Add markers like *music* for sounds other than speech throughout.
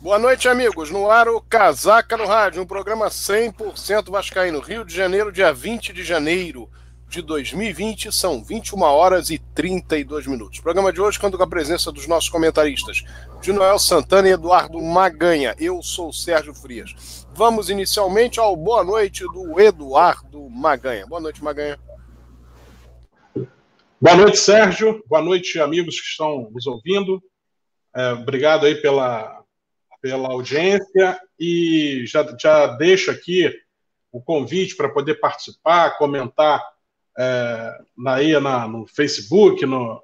Boa noite, amigos. No ar, o Casaca no Rádio, um programa 100% Vascaíno. Rio de Janeiro, dia 20 de janeiro de 2020, são 21 horas e 32 minutos. Programa de hoje com a presença dos nossos comentaristas, de Noel Santana e Eduardo Maganha. Eu sou Sérgio Frias. Vamos inicialmente ao boa noite do Eduardo Maganha. Boa noite, Maganha. Boa noite, Sérgio. Boa noite, amigos que estão nos ouvindo. É, obrigado aí pela, pela audiência e já, já deixo aqui o convite para poder participar, comentar é, na, na, no Facebook, no,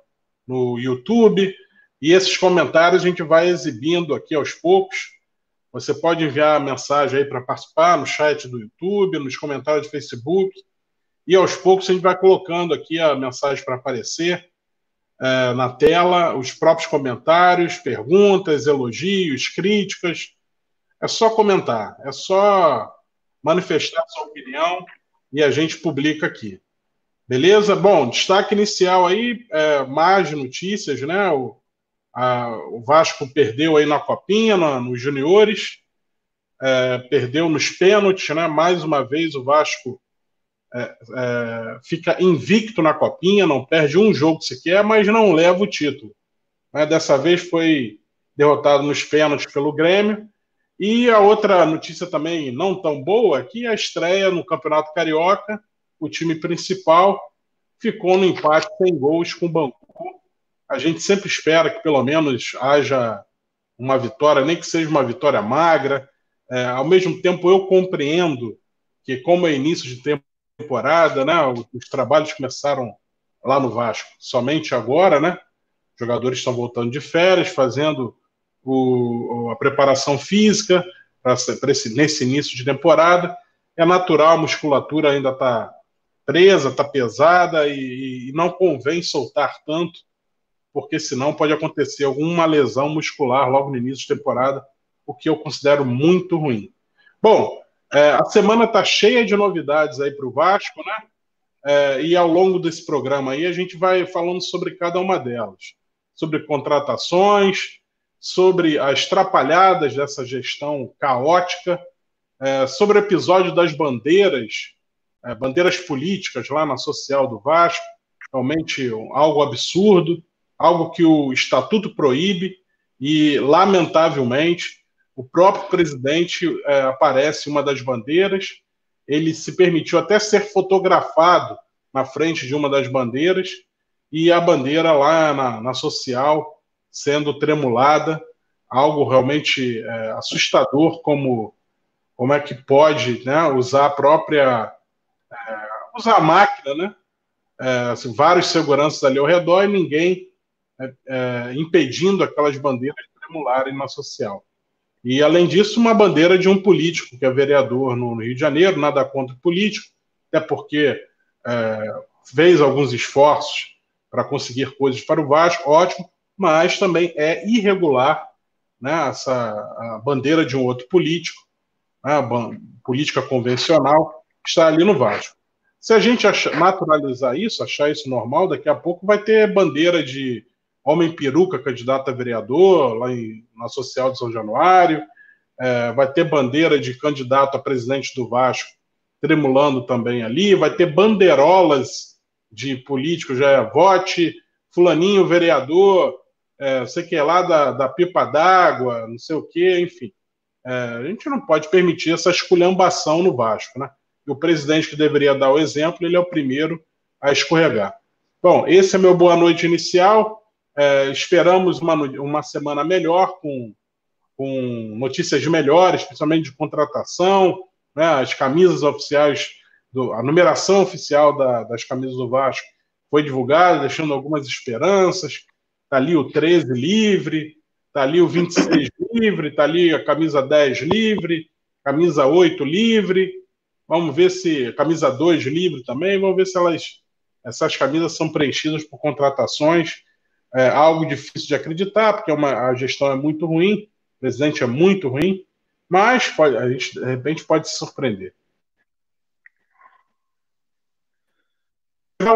no YouTube. E esses comentários a gente vai exibindo aqui aos poucos. Você pode enviar a mensagem aí para participar no chat do YouTube, nos comentários do Facebook. E aos poucos a gente vai colocando aqui a mensagem para aparecer é, na tela os próprios comentários, perguntas, elogios, críticas. É só comentar, é só manifestar sua opinião e a gente publica aqui. Beleza? Bom, destaque inicial aí, é, mais notícias, né? O, a, o Vasco perdeu aí na Copinha, na, nos juniores, é, perdeu nos pênaltis, né? Mais uma vez o Vasco é, é, fica invicto na Copinha, não perde um jogo sequer, mas não leva o título. Né? Dessa vez foi derrotado nos pênaltis pelo Grêmio. E a outra notícia também não tão boa, que a estreia no Campeonato Carioca, o time principal ficou no empate sem gols com o Bangu. A gente sempre espera que pelo menos haja uma vitória, nem que seja uma vitória magra. É, ao mesmo tempo, eu compreendo que, como é início de tempo temporada, né? Os trabalhos começaram lá no Vasco somente agora, né? Os jogadores estão voltando de férias, fazendo o, a preparação física para esse, nesse início de temporada. É natural, a musculatura ainda está presa, está pesada e, e não convém soltar tanto, porque senão pode acontecer alguma lesão muscular logo no início de temporada, o que eu considero muito ruim. Bom, é, a semana está cheia de novidades aí para o Vasco, né? É, e ao longo desse programa aí a gente vai falando sobre cada uma delas, sobre contratações, sobre as trapalhadas dessa gestão caótica, é, sobre o episódio das bandeiras, é, bandeiras políticas lá na social do Vasco, realmente algo absurdo, algo que o estatuto proíbe e lamentavelmente o próprio presidente é, aparece uma das bandeiras. Ele se permitiu até ser fotografado na frente de uma das bandeiras e a bandeira lá na, na social sendo tremulada, algo realmente é, assustador como como é que pode né, usar a própria é, usar a máquina, né? É, assim, vários seguranças ali ao redor e ninguém é, é, impedindo aquelas bandeiras de tremularem na social. E, além disso, uma bandeira de um político, que é vereador no Rio de Janeiro, nada contra o político, até porque é, fez alguns esforços para conseguir coisas para o Vasco, ótimo, mas também é irregular né, essa a bandeira de um outro político, né, política convencional, que está ali no Vasco. Se a gente achar, naturalizar isso, achar isso normal, daqui a pouco vai ter bandeira de Homem Peruca, candidato a vereador, lá em, na Social de São Januário. É, vai ter bandeira de candidato a presidente do Vasco tremulando também ali. Vai ter bandeirolas de políticos, já é vote, fulaninho vereador, é, sei que é lá da, da pipa d'água, não sei o quê, enfim. É, a gente não pode permitir essa esculhambação no Vasco, né? E o presidente que deveria dar o exemplo, ele é o primeiro a escorregar. Bom, esse é meu boa noite inicial. É, esperamos uma, uma semana melhor, com, com notícias melhores, principalmente de contratação, né, as camisas oficiais, do, a numeração oficial da, das camisas do Vasco foi divulgada, deixando algumas esperanças. Está ali o 13 livre, está ali o 26 *coughs* livre, está ali a camisa 10 livre, camisa 8 livre. Vamos ver se camisa 2 livre também, vamos ver se elas essas camisas são preenchidas por contratações é algo difícil de acreditar, porque é uma, a gestão é muito ruim, o presidente é muito ruim, mas pode, a gente, de repente, pode se surpreender.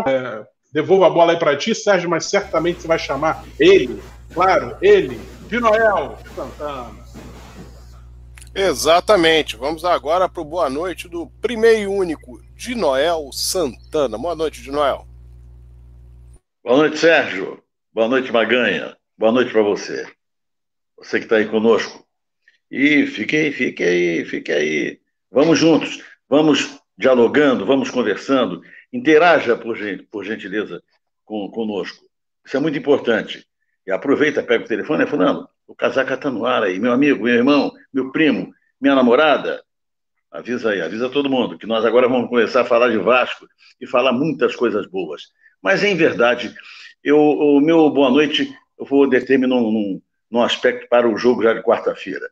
É, devolvo a bola aí para ti, Sérgio, mas certamente você vai chamar ele, claro, ele, de Noel Santana. Exatamente. Vamos agora para o boa noite do primeiro e único de Noel Santana. Boa noite, de Noel. Boa noite, Sérgio. Boa noite, Maganha. Boa noite para você. Você que está aí conosco. E fique aí, fique aí, fique aí. Vamos juntos, vamos dialogando, vamos conversando. Interaja, por, por gentileza, com, conosco. Isso é muito importante. E aproveita, pega o telefone e falando, o casaca está no ar aí, meu amigo, meu irmão, meu primo, minha namorada. Avisa aí, avisa todo mundo, que nós agora vamos começar a falar de Vasco e falar muitas coisas boas. Mas, em verdade, eu, o meu boa noite eu vou determinar num, num aspecto para o jogo já de quarta-feira.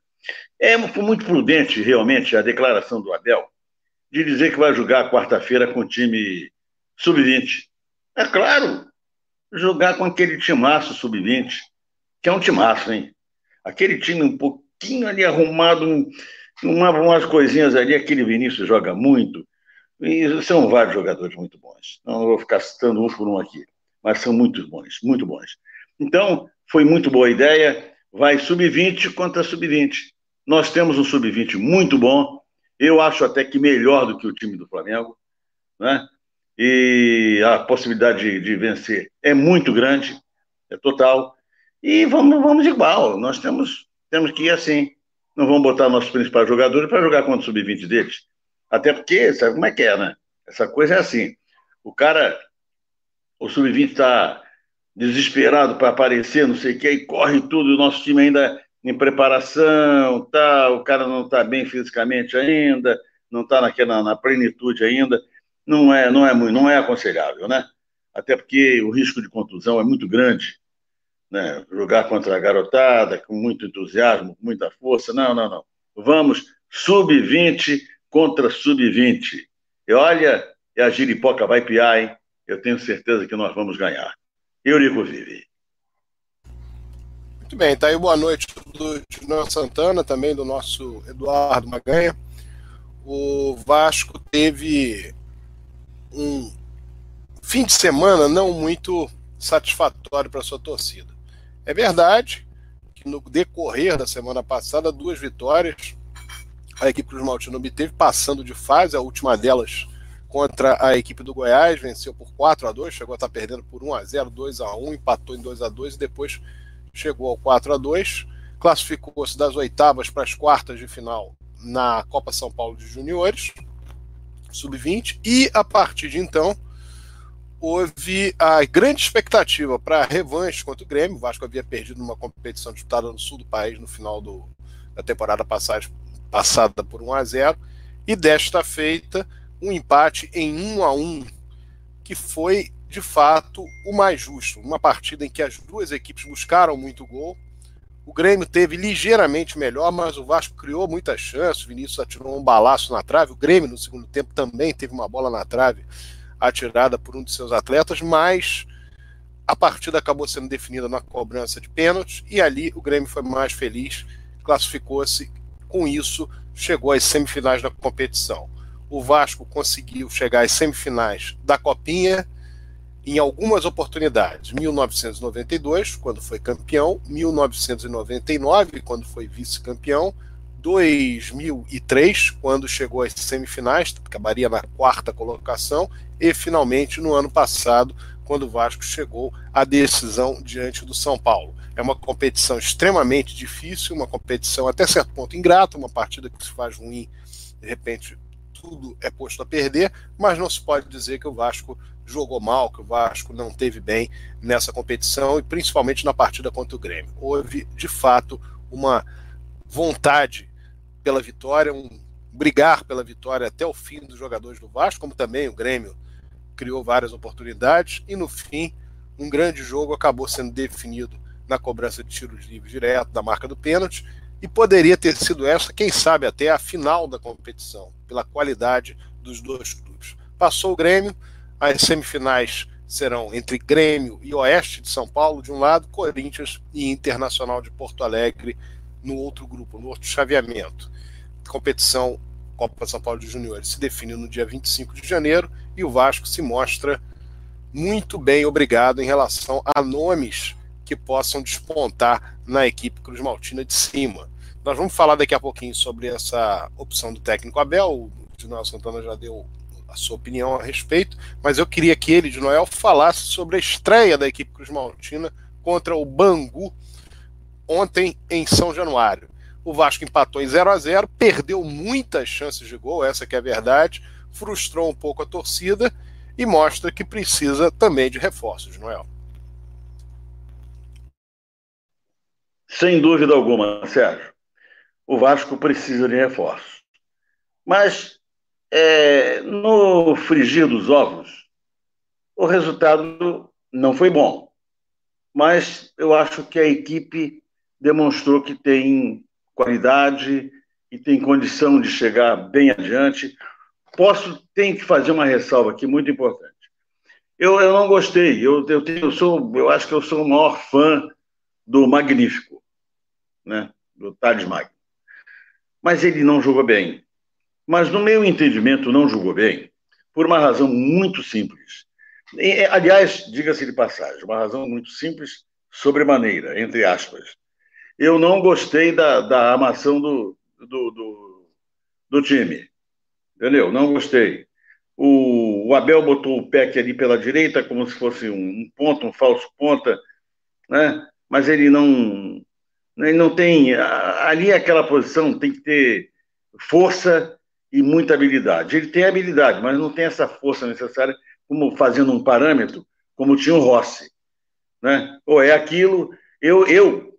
É muito prudente, realmente, a declaração do Abel de dizer que vai jogar quarta-feira com o time sub-20. É claro, jogar com aquele timaço sub-20, que é um timaço, hein? Aquele time um pouquinho ali arrumado, uma, umas coisinhas ali, aquele Vinícius joga muito. E são vários jogadores muito bons. Não vou ficar citando um por um aqui, mas são muito bons, muito bons. Então, foi muito boa ideia. Vai sub-20 contra sub-20. Nós temos um sub-20 muito bom. Eu acho até que melhor do que o time do Flamengo. Né? E a possibilidade de, de vencer é muito grande, é total. E vamos, vamos igual. Nós temos, temos que ir assim. Não vamos botar nossos principais jogadores para jogar contra o sub-20 deles. Até porque, sabe como é que é, né? Essa coisa é assim. O cara, o sub-20 está desesperado para aparecer, não sei o que, e corre tudo, o nosso time ainda em preparação, tá, o cara não está bem fisicamente ainda, não está naquela na plenitude ainda, não é, não é muito, não é aconselhável, né? Até porque o risco de contusão é muito grande né, jogar contra a garotada com muito entusiasmo, com muita força. Não, não, não. Vamos sub-20 contra sub-20. E olha, a giripoca vai piar, hein? Eu tenho certeza que nós vamos ganhar. Eurico vive. Muito bem, tá aí boa noite do Júnior Santana, também do nosso Eduardo Maganha. O Vasco teve um fim de semana não muito satisfatório para sua torcida. É verdade que no decorrer da semana passada, duas vitórias a equipe Cruz Maltino obteve, passando de fase, a última delas contra a equipe do Goiás, venceu por 4 a 2 chegou a estar perdendo por 1 a 0 2 a 1 empatou em 2 a 2 e depois chegou ao 4 a 2 classificou-se das oitavas para as quartas de final na Copa São Paulo de Juniores, sub-20, e a partir de então houve a grande expectativa para a revanche contra o Grêmio. O Vasco havia perdido uma competição disputada no sul do país no final do, da temporada passada, passada por 1 a 0 e desta feita um empate em 1 a 1 que foi de fato o mais justo. Uma partida em que as duas equipes buscaram muito gol. O Grêmio teve ligeiramente melhor, mas o Vasco criou muitas chances. O Vinícius atirou um balaço na trave. O Grêmio, no segundo tempo, também teve uma bola na trave atirada por um de seus atletas, mas a partida acabou sendo definida na cobrança de pênaltis e ali o Grêmio foi mais feliz, classificou-se com isso, chegou às semifinais da competição. O Vasco conseguiu chegar às semifinais da Copinha em algumas oportunidades. 1992, quando foi campeão, 1999, quando foi vice-campeão, 2003, quando chegou às semifinais, acabaria na quarta colocação, e finalmente no ano passado, quando o Vasco chegou à decisão diante do São Paulo. É uma competição extremamente difícil, uma competição até certo ponto ingrata, uma partida que se faz ruim, de repente tudo é posto a perder, mas não se pode dizer que o Vasco jogou mal, que o Vasco não teve bem nessa competição e principalmente na partida contra o Grêmio. Houve, de fato, uma vontade pela vitória, um brigar pela vitória até o fim dos jogadores do Vasco, como também o Grêmio criou várias oportunidades e no fim um grande jogo acabou sendo definido na cobrança de tiros livres direto da marca do pênalti e poderia ter sido essa, quem sabe até a final da competição, pela qualidade dos dois clubes. Passou o Grêmio, as semifinais serão entre Grêmio e Oeste de São Paulo de um lado, Corinthians e Internacional de Porto Alegre no outro grupo, no outro chaveamento. Competição Copa São Paulo de Juniores se define no dia 25 de janeiro e o Vasco se mostra muito bem obrigado em relação a nomes que possam despontar na equipe Cruz Maltina de cima. Nós vamos falar daqui a pouquinho sobre essa opção do técnico Abel. O Noel Santana já deu a sua opinião a respeito, mas eu queria que ele, de Noel, falasse sobre a estreia da equipe Cruz Maltina contra o Bangu ontem em São Januário. O Vasco empatou em 0 a 0 perdeu muitas chances de gol, essa que é a verdade, frustrou um pouco a torcida e mostra que precisa também de reforços, Noel. Sem dúvida alguma, Sérgio. O Vasco precisa de reforços. Mas é, no frigir dos ovos, o resultado não foi bom. Mas eu acho que a equipe demonstrou que tem qualidade e tem condição de chegar bem adiante. Posso, tem que fazer uma ressalva aqui muito importante. Eu, eu não gostei, eu, eu, tenho, eu, sou, eu acho que eu sou o maior fã do Magnífico, né? do Thales Magno. Mas ele não jogou bem. Mas, no meu entendimento, não jogou bem por uma razão muito simples. E, aliás, diga-se de passagem, uma razão muito simples, sobremaneira, entre aspas eu não gostei da, da armação do, do, do, do time. Entendeu? Não gostei. O, o, Abel botou o Peck ali pela direita, como se fosse um, um ponto, um falso ponta, né? mas ele não. Ele não tem. Ali é aquela posição tem que ter força e muita habilidade. Ele tem habilidade, mas não tem essa força necessária, como fazendo um parâmetro, como tinha o Rossi. Né? Ou é aquilo. Eu, eu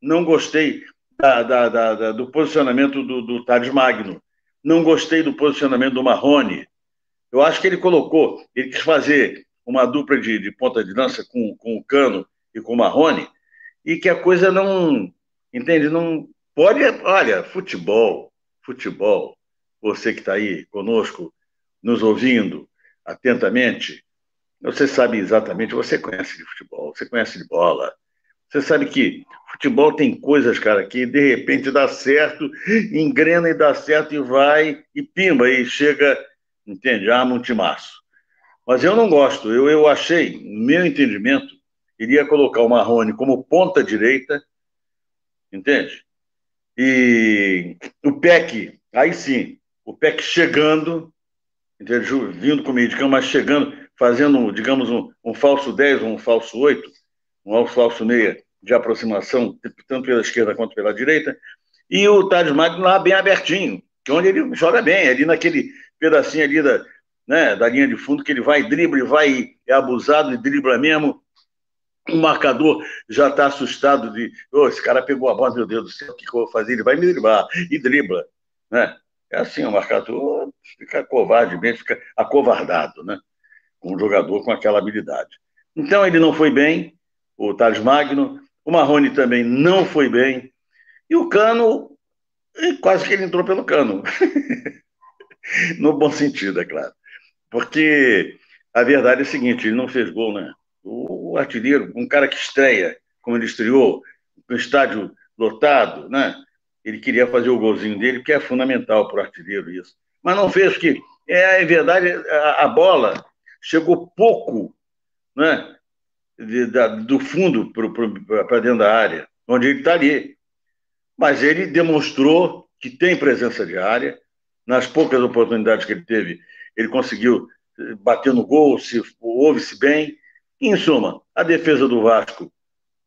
não gostei da, da, da, do posicionamento do, do Magno. Não gostei do posicionamento do Marrone. Eu acho que ele colocou, ele quis fazer uma dupla de, de ponta de lança com, com o Cano e com o Marrone, e que a coisa não. Entende? Não pode. Olha, futebol, futebol, você que está aí conosco, nos ouvindo atentamente, você sabe exatamente, você conhece de futebol, você conhece de bola, você sabe que futebol tem coisas, cara, que de repente dá certo, engrena e dá certo e vai, e pimba, e chega, entende? Arma um timaço. Mas eu não gosto. Eu, eu achei, no meu entendimento, iria colocar o Marrone como ponta direita, entende? E o PEC, aí sim, o PEC chegando, entende? vindo com o meio de campo, mas chegando, fazendo, digamos, um, um falso 10 ou um falso 8, um falso meia de aproximação, tanto pela esquerda quanto pela direita, e o Thales Magno lá bem abertinho, onde ele joga bem, ali naquele pedacinho ali da, né, da linha de fundo, que ele vai, dribla, vai, é abusado e dribla mesmo. O marcador já está assustado de, oh, esse cara pegou a bola, meu Deus do céu, o que, eu vou fazer? Ele vai me driblar, e dribla, né? É assim, o marcador fica covardemente, fica acovardado, né? Com um jogador com aquela habilidade. Então ele não foi bem, o Thales Magno, o Marrone também não foi bem, e o Cano, quase que ele entrou pelo Cano. *laughs* no bom sentido, é claro. Porque a verdade é a seguinte, ele não fez gol, né? O, artilheiro, um cara que estreia, como ele estreou, no estádio lotado, né? Ele queria fazer o golzinho dele, porque é fundamental para o artilheiro isso. Mas não fez, que é, é verdade, a, a bola chegou pouco, né? de, da, do fundo para dentro da área, onde ele está ali. Mas ele demonstrou que tem presença de área. Nas poucas oportunidades que ele teve, ele conseguiu eh, bater no gol, se ouve-se bem. Em suma, a defesa do Vasco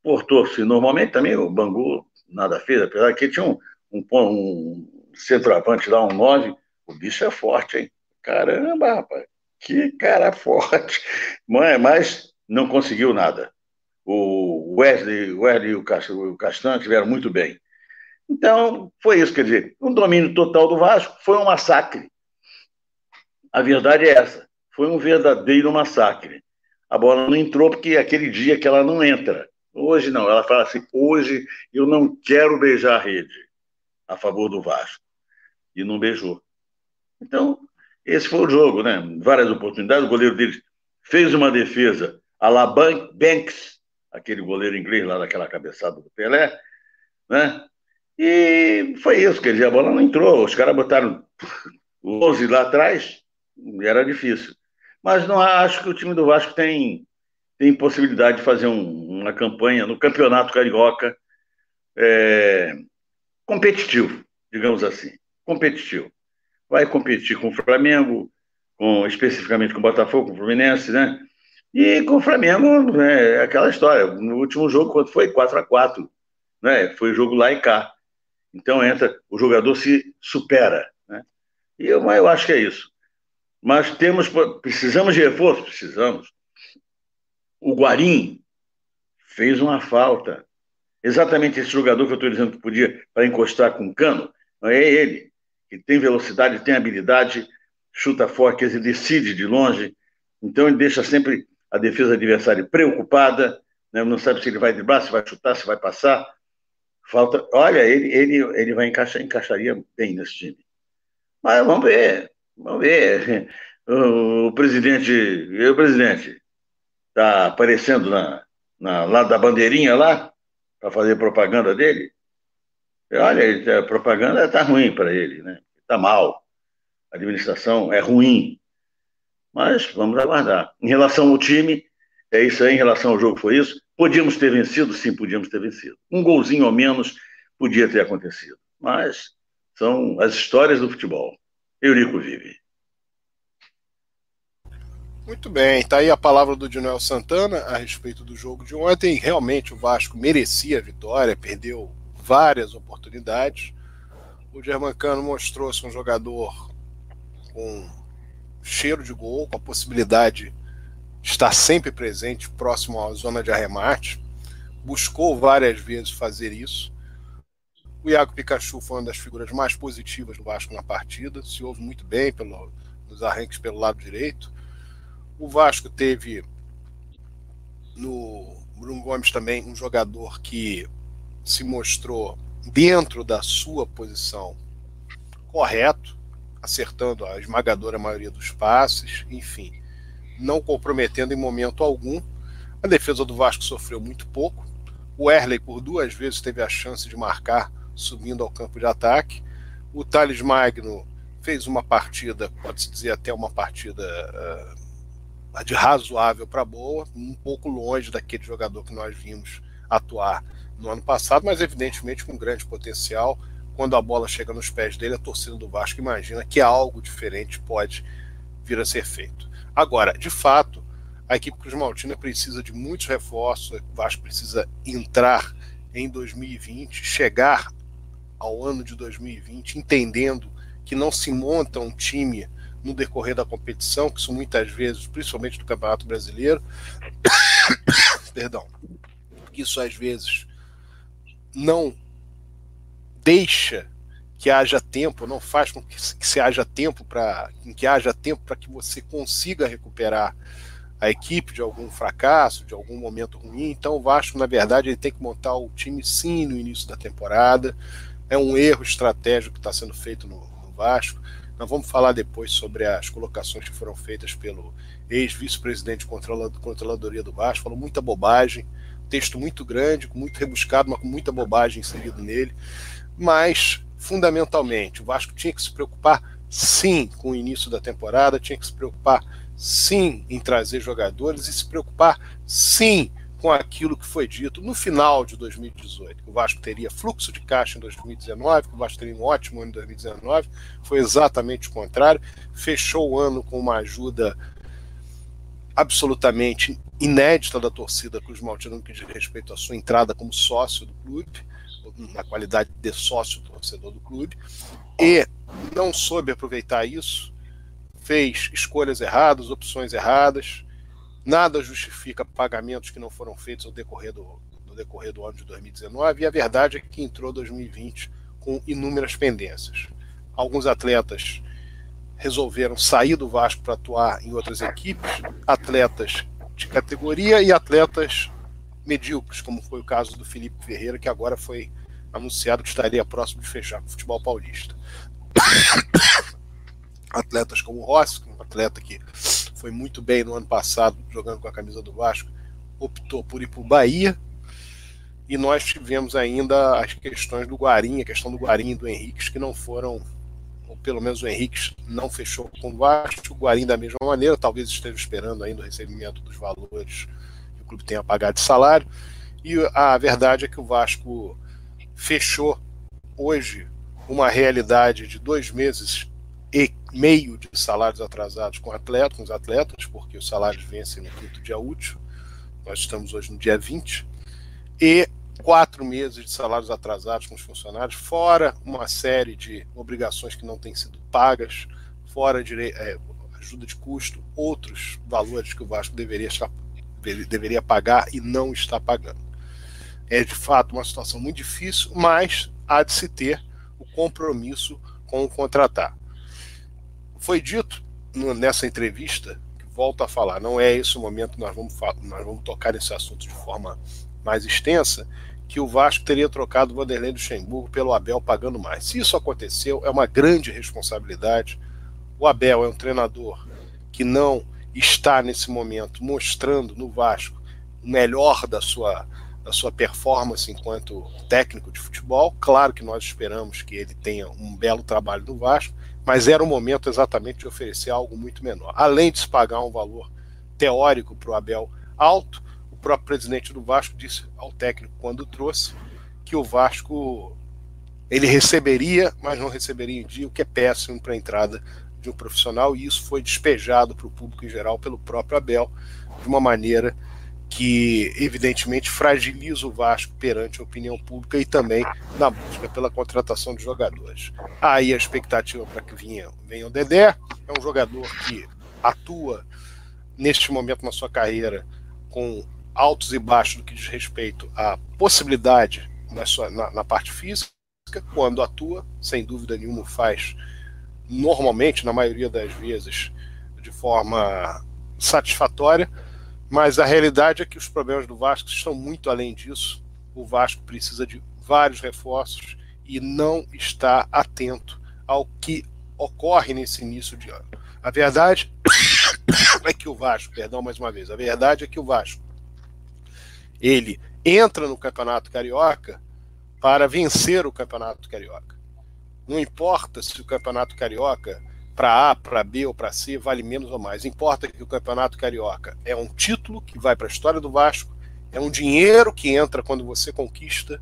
portou-se normalmente também. O Bangu nada fez, apesar que tinha um, um, um centroavante lá, um 9. O bicho é forte, hein? Caramba, rapaz, que cara *laughs* forte. Mas, não conseguiu nada. O Wesley, Wesley e o Castan tiveram muito bem. Então, foi isso, quer dizer, um domínio total do Vasco foi um massacre. A verdade é essa, foi um verdadeiro massacre. A bola não entrou porque é aquele dia que ela não entra. Hoje não, ela fala assim, hoje eu não quero beijar a rede a favor do Vasco. E não beijou. Então, esse foi o jogo, né? Várias oportunidades, o goleiro deles fez uma defesa Alaban Banks, aquele goleiro inglês lá daquela cabeçada do Pelé, né? E foi isso, quer dizer, a bola não entrou, os caras botaram *laughs* 11 lá atrás, era difícil. Mas não acho que o time do Vasco tem, tem possibilidade de fazer um, uma campanha no Campeonato Carioca é, competitivo, digamos assim. Competitivo. Vai competir com o Flamengo, com, especificamente com o Botafogo, com o Fluminense, né? E com o Flamengo, né, é aquela história. No último jogo, quanto foi? 4 a 4 né? Foi jogo lá e cá. Então entra, o jogador se supera. Né? E eu, eu acho que é isso. Mas temos, precisamos de reforço? Precisamos. O Guarim fez uma falta. Exatamente esse jogador que eu estou dizendo que podia para encostar com o cano, é ele, que tem velocidade, tem habilidade, chuta forte, ele decide de longe. Então ele deixa sempre a defesa adversária preocupada, né? não sabe se ele vai driblar, se vai chutar, se vai passar. Falta, olha, ele, ele, ele vai encaixar, encaixaria bem nesse time. Mas vamos ver, vamos ver. O, presidente, o presidente, está aparecendo na, na, lá da bandeirinha lá, para fazer propaganda dele. Olha, a propaganda está ruim para ele, né? Está mal. A administração é ruim. Mas vamos aguardar. Em relação ao time, é isso aí, em relação ao jogo foi isso. Podíamos ter vencido? Sim, podíamos ter vencido. Um golzinho ou menos podia ter acontecido. Mas são as histórias do futebol. Eurico vive. Muito bem, está aí a palavra do Dinoel Santana a respeito do jogo de ontem. Realmente o Vasco merecia a vitória, perdeu várias oportunidades. O Germancano mostrou-se um jogador com cheiro de gol, com a possibilidade está sempre presente próximo à zona de arremate, buscou várias vezes fazer isso. O Iago Pikachu foi uma das figuras mais positivas do Vasco na partida, se ouve muito bem pelo, nos arranques pelo lado direito. O Vasco teve no Bruno Gomes também um jogador que se mostrou dentro da sua posição correto, acertando a esmagadora maioria dos passes, enfim não comprometendo em momento algum. A defesa do Vasco sofreu muito pouco. O Erley, por duas vezes, teve a chance de marcar subindo ao campo de ataque. O Thales Magno fez uma partida, pode-se dizer até uma partida uh, de razoável para boa, um pouco longe daquele jogador que nós vimos atuar no ano passado, mas evidentemente com grande potencial. Quando a bola chega nos pés dele, a torcida do Vasco imagina que algo diferente pode vir a ser feito. Agora, de fato, a equipe Cruz Maltina precisa de muitos reforços, o Vasco precisa entrar em 2020, chegar ao ano de 2020 entendendo que não se monta um time no decorrer da competição, que isso muitas vezes, principalmente do Campeonato Brasileiro, *coughs* perdão, que isso às vezes não deixa que haja tempo, não faz com que, que se haja tempo para que haja tempo para que você consiga recuperar a equipe de algum fracasso, de algum momento ruim. Então o Vasco, na verdade, ele tem que montar o time sim no início da temporada. É um erro estratégico que está sendo feito no, no Vasco. Nós vamos falar depois sobre as colocações que foram feitas pelo ex-vice-presidente de controladoria do Vasco. Falou muita bobagem, texto muito grande, muito rebuscado, mas com muita bobagem inserido nele. Mas fundamentalmente, o Vasco tinha que se preocupar sim com o início da temporada, tinha que se preocupar sim em trazer jogadores e se preocupar sim com aquilo que foi dito no final de 2018, que o Vasco teria fluxo de caixa em 2019, que o Vasco teria um ótimo ano em 2019, foi exatamente o contrário, fechou o ano com uma ajuda absolutamente inédita da torcida Cruz Maltino no que diz respeito à sua entrada como sócio do clube, na qualidade de sócio torcedor do clube, e não soube aproveitar isso, fez escolhas erradas, opções erradas, nada justifica pagamentos que não foram feitos no decorrer do, decorrer do ano de 2019, e a verdade é que entrou 2020 com inúmeras pendências. Alguns atletas resolveram sair do Vasco para atuar em outras equipes, atletas de categoria e atletas medíocres, como foi o caso do Felipe Ferreira, que agora foi anunciado que estaria próximo de fechar com o futebol paulista. *coughs* Atletas como o Rossi, um atleta que foi muito bem no ano passado jogando com a camisa do Vasco, optou por ir para o Bahia. E nós tivemos ainda as questões do Guarim, a questão do Guarim e do Henrique, que não foram, ou pelo menos o Henrique não fechou com o Vasco, o Guarim da mesma maneira, talvez esteja esperando ainda o recebimento dos valores que o clube tenha pagado de salário. E a verdade é que o Vasco fechou hoje uma realidade de dois meses e meio de salários atrasados com, atletas, com os atletas, porque os salários vencem no quinto dia útil. Nós estamos hoje no dia 20. E quatro meses de salários atrasados com os funcionários, fora uma série de obrigações que não têm sido pagas, fora é, ajuda de custo, outros valores que o Vasco deveria, estar, deveria pagar e não está pagando. É de fato uma situação muito difícil, mas há de se ter o compromisso com o contratar. Foi dito nessa entrevista, que volto a falar, não é esse o momento nós vamos, nós vamos tocar esse assunto de forma mais extensa, que o Vasco teria trocado o Vanderlei Luxemburgo pelo Abel pagando mais. Se isso aconteceu, é uma grande responsabilidade. O Abel é um treinador que não está nesse momento mostrando no Vasco o melhor da sua da sua performance enquanto técnico de futebol. Claro que nós esperamos que ele tenha um belo trabalho no Vasco, mas era o momento exatamente de oferecer algo muito menor. Além de se pagar um valor teórico para o Abel alto, o próprio presidente do Vasco disse ao técnico quando trouxe que o Vasco ele receberia, mas não receberia em dia, o que é péssimo para a entrada de um profissional, e isso foi despejado para o público em geral pelo próprio Abel de uma maneira que evidentemente fragiliza o Vasco perante a opinião pública e também na busca pela contratação de jogadores. Aí a expectativa para que venha, venha o Dedé, é um jogador que atua neste momento na sua carreira com altos e baixos do que diz respeito à possibilidade na, sua, na, na parte física, quando atua, sem dúvida nenhuma faz normalmente, na maioria das vezes, de forma satisfatória, mas a realidade é que os problemas do Vasco estão muito além disso. O Vasco precisa de vários reforços e não está atento ao que ocorre nesse início de ano. A verdade *coughs* é que o Vasco, perdão mais uma vez, a verdade é que o Vasco ele entra no Campeonato Carioca para vencer o Campeonato Carioca. Não importa se o Campeonato Carioca para A, para B ou para C vale menos ou mais. Importa que o Campeonato Carioca é um título que vai para a história do Vasco, é um dinheiro que entra quando você conquista.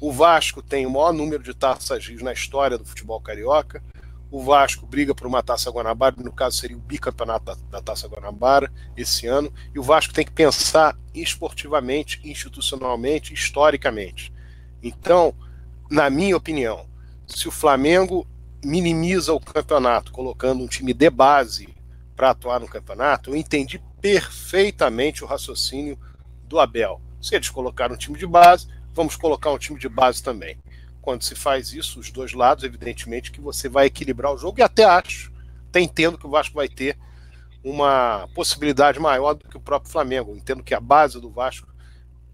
O Vasco tem o maior número de taças Rios na história do futebol carioca. O Vasco briga por uma taça Guanabara, no caso seria o bicampeonato da, da taça Guanabara esse ano. E o Vasco tem que pensar esportivamente, institucionalmente, historicamente. Então, na minha opinião, se o Flamengo minimiza o campeonato, colocando um time de base para atuar no campeonato, eu entendi perfeitamente o raciocínio do Abel. Se eles colocaram um time de base, vamos colocar um time de base também. Quando se faz isso, os dois lados, evidentemente que você vai equilibrar o jogo, e até acho, até entendo que o Vasco vai ter uma possibilidade maior do que o próprio Flamengo. Entendo que a base do Vasco,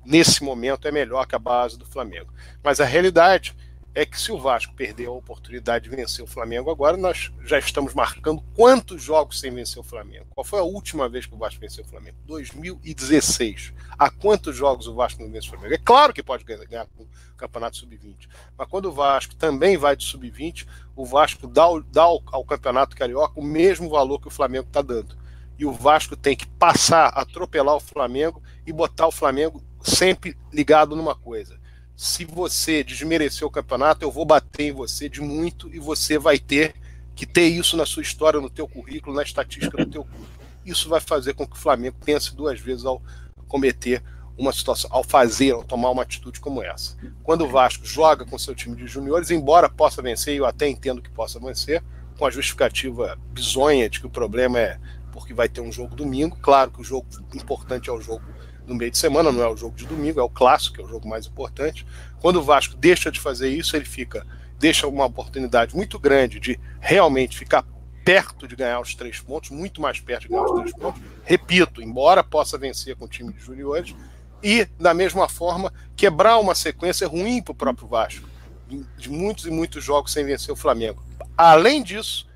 nesse momento, é melhor que a base do Flamengo. Mas a realidade é que se o Vasco perder a oportunidade de vencer o Flamengo agora, nós já estamos marcando quantos jogos sem vencer o Flamengo. Qual foi a última vez que o Vasco venceu o Flamengo? 2016. Há quantos jogos o Vasco não vence o Flamengo? É claro que pode ganhar com o Campeonato Sub-20, mas quando o Vasco também vai de Sub-20, o Vasco dá, dá ao, ao Campeonato Carioca o mesmo valor que o Flamengo está dando. E o Vasco tem que passar, atropelar o Flamengo e botar o Flamengo sempre ligado numa coisa se você desmerecer o campeonato, eu vou bater em você de muito e você vai ter que ter isso na sua história, no teu currículo, na estatística do teu clube. Isso vai fazer com que o Flamengo pense duas vezes ao cometer uma situação, ao fazer, ao tomar uma atitude como essa. Quando o Vasco joga com seu time de juniores, embora possa vencer, eu até entendo que possa vencer, com a justificativa bizonha de que o problema é porque vai ter um jogo domingo, claro que o jogo importante é o jogo no meio de semana, não é o jogo de domingo, é o clássico, é o jogo mais importante. Quando o Vasco deixa de fazer isso, ele fica deixa uma oportunidade muito grande de realmente ficar perto de ganhar os três pontos, muito mais perto de ganhar os três pontos. Repito, embora possa vencer com o time de juniores, e, da mesma forma, quebrar uma sequência ruim para o próprio Vasco, de muitos e muitos jogos sem vencer o Flamengo. Além disso,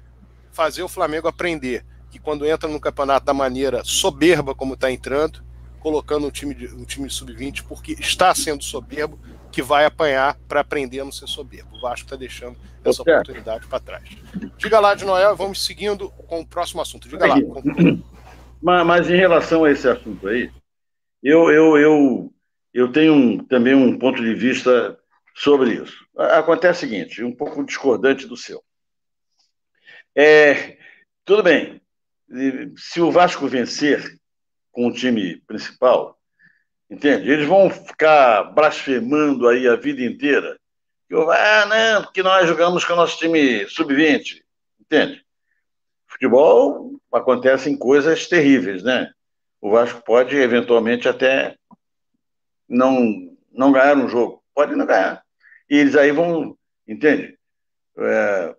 fazer o Flamengo aprender que quando entra no campeonato da maneira soberba como está entrando, colocando um time, de, um time sub-20 porque está sendo soberbo, que vai apanhar para aprender a não ser soberbo. O Vasco está deixando essa oportunidade para trás. Diga lá, de Noel, vamos seguindo com o próximo assunto. Diga lá. *clears throat* Mas, mas, em relação a esse assunto aí, eu, eu, eu, eu tenho um, também um ponto de vista sobre isso. Acontece o seguinte, um pouco discordante do seu. É, tudo bem, se o Vasco vencer com o time principal, entende? Eles vão ficar blasfemando aí a vida inteira. Eu, ah, não, porque nós jogamos com o nosso time sub-20, entende? Futebol acontecem coisas terríveis, né? O Vasco pode eventualmente até não não ganhar um jogo, pode não ganhar. E eles aí vão, entende? É,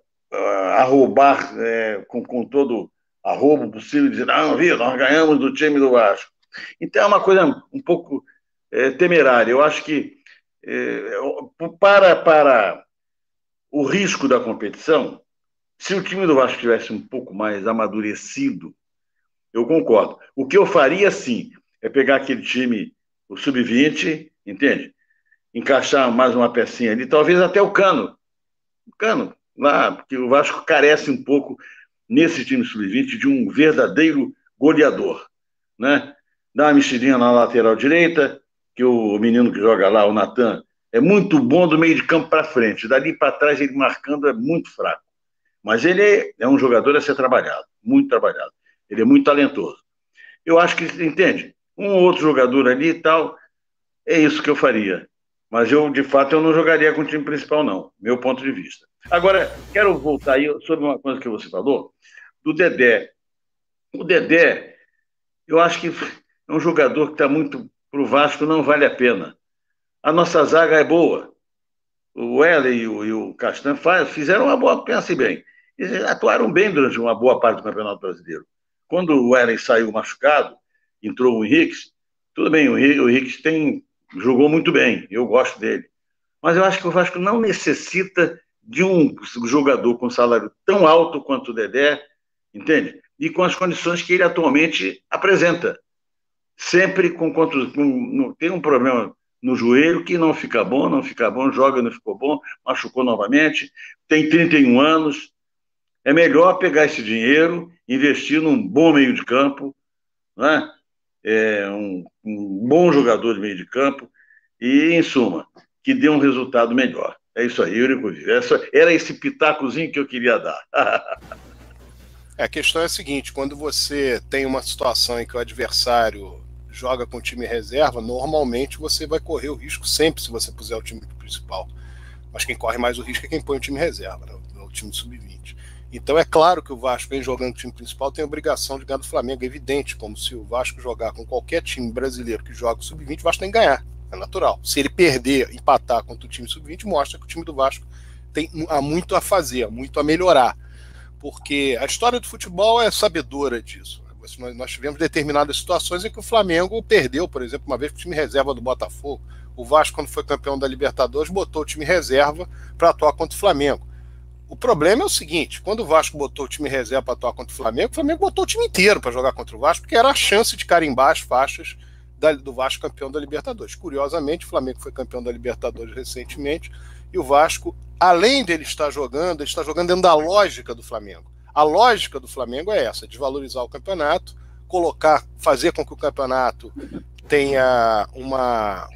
arrobar é, com, com todo arrobo possível, dizer, não, viu, nós ganhamos do time do Vasco. Então é uma coisa um pouco é, temerária. Eu acho que é, para, para o risco da competição, se o time do Vasco tivesse um pouco mais amadurecido, eu concordo. O que eu faria, sim, é pegar aquele time, o sub-20, entende? Encaixar mais uma pecinha ali, talvez até o Cano. O Cano, lá, porque o Vasco carece um pouco nesse time sub-20 de um verdadeiro goleador, né? Dá uma mexidinha na lateral direita, que o menino que joga lá, o Natan, é muito bom do meio de campo para frente. Dali para trás ele marcando é muito fraco. Mas ele é um jogador a ser trabalhado, muito trabalhado. Ele é muito talentoso. Eu acho que, entende? Um outro jogador ali e tal, é isso que eu faria. Mas eu, de fato, eu não jogaria com o time principal, não. Meu ponto de vista. Agora, quero voltar aí sobre uma coisa que você falou, do Dedé. O Dedé, eu acho que é um jogador que está muito para o Vasco, não vale a pena. A nossa zaga é boa. O Weller e o, e o Castan fizeram uma boa, pense bem. Eles atuaram bem durante uma boa parte do Campeonato Brasileiro. Quando o Weller saiu machucado, entrou o Henrique, tudo bem, o Henrique tem, jogou muito bem, eu gosto dele. Mas eu acho que o Vasco não necessita de um jogador com salário tão alto quanto o Dedé, entende? E com as condições que ele atualmente apresenta. Sempre com, com tem um problema no joelho que não fica bom, não fica bom, joga, não ficou bom, machucou novamente, tem 31 anos. É melhor pegar esse dinheiro, investir num bom meio de campo, né? é um, um bom jogador de meio de campo e, em suma, que dê um resultado melhor. É isso aí, Eurico Essa, era esse pitacozinho que eu queria dar. é, *laughs* a questão é a seguinte: quando você tem uma situação em que o adversário joga com o time reserva, normalmente você vai correr o risco sempre se você puser o time principal. Mas quem corre mais o risco é quem põe o time reserva, né? o time sub-20. Então é claro que o Vasco, vem jogando o time principal, tem a obrigação de ganhar do Flamengo. É evidente, como se o Vasco jogar com qualquer time brasileiro que joga o sub-20, o Vasco tem que ganhar. É natural. Se ele perder, empatar contra o time sub-20, mostra que o time do Vasco tem há muito a fazer, muito a melhorar. Porque a história do futebol é sabedora disso. Nós tivemos determinadas situações em que o Flamengo perdeu, por exemplo, uma vez com o time reserva do Botafogo. O Vasco, quando foi campeão da Libertadores, botou o time reserva para atuar contra o Flamengo. O problema é o seguinte: quando o Vasco botou o time reserva para atuar contra o Flamengo, o Flamengo botou o time inteiro para jogar contra o Vasco, porque era a chance de carimbar as faixas da, do Vasco campeão da Libertadores. Curiosamente, o Flamengo foi campeão da Libertadores recentemente e o Vasco, além dele estar jogando, ele está jogando dentro da lógica do Flamengo. A lógica do Flamengo é essa: desvalorizar o campeonato, colocar, fazer com que o campeonato tenha uma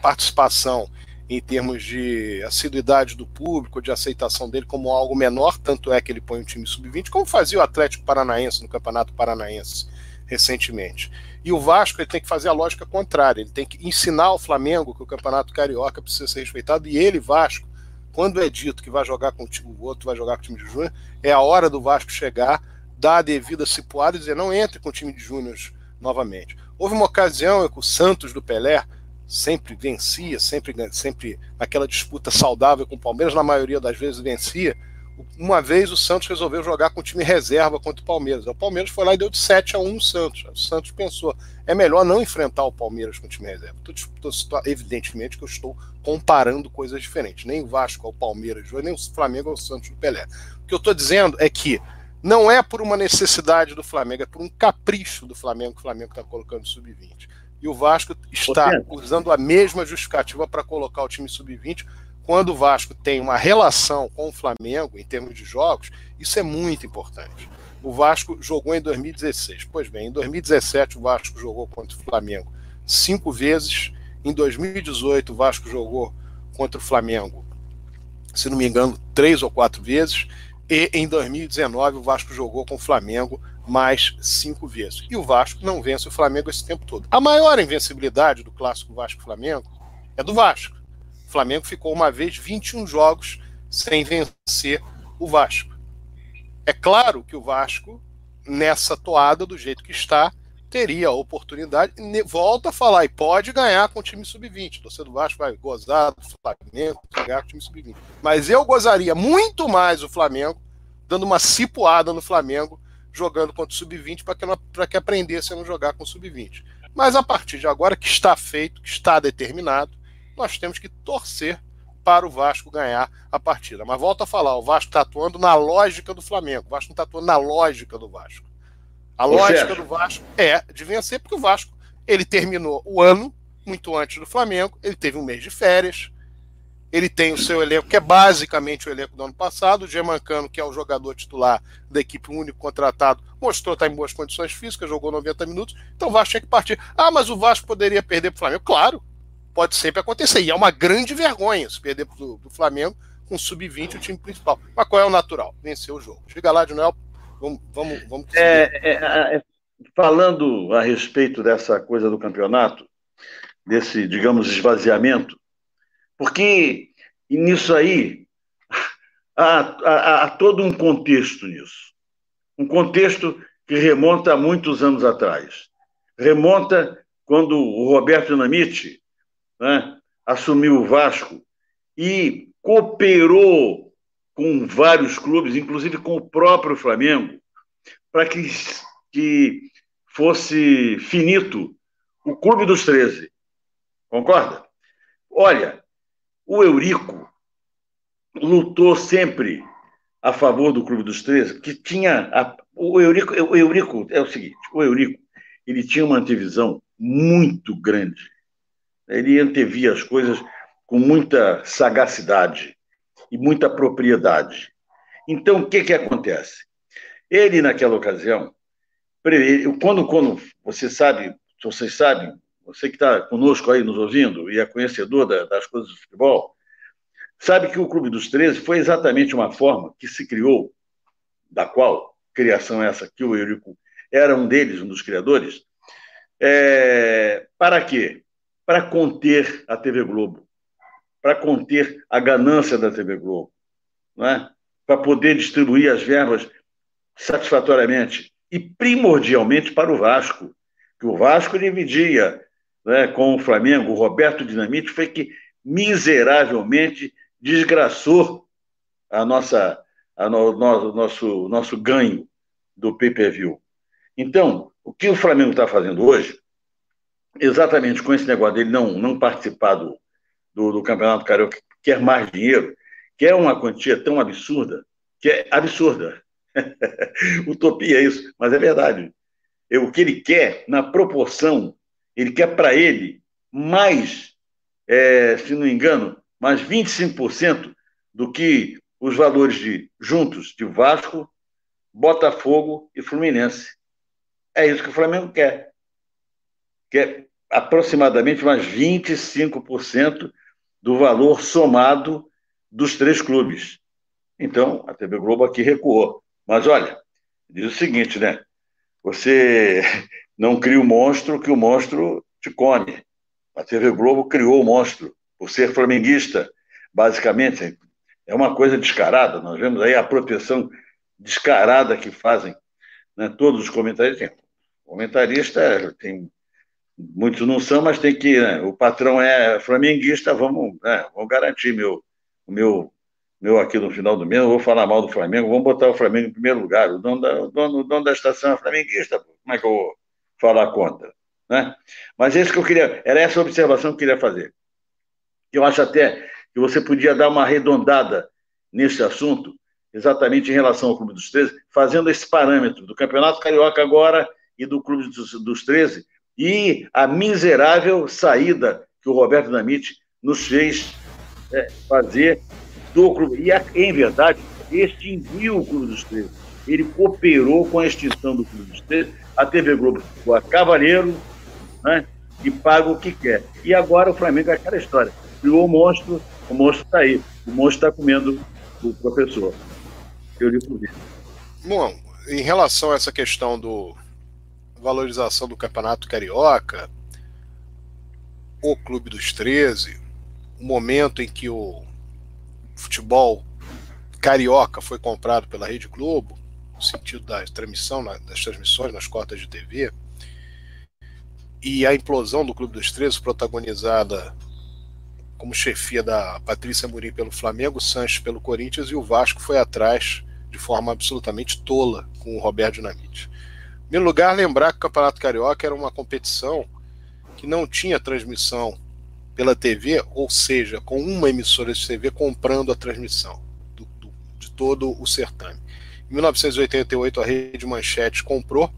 participação em termos de assiduidade do público, de aceitação dele como algo menor, tanto é que ele põe um time sub-20, como fazia o Atlético Paranaense no Campeonato Paranaense recentemente. E o Vasco ele tem que fazer a lógica contrária, ele tem que ensinar ao Flamengo que o Campeonato Carioca precisa ser respeitado, e ele, Vasco, quando é dito que vai jogar com o, time, o outro vai jogar com o time de júnior, é a hora do Vasco chegar, dar a devida cipuada e dizer não entre com o time de júnior novamente. Houve uma ocasião que o Santos do Pelé sempre vencia, sempre, sempre naquela disputa saudável com o Palmeiras, na maioria das vezes vencia, uma vez o Santos resolveu jogar com o time reserva contra o Palmeiras. O Palmeiras foi lá e deu de 7 a 1 no Santos. O Santos pensou, é melhor não enfrentar o Palmeiras com o time reserva. evidentemente que eu estou comparando coisas diferentes. Nem o Vasco ao Palmeiras, nem o Flamengo ao Santos do Pelé. O que eu estou dizendo é que não é por uma necessidade do Flamengo, é por um capricho do Flamengo que o Flamengo está colocando sub-20. E o Vasco está usando a mesma justificativa para colocar o time sub-20 quando o Vasco tem uma relação com o Flamengo em termos de jogos, isso é muito importante. O Vasco jogou em 2016. Pois bem, em 2017 o Vasco jogou contra o Flamengo cinco vezes. Em 2018 o Vasco jogou contra o Flamengo, se não me engano, três ou quatro vezes. E em 2019 o Vasco jogou com o Flamengo mais cinco vezes. E o Vasco não vence o Flamengo esse tempo todo. A maior invencibilidade do clássico Vasco-Flamengo é do Vasco. O Flamengo ficou uma vez 21 jogos sem vencer o Vasco. É claro que o Vasco, nessa toada, do jeito que está, teria a oportunidade, volta a falar, e pode ganhar com o time sub-20. O torcedor do Vasco vai gozar do Flamengo, ganhar com o time sub-20. Mas eu gozaria muito mais o Flamengo, dando uma cipuada no Flamengo, jogando contra o sub-20, para que, que aprendesse a não jogar com o sub-20. Mas a partir de agora, que está feito, que está determinado, nós temos que torcer para o Vasco ganhar a partida. Mas volta a falar, o Vasco está atuando na lógica do Flamengo, o Vasco não está atuando na lógica do Vasco. A lógica do Vasco é de vencer, porque o Vasco ele terminou o ano muito antes do Flamengo, ele teve um mês de férias, ele tem o seu elenco, que é basicamente o elenco do ano passado. O Gemancano, que é o jogador titular da equipe único contratado, mostrou estar em boas condições físicas, jogou 90 minutos. Então o Vasco tinha que partir. Ah, mas o Vasco poderia perder para o Flamengo? Claro, pode sempre acontecer. E é uma grande vergonha se perder para o Flamengo com sub-20, o time principal. Mas qual é o natural? Vencer o jogo. Chega lá de Noel, Vamos, vamos, vamos é, é, é, falando a respeito dessa coisa do campeonato, desse, digamos, esvaziamento, porque nisso aí há, há, há todo um contexto nisso. Um contexto que remonta a muitos anos atrás. Remonta quando o Roberto Dinamite né, assumiu o Vasco e cooperou com vários clubes, inclusive com o próprio Flamengo, para que, que fosse finito o Clube dos 13. Concorda? Olha, o Eurico lutou sempre a favor do Clube dos 13, que tinha. A, o, Eurico, o Eurico é o seguinte: o Eurico ele tinha uma antevisão muito grande. Ele antevia as coisas com muita sagacidade e muita propriedade. Então, o que, que acontece? Ele, naquela ocasião, quando, quando você sabe, vocês sabem, você que está conosco aí nos ouvindo e é conhecedor das coisas do futebol, sabe que o Clube dos 13 foi exatamente uma forma que se criou, da qual criação essa que o Eurico era um deles, um dos criadores, é, para quê? Para conter a TV Globo para conter a ganância da TV Globo, é? para poder distribuir as verbas satisfatoriamente e primordialmente para o Vasco, que o Vasco dividia né, com o Flamengo, o Roberto Dinamite foi que miseravelmente desgraçou a nossa, a no, no, nosso, nosso ganho do pay-per-view. Então, o que o Flamengo está fazendo hoje, exatamente com esse negócio dele não, não participar do, do, do Campeonato Carioca quer mais dinheiro, quer uma quantia tão absurda, que é absurda. *laughs* Utopia é isso, mas é verdade. O que ele quer, na proporção, ele quer para ele mais, é, se não me engano, mais 25% do que os valores de juntos de Vasco, Botafogo e Fluminense. É isso que o Flamengo quer. Quer aproximadamente mais 25% do valor somado dos três clubes. Então, a TV Globo aqui recuou. Mas olha, diz o seguinte, né? Você *laughs* não cria o monstro que o monstro te come. A TV Globo criou o monstro por ser flamenguista, basicamente. É uma coisa descarada. Nós vemos aí a proteção descarada que fazem né, todos os comentaristas. Comentarista tem muitos não são, mas tem que. Né? O patrão é flamenguista, vamos, né? vamos garantir meu, o meu, meu aqui no final do mês. vou falar mal do Flamengo, vamos botar o Flamengo em primeiro lugar. O dono da, o dono, o dono da estação é flamenguista, como é que eu vou falar contra? Né? Mas esse que eu queria, era essa observação que eu queria fazer. Eu acho até que você podia dar uma arredondada nesse assunto, exatamente em relação ao Clube dos 13, fazendo esse parâmetro do Campeonato Carioca agora e do Clube dos, dos 13, e a miserável saída que o Roberto Namite nos fez é, fazer do clube. E, em verdade, extinguiu o Clube dos Três. Ele cooperou com a extinção do Clube dos Três. A TV Globo ficou a cavaleiro né, e paga o que quer. E agora o Flamengo é aquela história. Criou o monstro O monstro está aí. O monstro está comendo o professor. Eu lhe convido. Bom, em relação a essa questão do valorização do campeonato carioca, o Clube dos 13, o momento em que o futebol carioca foi comprado pela Rede Globo, no sentido da transmissão, das transmissões nas cotas de TV, e a implosão do Clube dos 13, protagonizada como chefia da Patrícia Murim pelo Flamengo, Sanches pelo Corinthians e o Vasco foi atrás de forma absolutamente tola com o Roberto Dinamite. Primeiro lugar, lembrar que o Campeonato Carioca era uma competição que não tinha transmissão pela TV, ou seja, com uma emissora de TV comprando a transmissão do, do, de todo o certame. Em 1988, a Rede Manchete comprou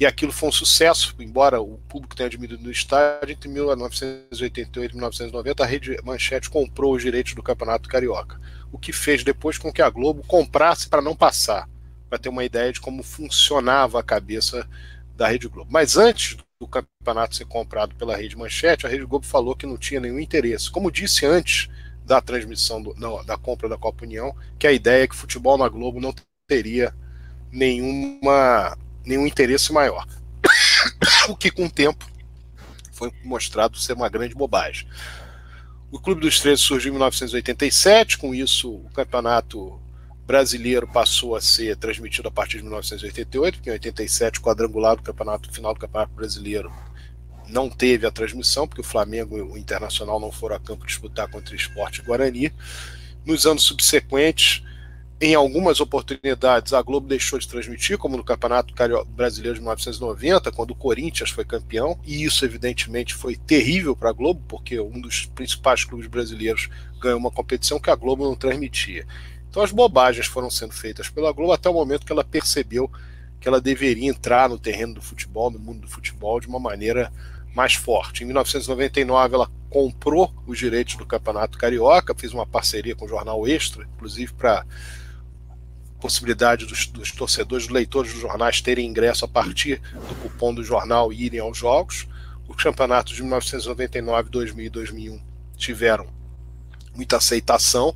e aquilo foi um sucesso, embora o público tenha diminuído no estádio. Entre 1988 e 1990, a Rede Manchete comprou os direitos do Campeonato Carioca, o que fez depois com que a Globo comprasse para não passar, para ter uma ideia de como funcionava a cabeça da Rede Globo. Mas antes do campeonato ser comprado pela Rede Manchete, a Rede Globo falou que não tinha nenhum interesse. Como disse antes da transmissão do, não, da compra da Copa União, que a ideia é que futebol na Globo não teria nenhuma nenhum interesse maior. *coughs* o que, com o tempo, foi mostrado ser uma grande bobagem. O Clube dos 13 surgiu em 1987, com isso o campeonato brasileiro passou a ser transmitido a partir de 1988, porque em 87 o quadrangular do campeonato final do Campeonato Brasileiro não teve a transmissão, porque o Flamengo e o Internacional não foram a campo disputar contra o Esporte Guarani. Nos anos subsequentes, em algumas oportunidades, a Globo deixou de transmitir, como no Campeonato Brasileiro de 1990, quando o Corinthians foi campeão, e isso, evidentemente, foi terrível para a Globo, porque um dos principais clubes brasileiros ganhou uma competição que a Globo não transmitia. Então, as bobagens foram sendo feitas pela Globo até o momento que ela percebeu que ela deveria entrar no terreno do futebol, no mundo do futebol, de uma maneira mais forte. Em 1999, ela comprou os direitos do Campeonato Carioca, fez uma parceria com o Jornal Extra, inclusive para possibilidade dos, dos, torcedores, dos leitores dos jornais terem ingresso a partir do cupom do jornal e irem aos jogos. Os campeonatos de 1999, 2000 e 2001 tiveram muita aceitação,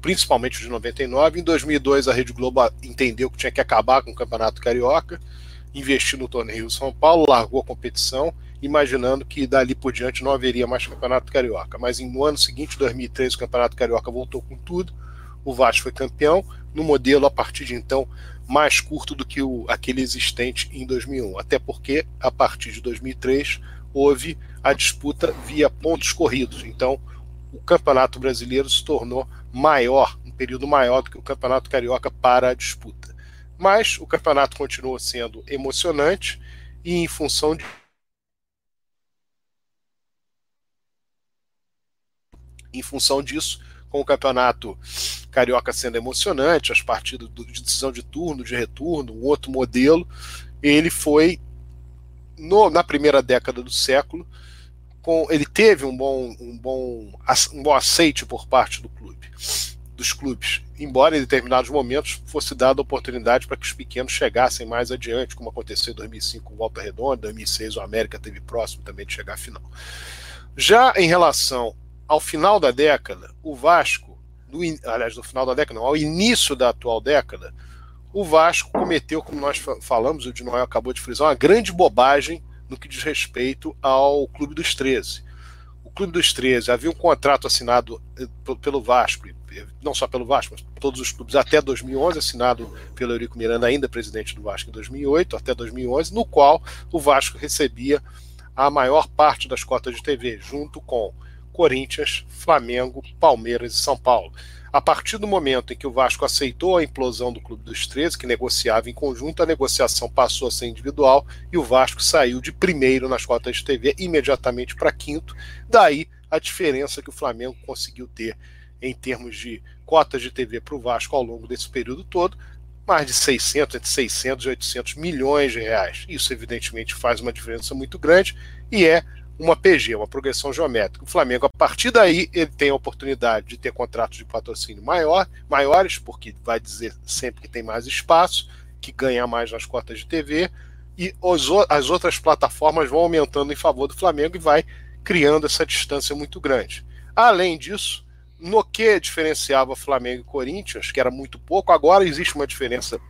principalmente os de 99. Em 2002, a Rede Globo entendeu que tinha que acabar com o Campeonato Carioca, investiu no torneio São Paulo, largou a competição, imaginando que dali por diante não haveria mais Campeonato Carioca. Mas no ano seguinte, 2003, o Campeonato Carioca voltou com tudo. O Vasco foi campeão, no modelo a partir de então mais curto do que o, aquele existente em 2001. Até porque a partir de 2003 houve a disputa via pontos corridos. Então o Campeonato Brasileiro se tornou maior, um período maior do que o Campeonato Carioca para a disputa. Mas o campeonato continuou sendo emocionante e em função de em função disso, com o campeonato carioca sendo emocionante, as partidas de decisão de turno, de retorno, um outro modelo. Ele foi no, na primeira década do século, com, ele teve um bom, um, bom, um bom aceite por parte do clube, dos clubes, embora em determinados momentos fosse dada oportunidade para que os pequenos chegassem mais adiante, como aconteceu em 2005 com Volta Redonda, 2006 o América teve próximo também de chegar à final. Já em relação ao final da década, o Vasco, aliás, no final da década, não, ao início da atual década, o Vasco cometeu, como nós falamos, o de Noel acabou de frisar, uma grande bobagem no que diz respeito ao Clube dos 13. O Clube dos 13 havia um contrato assinado eh, pelo Vasco, não só pelo Vasco, mas todos os clubes até 2011, assinado pelo Eurico Miranda, ainda presidente do Vasco em 2008, até 2011, no qual o Vasco recebia a maior parte das cotas de TV, junto com Corinthians, Flamengo, Palmeiras e São Paulo. A partir do momento em que o Vasco aceitou a implosão do Clube dos 13, que negociava em conjunto, a negociação passou a ser individual e o Vasco saiu de primeiro nas cotas de TV imediatamente para quinto. Daí a diferença que o Flamengo conseguiu ter em termos de cotas de TV para o Vasco ao longo desse período todo, mais de 600, entre 600 e 800 milhões de reais. Isso, evidentemente, faz uma diferença muito grande e é uma PG, uma progressão geométrica. O Flamengo, a partir daí, ele tem a oportunidade de ter contratos de patrocínio maior, maiores, porque vai dizer sempre que tem mais espaço, que ganha mais nas cotas de TV, e os, as outras plataformas vão aumentando em favor do Flamengo e vai criando essa distância muito grande. Além disso, no que diferenciava Flamengo e Corinthians, que era muito pouco, agora existe uma diferença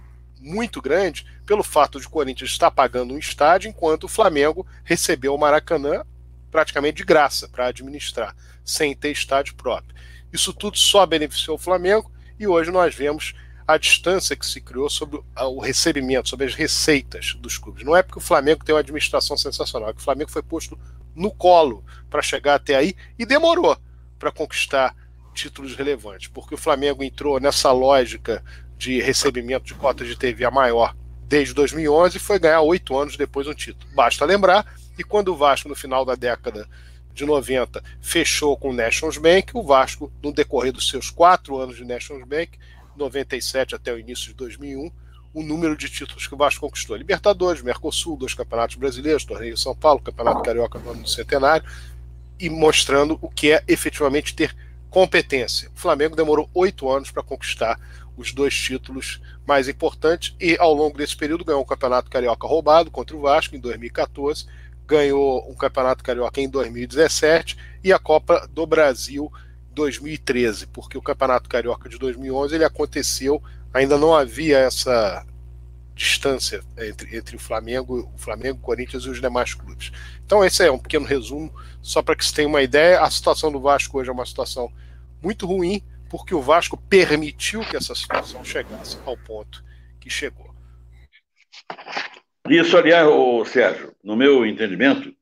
muito grande pelo fato de Corinthians estar pagando um estádio, enquanto o Flamengo recebeu o Maracanã praticamente de graça para administrar, sem ter estádio próprio. Isso tudo só beneficiou o Flamengo e hoje nós vemos a distância que se criou sobre o recebimento, sobre as receitas dos clubes. Não é porque o Flamengo tem uma administração sensacional, é que o Flamengo foi posto no colo para chegar até aí e demorou para conquistar títulos relevantes, porque o Flamengo entrou nessa lógica de recebimento de cotas de TV a maior desde 2011 e foi ganhar oito anos depois um título. Basta lembrar que quando o Vasco, no final da década de 90, fechou com o National Bank, o Vasco, no decorrer dos seus quatro anos de National Bank, 97 até o início de 2001, o número de títulos que o Vasco conquistou. Libertadores, Mercosul, dois campeonatos brasileiros, Torneio São Paulo, Campeonato Carioca no ano do centenário, e mostrando o que é efetivamente ter competência. O Flamengo demorou oito anos para conquistar os dois títulos mais importantes e, ao longo desse período, ganhou o Campeonato Carioca roubado contra o Vasco em 2014, ganhou um Campeonato Carioca em 2017 e a Copa do Brasil 2013, porque o Campeonato Carioca de 2011 ele aconteceu, ainda não havia essa distância entre, entre o Flamengo, o Flamengo, o Corinthians e os demais clubes. Então esse é um pequeno resumo, só para que se tenha uma ideia. A situação do Vasco hoje é uma situação muito ruim, porque o Vasco permitiu que essa situação chegasse ao ponto que chegou. Isso, aliás, o Sérgio, no meu entendimento,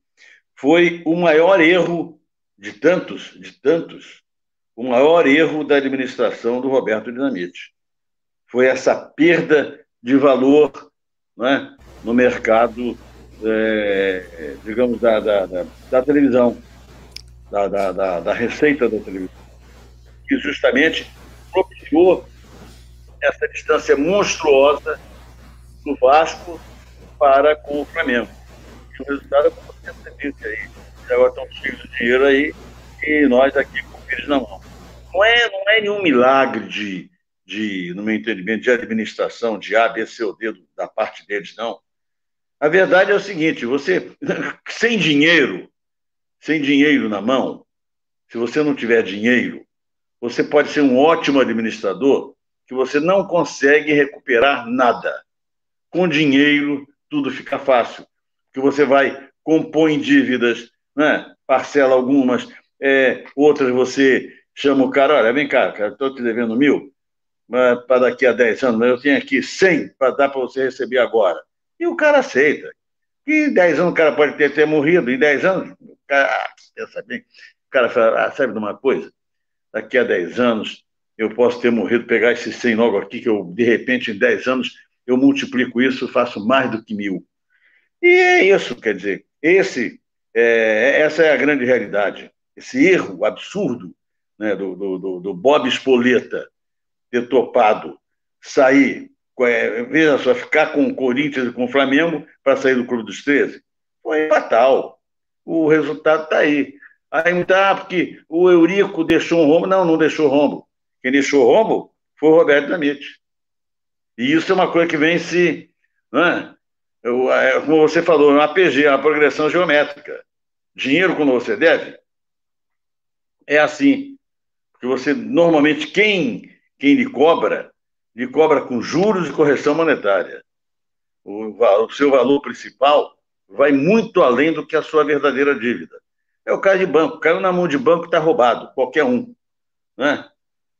foi o maior erro de tantos, de tantos, o maior erro da administração do Roberto Dinamite. Foi essa perda de valor né, no mercado, é, digamos, da, da, da, da televisão, da, da, da, receita da televisão, que justamente propiciou essa distância monstruosa do Vasco para com o Flamengo. E o resultado é como você disse aí, agora estão cheios de dinheiro aí e nós aqui com o pires na mão não é, não é nenhum milagre de, de, no meu entendimento, de administração, de A, B, C ou D da parte deles, não. A verdade é o seguinte: você, *laughs* sem dinheiro, sem dinheiro na mão, se você não tiver dinheiro, você pode ser um ótimo administrador, que você não consegue recuperar nada. Com dinheiro, tudo fica fácil, que você vai compor em dívidas, né? parcela algumas, é, outras você chama o cara, olha, vem cá, cara, estou te devendo mil para daqui a 10 anos, mas eu tenho aqui 100 para dar para você receber agora. E o cara aceita. E em 10 anos o cara pode ter, ter morrido, em 10 anos, o cara, ah, pensa bem, o cara fala, ah, sabe de uma coisa? Daqui a 10 anos eu posso ter morrido, pegar esses 100 logo aqui, que eu, de repente, em 10 anos, eu multiplico isso, faço mais do que mil. E é isso, quer dizer, esse, é, essa é a grande realidade. Esse erro absurdo né, do, do, do Bob Espoleta ter topado sair, é, veja só, ficar com o Corinthians e com o Flamengo para sair do Clube dos 13, foi fatal. O resultado está aí. Aí tá, porque o Eurico deixou um rombo. Não, não deixou rombo. Quem deixou rombo foi o Roberto Damite. E isso é uma coisa que vem se. Né? É, como você falou, é uma APG, é uma progressão geométrica. Dinheiro, quando você deve, é assim. Porque você, normalmente, quem, quem lhe cobra, lhe cobra com juros e correção monetária. O, o seu valor principal vai muito além do que a sua verdadeira dívida. É o caso de banco. Caiu na mão de banco, está roubado. Qualquer um. Né?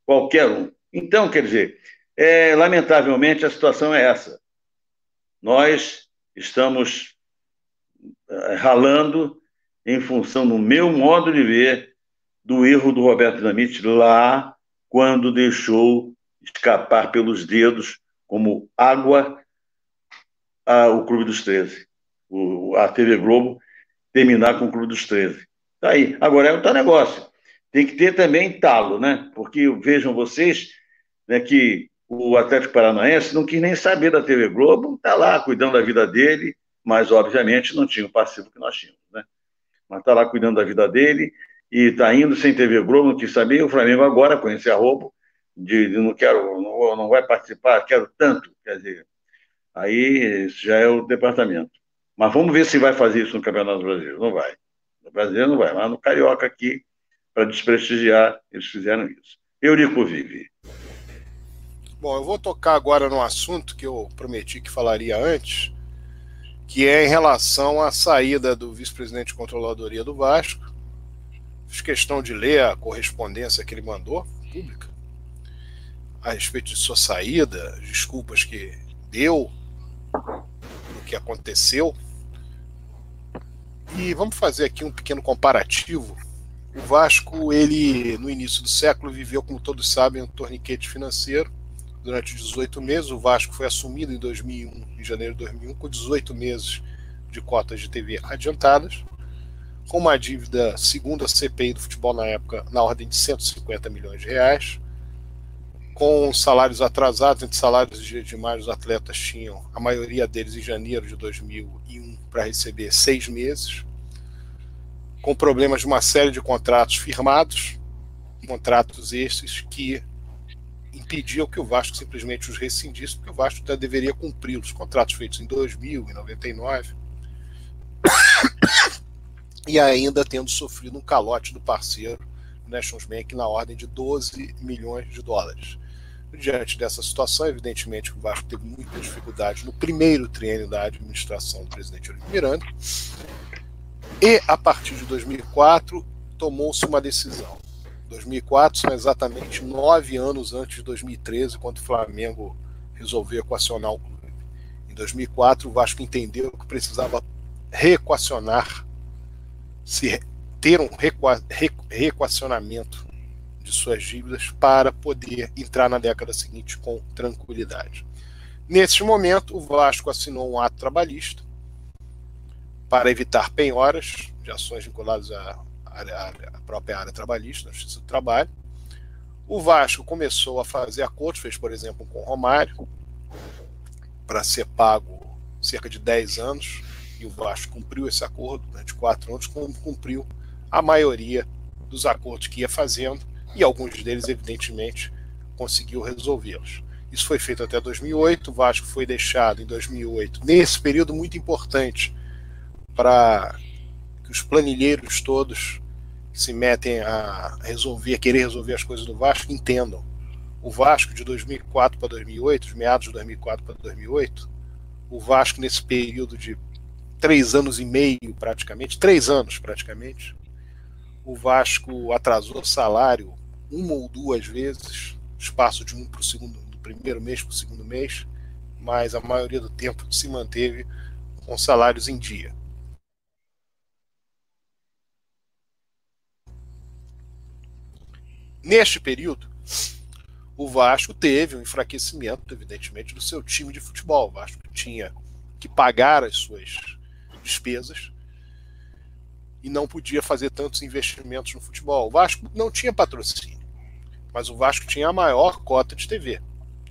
Qualquer um. Então, quer dizer, é, lamentavelmente a situação é essa. Nós estamos é, ralando em função, no meu modo de ver, do erro do Roberto Dinamite lá quando deixou escapar pelos dedos como água a, o Clube dos 13. O, a TV Globo terminar com o Clube dos 13. Tá aí. Agora é outro negócio. Tem que ter também talo, né? Porque vejam vocês né, que o Atlético Paranaense não quis nem saber da TV Globo, está lá cuidando da vida dele, mas obviamente não tinha o passivo que nós tínhamos, né? Mas está lá cuidando da vida dele e está indo sem TV Globo, não quis saber. O Flamengo agora, com esse arrobo, de, de não quero, não, não vai participar, quero tanto. Quer dizer, aí isso já é o departamento. Mas vamos ver se vai fazer isso no Campeonato Brasileiro. Não vai. No Brasileiro não vai, mas no Carioca aqui, para desprestigiar, eles fizeram isso. Eurico Vive. Bom, eu vou tocar agora no assunto que eu prometi que falaria antes, que é em relação à saída do vice-presidente de controladoria do Vasco. Fiz questão de ler a correspondência que ele mandou, pública, a respeito de sua saída, desculpas que deu, do que aconteceu. E vamos fazer aqui um pequeno comparativo. O Vasco, ele no início do século viveu, como todos sabem, um torniquete financeiro. Durante 18 meses, o Vasco foi assumido em 2001, em janeiro de 2001, com 18 meses de cotas de TV adiantadas, com uma dívida, segundo a CPI do futebol na época, na ordem de 150 milhões de reais, com salários atrasados, entre salários de demais, os atletas tinham, a maioria deles em janeiro de 2001, para receber seis meses, com problemas de uma série de contratos firmados, contratos esses que impediam que o Vasco simplesmente os rescindisse, porque o Vasco até deveria cumprir os contratos feitos em 2000, em 99, e ainda tendo sofrido um calote do parceiro Nations Bank na ordem de 12 milhões de dólares. Diante dessa situação, evidentemente o Vasco teve muita dificuldade no primeiro triênio da administração do presidente Olívio Miranda, e a partir de 2004 tomou-se uma decisão. 2004 são exatamente nove anos antes de 2013, quando o Flamengo resolveu equacionar o clube. Em 2004, o Vasco entendeu que precisava reequacionar, se ter um reequacionamento de suas dívidas para poder entrar na década seguinte com tranquilidade. Nesse momento, o Vasco assinou um ato trabalhista para evitar penhoras de ações vinculadas à, à, à própria área trabalhista, na Justiça do Trabalho. O Vasco começou a fazer acordos, fez, por exemplo, com o Romário, para ser pago cerca de 10 anos, e o Vasco cumpriu esse acordo durante quatro anos, cumpriu a maioria dos acordos que ia fazendo, e alguns deles, evidentemente, conseguiu resolvê-los. Isso foi feito até 2008. O Vasco foi deixado em 2008, nesse período muito importante para que os planilheiros todos se metem a resolver, a querer resolver as coisas do Vasco, entendam. O Vasco de 2004 para 2008, os meados de 2004 para 2008, o Vasco nesse período de três anos e meio, praticamente, três anos praticamente, o Vasco atrasou salário uma ou duas vezes, espaço de um para o segundo, do primeiro mês para o segundo mês, mas a maioria do tempo se manteve com salários em dia. Neste período, o Vasco teve um enfraquecimento, evidentemente, do seu time de futebol. O Vasco tinha que pagar as suas despesas e não podia fazer tantos investimentos no futebol. O Vasco não tinha patrocínio mas o Vasco tinha a maior cota de TV.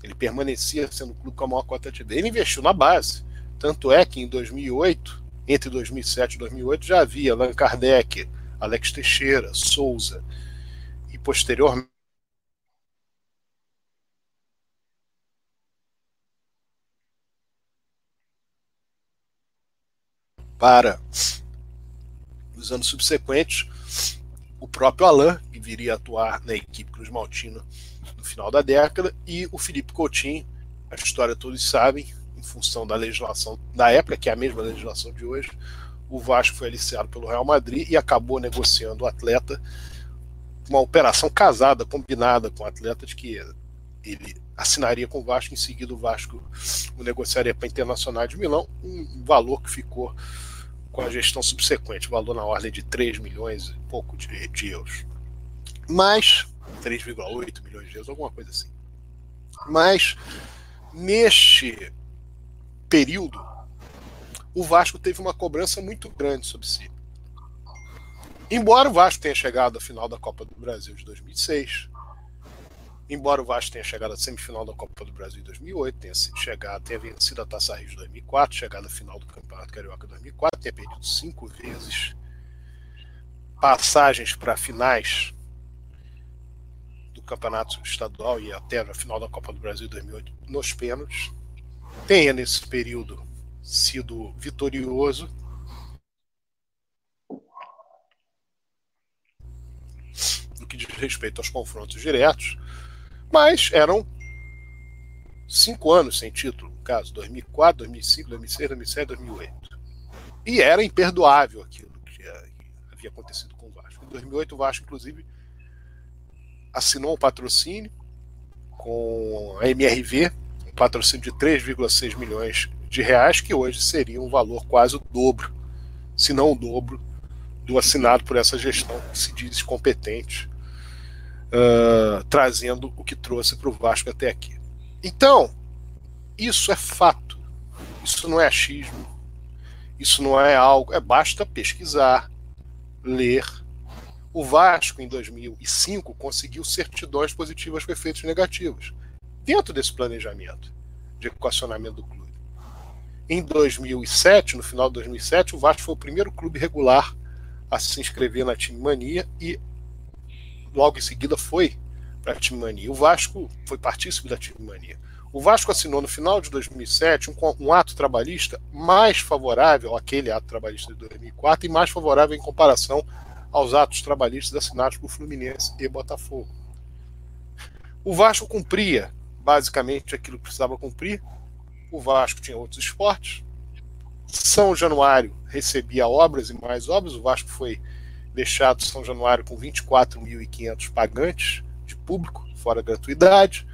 Ele permanecia sendo o clube com a maior cota de TV. Ele investiu na base. Tanto é que em 2008, entre 2007 e 2008, já havia Allan Kardec, Alex Teixeira, Souza posteriormente para os anos subsequentes o próprio Alain, que viria a atuar na equipe Cruz Maltina no final da década, e o Felipe Coutinho, a história todos sabem, em função da legislação da época, que é a mesma legislação de hoje, o Vasco foi aliciado pelo Real Madrid e acabou negociando o atleta, uma operação casada, combinada com o atleta, de que ele assinaria com o Vasco, em seguida o Vasco o negociaria para a Internacional de Milão, um valor que ficou com a gestão subsequente, valor na ordem de 3 milhões e pouco de, de euros. Mas, 3,8 milhões de euros, alguma coisa assim. Mas, neste período, o Vasco teve uma cobrança muito grande sobre si. Embora o Vasco tenha chegado à final da Copa do Brasil de 2006, Embora o Vasco tenha chegado à semifinal da Copa do Brasil em 2008, tenha chegado, tenha vencido a Taça Rio de 2004, chegado à final do Campeonato Carioca de 2004, tenha perdido cinco vezes passagens para finais do Campeonato Estadual e até a final da Copa do Brasil 2008 nos pênaltis, tenha nesse período sido vitorioso. Que diz respeito aos confrontos diretos, mas eram cinco anos sem título, no caso, 2004, 2005, 2006, 2007, 2008. E era imperdoável aquilo que havia acontecido com o Vasco. Em 2008, o Vasco, inclusive, assinou um patrocínio com a MRV, um patrocínio de 3,6 milhões de reais, que hoje seria um valor quase o dobro, se não o dobro, do assinado por essa gestão que se diz competente, uh, trazendo o que trouxe para o Vasco até aqui. Então, isso é fato, isso não é achismo, isso não é algo, é basta pesquisar, ler. O Vasco, em 2005, conseguiu certidões positivas com efeitos negativos, dentro desse planejamento de equacionamento do clube. Em 2007, no final de 2007, o Vasco foi o primeiro clube regular a se inscrever na Time Mania e logo em seguida foi para a Time Mania. O Vasco foi partícipe da Time Mania. O Vasco assinou no final de 2007 um, um ato trabalhista mais favorável àquele ato trabalhista de 2004 e mais favorável em comparação aos atos trabalhistas assinados por Fluminense e Botafogo. O Vasco cumpria basicamente aquilo que precisava cumprir. O Vasco tinha outros esportes. São Januário recebia obras e mais obras. O Vasco foi deixado São Januário com 24.500 pagantes de público, fora gratuidade,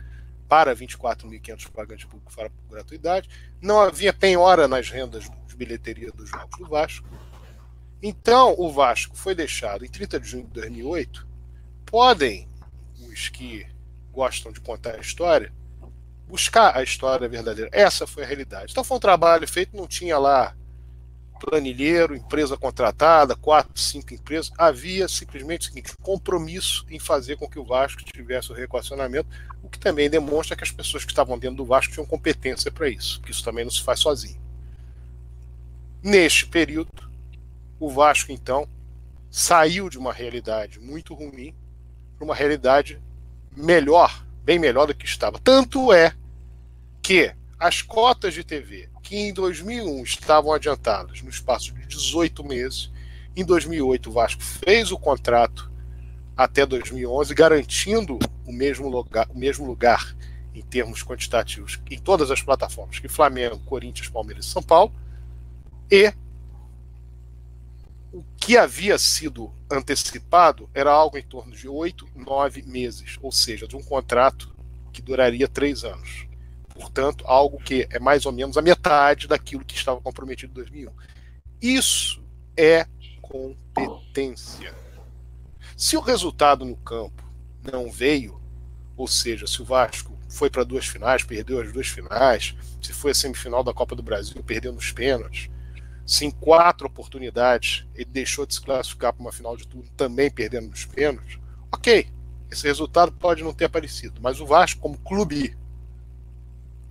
para 24.500 pagantes de público fora gratuidade. Não havia penhora nas rendas de bilheteria dos jogos do Vasco. Então, o Vasco foi deixado em 30 de junho de 2008. Podem os que gostam de contar a história buscar a história verdadeira. Essa foi a realidade. Então, foi um trabalho feito, não tinha lá planilheiro, empresa contratada, quatro, cinco empresas. Havia simplesmente o seguinte: compromisso em fazer com que o Vasco tivesse o reequacionamento, o que também demonstra que as pessoas que estavam dentro do Vasco tinham competência para isso, que isso também não se faz sozinho. Neste período, o Vasco, então, saiu de uma realidade muito ruim para uma realidade melhor, bem melhor do que estava. Tanto é que as cotas de TV que em 2001 estavam adiantadas no espaço de 18 meses, em 2008 o Vasco fez o contrato até 2011, garantindo o mesmo lugar, o mesmo lugar em termos quantitativos em todas as plataformas que Flamengo, Corinthians, Palmeiras e São Paulo, e o que havia sido antecipado era algo em torno de oito, nove meses, ou seja, de um contrato que duraria três anos. Portanto, algo que é mais ou menos a metade daquilo que estava comprometido em 2001. Isso é competência. Se o resultado no campo não veio, ou seja, se o Vasco foi para duas finais, perdeu as duas finais, se foi a semifinal da Copa do Brasil, perdeu nos pênaltis, se em quatro oportunidades ele deixou de se classificar para uma final de turno, também perdendo nos pênaltis, ok, esse resultado pode não ter aparecido, mas o Vasco, como clube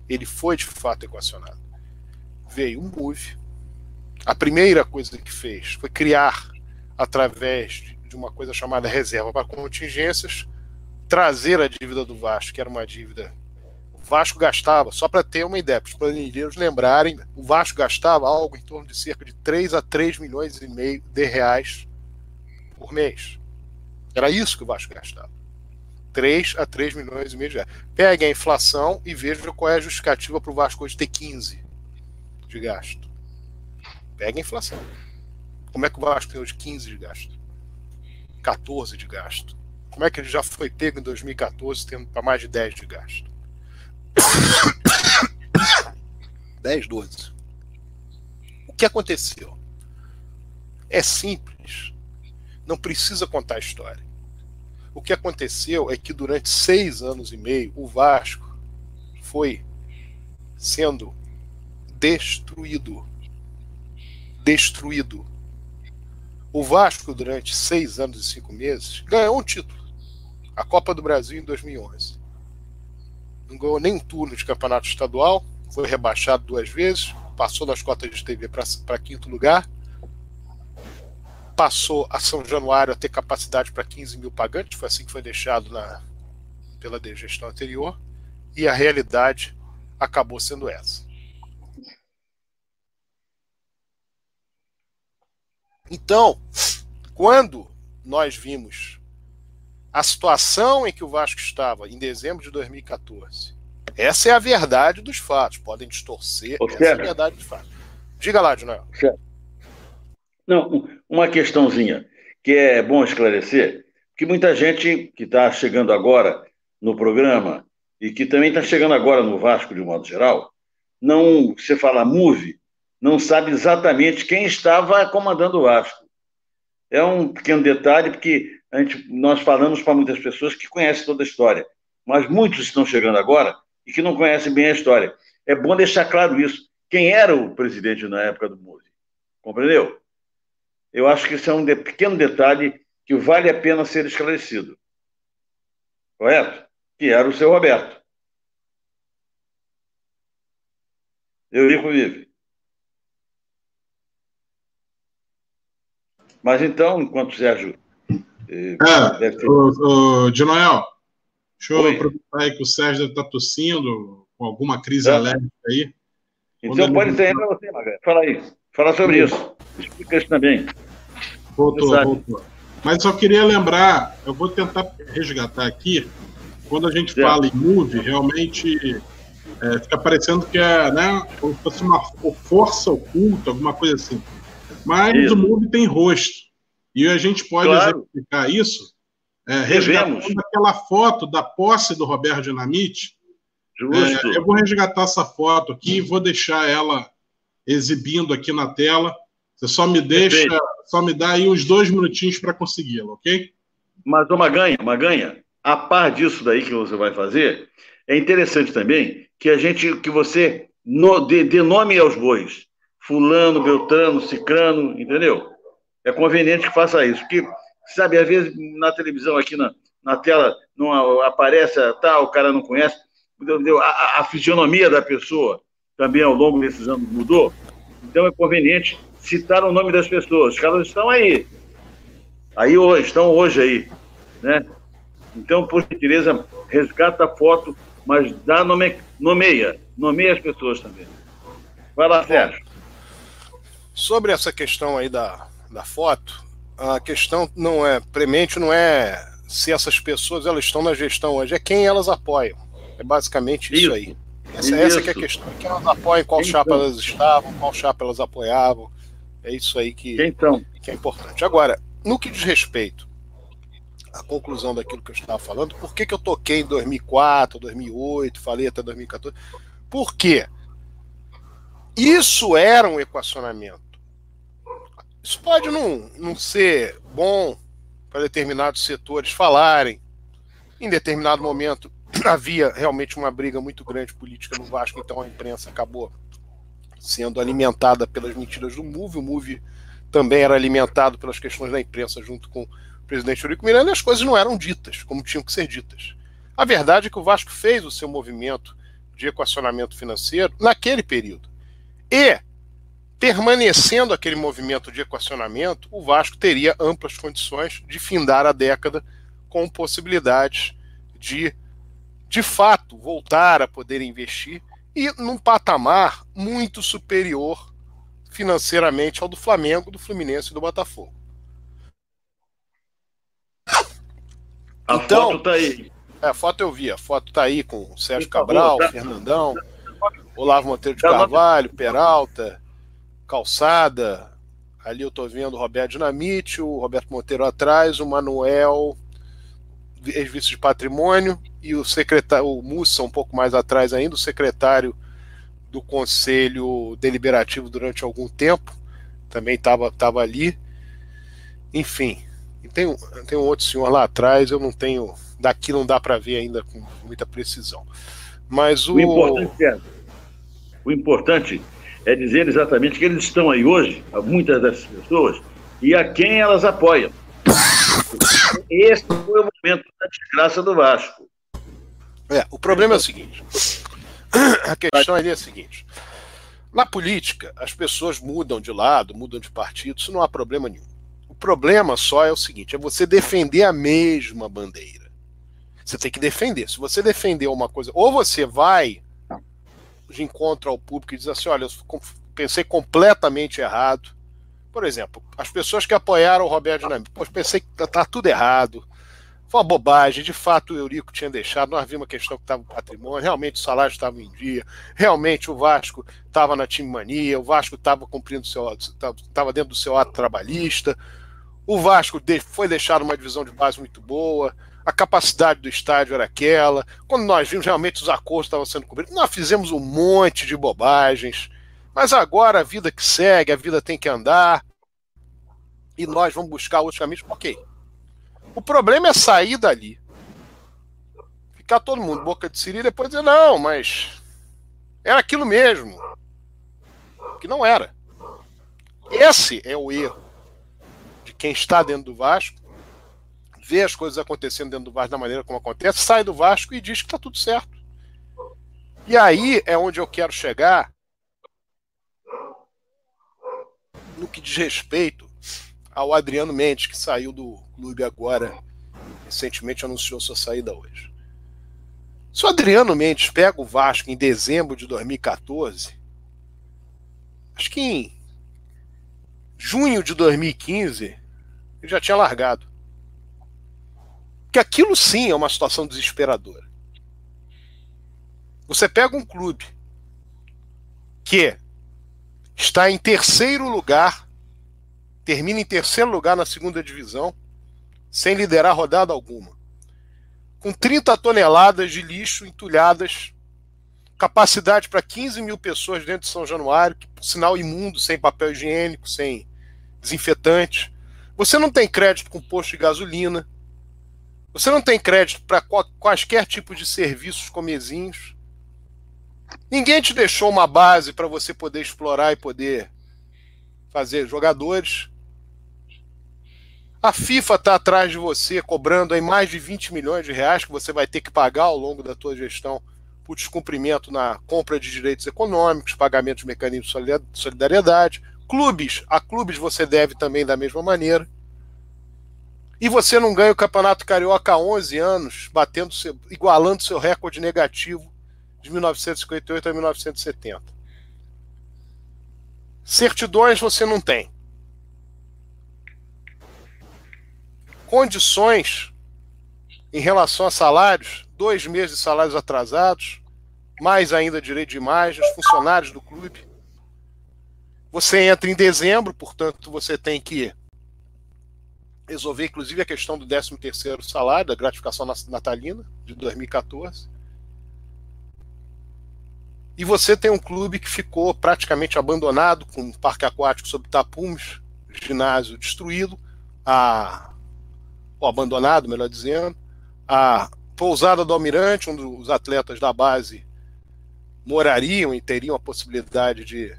ele foi de fato equacionado. Veio um move. A primeira coisa que fez foi criar, através de uma coisa chamada reserva para contingências, trazer a dívida do Vasco, que era uma dívida. O Vasco gastava, só para ter uma ideia, para os planilheiros lembrarem, o Vasco gastava algo em torno de cerca de 3 a 3 milhões e meio de reais por mês. Era isso que o Vasco gastava. 3 a 3 milhões e meio de reais. Pegue a inflação e veja qual é a justificativa para o Vasco hoje ter 15 de gasto. Pegue a inflação. Como é que o Vasco tem hoje 15 de gasto? 14 de gasto. Como é que ele já foi pego em 2014 tendo para mais de 10 de gasto? *coughs* 10, 12. O que aconteceu? É simples. Não precisa contar a história. O que aconteceu é que durante seis anos e meio o Vasco foi sendo destruído. Destruído. O Vasco, durante seis anos e cinco meses, ganhou um título. A Copa do Brasil em 2011. Não ganhou nem um turno de campeonato estadual, foi rebaixado duas vezes, passou nas cotas de TV para quinto lugar passou a São Januário a ter capacidade para 15 mil pagantes, foi assim que foi deixado na, pela gestão anterior, e a realidade acabou sendo essa. Então, quando nós vimos a situação em que o Vasco estava em dezembro de 2014. Essa é a verdade dos fatos. Podem distorcer, Ô, essa é a verdade dos fatos. Diga lá, Dinoel. Não, uma questãozinha que é bom esclarecer, que muita gente que está chegando agora no programa e que também está chegando agora no Vasco de um modo geral, não, você fala move, não sabe exatamente quem estava comandando o Vasco. É um pequeno detalhe, porque a gente, nós falamos para muitas pessoas que conhecem toda a história, mas muitos estão chegando agora e que não conhecem bem a história. É bom deixar claro isso. Quem era o presidente na época do Mose? Compreendeu? Eu acho que isso é um de, pequeno detalhe que vale a pena ser esclarecido. Correto? Que era o seu Roberto. Eurico vive. Mas então, enquanto o Sérgio é, ter... o, o, de Noel, deixa eu aproveitar aí que o Sérgio está tossindo, com alguma crise é. alérgica aí. Então pode ser para você, Magalhães. Fala aí. Fala sobre isso. Explica isso também. Voltou, voltou. Mas só queria lembrar, eu vou tentar resgatar aqui, quando a gente fala em movie, realmente é, fica parecendo que é né, como se fosse uma força oculta, alguma coisa assim. Mas isso. o movie tem rosto. E a gente pode claro. exemplificar isso é, resgatando aquela foto da posse do Roberto Dinamite. Justo. É, eu vou resgatar essa foto aqui e vou deixar ela exibindo aqui na tela. Você só me deixa, Perfeito. só me dá aí uns dois minutinhos para consegui-la, ok? Mas uma ganha, uma ganha. A par disso daí que você vai fazer, é interessante também que a gente, que você no, dê, dê nome aos bois. Fulano, Beltrano, Cicrano, entendeu? é conveniente que faça isso. Porque, sabe, às vezes na televisão, aqui na, na tela, não aparece, tá, o cara não conhece. A, a fisionomia da pessoa também ao longo desses anos mudou. Então é conveniente citar o nome das pessoas. Os caras estão aí. Aí estão hoje aí. Né? Então, por gentileza, resgata a foto, mas dá nome, nomeia. Nomeia as pessoas também. Vai lá, Sérgio. Sobre essa questão aí da, da foto, a questão não é premente, não é se essas pessoas elas estão na gestão hoje, é quem elas apoiam. É basicamente isso, isso. aí. Essa, isso. essa é a questão. Quem elas apoiam, qual chapa elas estavam, qual chapa elas apoiavam. É isso aí que, então. que é importante. Agora, no que diz respeito à conclusão daquilo que eu estava falando, por que, que eu toquei em 2004, 2008, falei até 2014? Por quê? Isso era um equacionamento isso pode não, não ser bom para determinados setores falarem. Em determinado momento *clears throat* havia realmente uma briga muito grande política no Vasco, então a imprensa acabou sendo alimentada pelas mentiras do MUVE. O MUVE também era alimentado pelas questões da imprensa junto com o presidente Eurico Miranda e as coisas não eram ditas como tinham que ser ditas. A verdade é que o Vasco fez o seu movimento de equacionamento financeiro naquele período. E permanecendo aquele movimento de equacionamento, o Vasco teria amplas condições de findar a década com possibilidades de, de fato, voltar a poder investir e num patamar muito superior financeiramente ao do Flamengo, do Fluminense e do Botafogo. A então, foto tá aí. É, a foto eu vi, a foto tá aí com o Sérgio Cabral, tá. Fernandão, Olavo Monteiro de Carvalho, Peralta, calçada. Ali eu estou vendo o Roberto Dinamite, o Roberto Monteiro atrás, o Manuel, ex-vice de patrimônio, e o secretário, o Mussa um pouco mais atrás ainda, o secretário do Conselho Deliberativo durante algum tempo, também estava tava ali. Enfim, e tem, tem um outro senhor lá atrás, eu não tenho. Daqui não dá para ver ainda com muita precisão. Mas o. O importante, é, o importante é dizer exatamente que eles estão aí hoje, muitas dessas pessoas, e a quem elas apoiam. Esse foi o momento da desgraça do Vasco. É, o problema é o seguinte: *clears throat* a questão ali é a seguinte. Na política, as pessoas mudam de lado, mudam de partido, isso não há problema nenhum. O problema só é o seguinte: é você defender a mesma bandeira. Você tem que defender. Se você defender uma coisa, ou você vai de encontro ao público e diz assim: olha, eu pensei completamente errado. Por exemplo, as pessoas que apoiaram o Roberto Dinamite, pensei que tá, tá tudo errado. Foi uma bobagem. De fato, o Eurico tinha deixado. Nós vimos uma questão que estava no patrimônio. Realmente, o salário estava em dia. Realmente, o Vasco estava na time mania. O Vasco estava cumprindo seu. estava dentro do seu ato trabalhista. O Vasco foi deixado uma divisão de base muito boa. A capacidade do estádio era aquela. Quando nós vimos realmente os acordos estavam sendo cumpridos, nós fizemos um monte de bobagens. Mas agora a vida que segue, a vida tem que andar. E nós vamos buscar outros caminhos. Ok, o problema é sair dali. Ficar todo mundo boca de siri e depois dizer, não, mas era aquilo mesmo. Que não era. Esse é o erro de quem está dentro do Vasco, vê as coisas acontecendo dentro do Vasco da maneira como acontece, sai do Vasco e diz que está tudo certo. E aí é onde eu quero chegar no que diz respeito ao Adriano Mendes, que saiu do clube agora, recentemente anunciou sua saída hoje. Se o Adriano Mendes pega o Vasco em dezembro de 2014, acho que em junho de 2015 ele já tinha largado. Que aquilo sim é uma situação desesperadora. Você pega um clube que está em terceiro lugar, termina em terceiro lugar na segunda divisão, sem liderar rodada alguma. Com 30 toneladas de lixo entulhadas, capacidade para 15 mil pessoas dentro de São Januário, que, por sinal imundo, sem papel higiênico, sem desinfetante. Você não tem crédito com posto de gasolina. Você não tem crédito para quaisquer tipo de serviços comezinhos. Ninguém te deixou uma base para você poder explorar e poder fazer jogadores. A FIFA está atrás de você, cobrando aí mais de 20 milhões de reais que você vai ter que pagar ao longo da tua gestão por descumprimento na compra de direitos econômicos, pagamento de mecanismos de solidariedade. Clubes, a clubes você deve também da mesma maneira. E você não ganha o Campeonato Carioca há 11 anos, batendo seu, igualando seu recorde negativo de 1958 a 1970. Certidões você não tem. Condições em relação a salários, dois meses de salários atrasados, mais ainda direito de imagem, os funcionários do clube. Você entra em dezembro, portanto, você tem que resolver, inclusive, a questão do 13 terceiro salário, da gratificação natalina de 2014. E você tem um clube que ficou praticamente abandonado, com um parque aquático sob tapumes, ginásio destruído, a ou abandonado, melhor dizendo. A pousada do Almirante, onde os atletas da base morariam e teriam a possibilidade de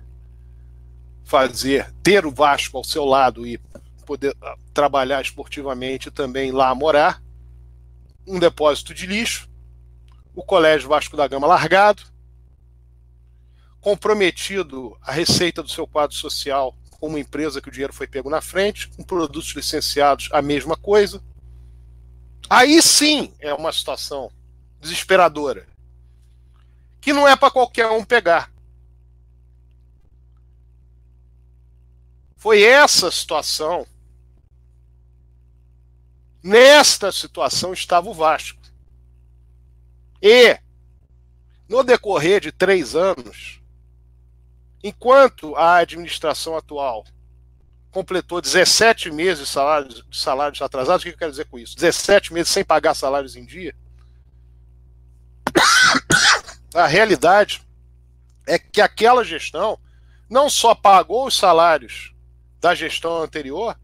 fazer, ter o Vasco ao seu lado e poder ah, trabalhar esportivamente também lá morar. Um depósito de lixo, o Colégio Vasco da Gama largado, comprometido a receita do seu quadro social com uma empresa que o dinheiro foi pego na frente, com produtos licenciados, a mesma coisa. Aí sim é uma situação desesperadora. Que não é para qualquer um pegar. Foi essa situação. Nesta situação estava o Vasco. E, no decorrer de três anos, enquanto a administração atual completou 17 meses de salários, salários atrasados. O que eu quero dizer com isso? 17 meses sem pagar salários em dia. *coughs* A realidade é que aquela gestão não só pagou os salários da gestão anterior,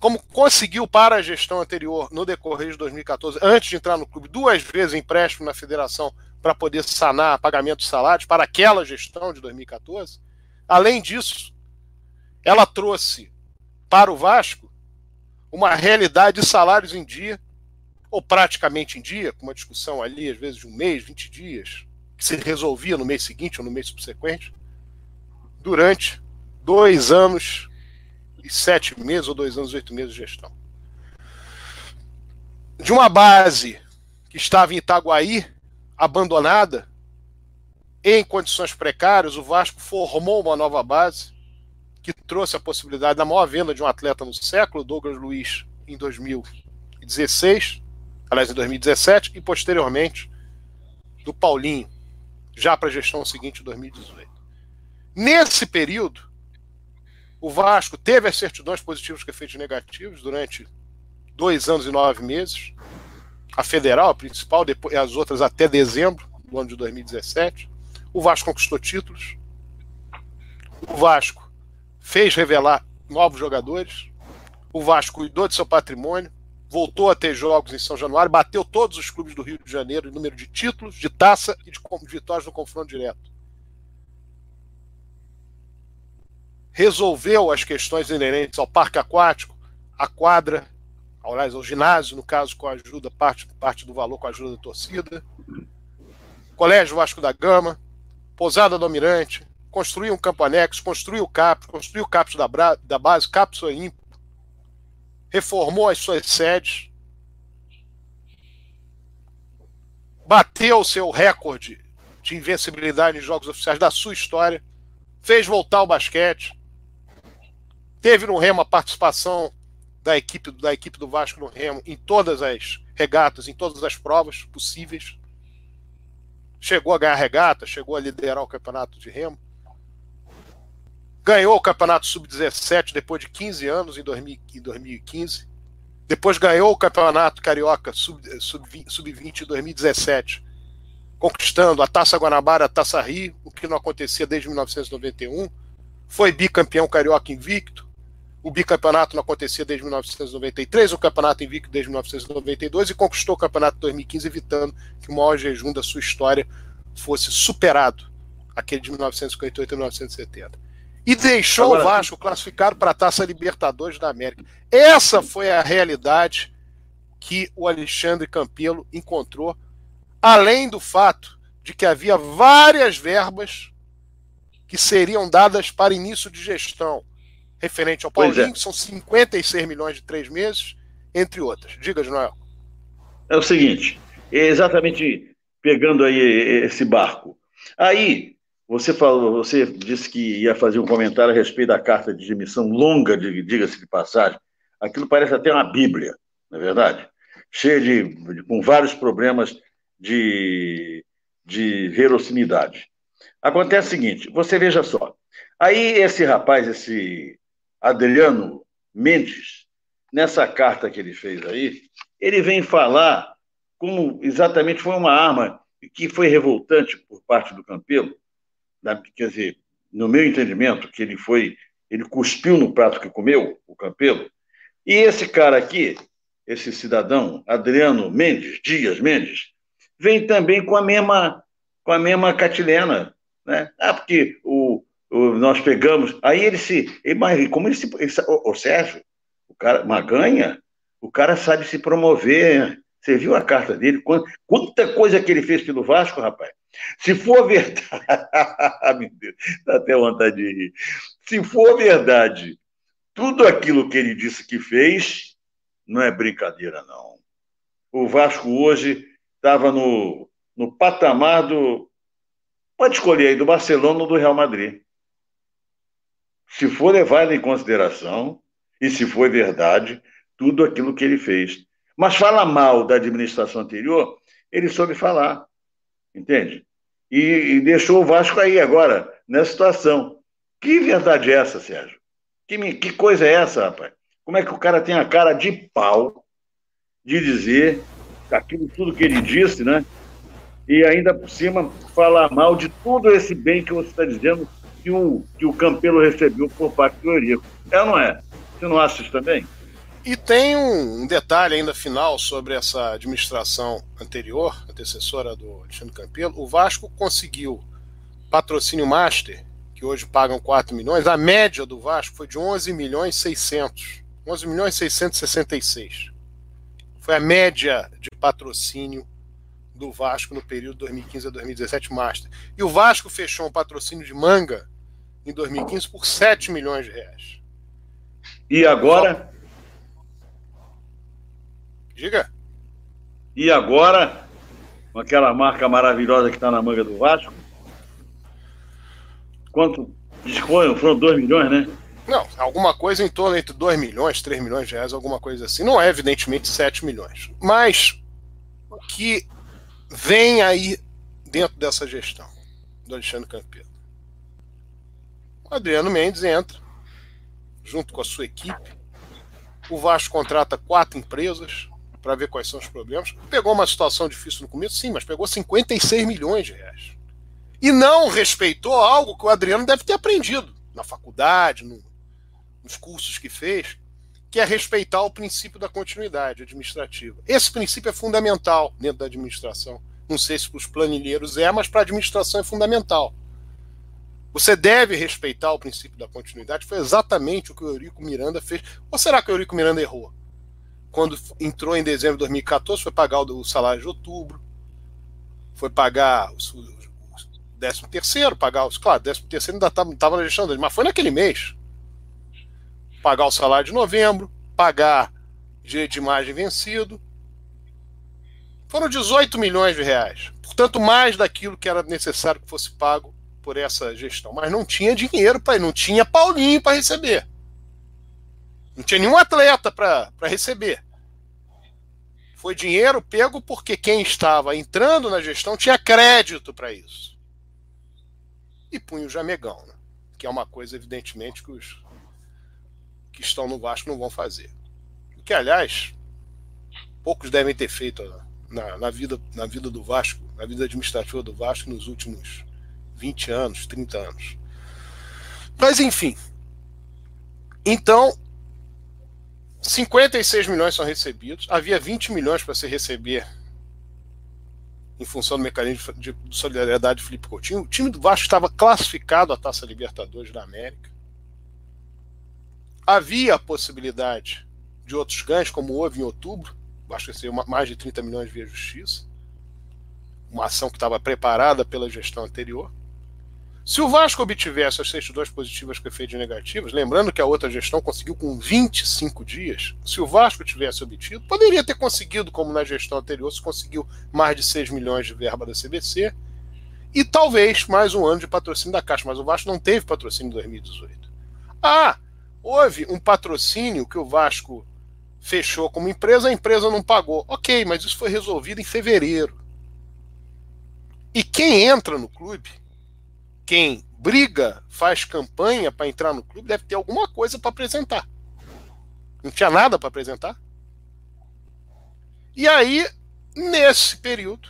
como conseguiu para a gestão anterior, no decorrer de 2014, antes de entrar no clube, duas vezes empréstimo na federação para poder sanar pagamento de salários para aquela gestão de 2014. Além disso, ela trouxe para o Vasco uma realidade de salários em dia, ou praticamente em dia, com uma discussão ali, às vezes de um mês, 20 dias, que se resolvia no mês seguinte ou no mês subsequente, durante dois anos e sete meses, ou dois anos e oito meses de gestão. De uma base que estava em Itaguaí, abandonada, em condições precárias, o Vasco formou uma nova base que trouxe a possibilidade da maior venda de um atleta no século, Douglas Luiz, em 2019, 2016, aliás, em 2017, e posteriormente do Paulinho, já para a gestão seguinte, 2018. Nesse período, o Vasco teve as certidões positivas com efeitos negativos durante dois anos e nove meses. A federal, a principal, depois, as outras até dezembro do ano de 2017. O Vasco conquistou títulos. O Vasco fez revelar novos jogadores. O Vasco cuidou de seu patrimônio, voltou a ter jogos em São Januário, bateu todos os clubes do Rio de Janeiro em número de títulos, de taça e de vitórias no confronto direto. Resolveu as questões inerentes ao parque aquático, à quadra, aliás, ao ginásio, no caso, com a ajuda, parte, parte do valor com a ajuda da torcida. Colégio Vasco da Gama, Pousada do Almirante, construiu um campo anexo, construiu o CAPS, construiu o CAPS da, da base, CAPS Olimpo, reformou as suas sedes, bateu o seu recorde de invencibilidade em jogos oficiais da sua história, fez voltar o basquete, teve no Remo a participação da equipe, da equipe do Vasco no Remo em todas as regatas, em todas as provas possíveis. Chegou a ganhar regata, chegou a liderar o campeonato de Remo. Ganhou o campeonato sub-17 depois de 15 anos, em 2015. Depois ganhou o campeonato carioca sub-20 sub, sub em 2017, conquistando a Taça Guanabara, a Taça Rio, o que não acontecia desde 1991. Foi bicampeão carioca invicto. O bicampeonato não acontecia desde 1993, o campeonato invicto desde 1992 e conquistou o campeonato 2015, evitando que o maior jejum da sua história fosse superado, aquele de 1958 e 1970 e deixou Agora, o Vasco classificado para a Taça Libertadores da América. Essa foi a realidade que o Alexandre Campelo encontrou, além do fato de que havia várias verbas que seriam dadas para início de gestão, referente ao Paulinho, é. que são 56 milhões de três meses, entre outras. Diga, Noel. É o seguinte, é exatamente pegando aí esse barco. Aí você falou, você disse que ia fazer um comentário a respeito da carta de demissão longa, diga-se de passagem. Aquilo parece até uma Bíblia, não é verdade? Cheia de, de com vários problemas de, de verossimilidade. Acontece o seguinte, você veja só. Aí esse rapaz, esse Adriano Mendes, nessa carta que ele fez aí, ele vem falar como exatamente foi uma arma que foi revoltante por parte do Campelo, quer dizer, no meu entendimento, que ele foi, ele cuspiu no prato que comeu, o Campelo, e esse cara aqui, esse cidadão, Adriano Mendes, Dias Mendes, vem também com a mesma, com a mesma catilena, né? Ah, porque o, o nós pegamos, aí ele se, ele, como ele se, ele, o, o Sérgio, o cara, Maganha, o cara sabe se promover, você viu a carta dele? Quanta, coisa que ele fez pelo Vasco, rapaz. Se for *laughs* verdade. Meu Deus, dá até vontade de rir. Se for verdade, tudo aquilo que ele disse que fez, não é brincadeira, não. O Vasco hoje estava no, no patamar do. Pode escolher aí, do Barcelona ou do Real Madrid. Se for levado em consideração, e se for verdade, tudo aquilo que ele fez. Mas fala mal da administração anterior, ele soube falar. Entende? E, e deixou o Vasco aí agora, nessa situação. Que verdade é essa, Sérgio? Que, que coisa é essa, rapaz? Como é que o cara tem a cara de pau de dizer aquilo tudo que ele disse, né? E ainda por cima falar mal de tudo esse bem que você está dizendo que o, que o Campelo recebeu por parte do Eurico. É ou não é? Você não acha isso também? E tem um, detalhe ainda final sobre essa administração anterior, antecessora do Alexandre Campelo. O Vasco conseguiu patrocínio master, que hoje pagam 4 milhões. A média do Vasco foi de 11 milhões 600. 11 milhões 666. Foi a média de patrocínio do Vasco no período 2015 a 2017 master. E o Vasco fechou um patrocínio de manga em 2015 por 7 milhões de reais. E agora? Diga. E agora, com aquela marca maravilhosa que está na manga do Vasco, quanto dispõe? Foram 2 milhões, né? Não, alguma coisa em torno entre 2 milhões, 3 milhões de reais, alguma coisa assim. Não é, evidentemente, 7 milhões. Mas o que vem aí dentro dessa gestão do Alexandre Campeiro? O Adriano Mendes entra, junto com a sua equipe. O Vasco contrata quatro empresas para ver quais são os problemas. Pegou uma situação difícil no começo, sim, mas pegou 56 milhões de reais. E não respeitou algo que o Adriano deve ter aprendido na faculdade, no, nos cursos que fez, que é respeitar o princípio da continuidade administrativa. Esse princípio é fundamental dentro da administração. Não sei se para os planilheiros é, mas para a administração é fundamental. Você deve respeitar o princípio da continuidade. Foi exatamente o que o Eurico Miranda fez. Ou será que o Eurico Miranda errou? Quando entrou em dezembro de 2014, foi pagar o salário de outubro, foi pagar o, décimo terceiro, pagar os. Claro, décimo terceiro ainda estava na gestão dele, mas foi naquele mês. Pagar o salário de novembro, pagar direito de imagem vencido. Foram 18 milhões de reais. Portanto, mais daquilo que era necessário que fosse pago por essa gestão. Mas não tinha dinheiro para não tinha Paulinho para receber. Não tinha nenhum atleta para receber. Foi dinheiro pego porque quem estava entrando na gestão tinha crédito para isso e punha o Jamegão, né? que é uma coisa, evidentemente, que os que estão no Vasco não vão fazer. O que, aliás, poucos devem ter feito na, na, vida, na vida do Vasco, na vida administrativa do Vasco nos últimos 20 anos, 30 anos. Mas, enfim. Então, 56 milhões são recebidos. Havia 20 milhões para se receber em função do mecanismo de solidariedade de Felipe Coutinho, o time do Vasco estava classificado à Taça Libertadores da América. Havia a possibilidade de outros ganhos, como houve em outubro. O Vasco recebeu mais de 30 milhões via justiça. Uma ação que estava preparada pela gestão anterior. Se o Vasco obtivesse as certidões positivas com efeitos negativos, lembrando que a outra gestão conseguiu com 25 dias, se o Vasco tivesse obtido, poderia ter conseguido, como na gestão anterior, se conseguiu mais de 6 milhões de verba da CBC e talvez mais um ano de patrocínio da Caixa, mas o Vasco não teve patrocínio em 2018. Ah, houve um patrocínio que o Vasco fechou como empresa, a empresa não pagou. Ok, mas isso foi resolvido em fevereiro. E quem entra no clube quem briga, faz campanha para entrar no clube, deve ter alguma coisa para apresentar. Não tinha nada para apresentar. E aí, nesse período,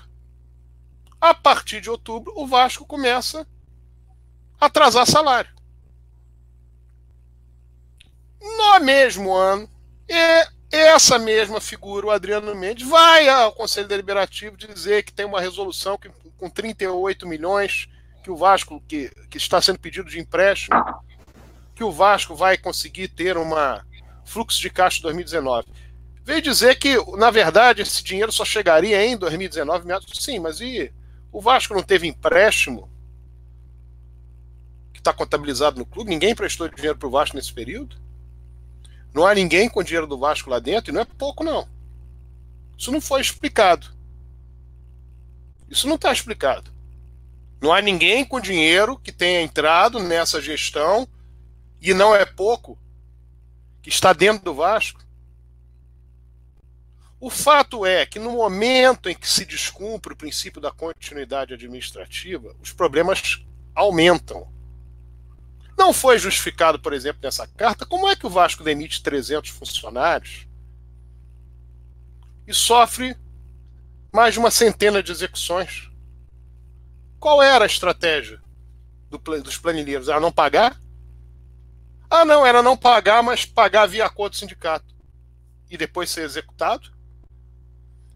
a partir de outubro, o Vasco começa a atrasar salário. No mesmo ano, essa mesma figura, o Adriano Mendes, vai ao Conselho Deliberativo dizer que tem uma resolução que, com 38 milhões que o Vasco, que, que está sendo pedido de empréstimo, que o Vasco vai conseguir ter uma fluxo de caixa em 2019. Veio dizer que, na verdade, esse dinheiro só chegaria em 2019. Sim, mas e o Vasco não teve empréstimo que está contabilizado no clube? Ninguém prestou dinheiro para o Vasco nesse período? Não há ninguém com dinheiro do Vasco lá dentro, e não é pouco, não. Isso não foi explicado. Isso não está explicado. Não há ninguém com dinheiro que tenha entrado nessa gestão, e não é pouco, que está dentro do Vasco. O fato é que no momento em que se descumpre o princípio da continuidade administrativa, os problemas aumentam. Não foi justificado, por exemplo, nessa carta, como é que o Vasco demite 300 funcionários e sofre mais de uma centena de execuções? Qual era a estratégia do, dos planilheiros? Era não pagar? Ah, não, era não pagar, mas pagar via acordo do sindicato. E depois ser executado?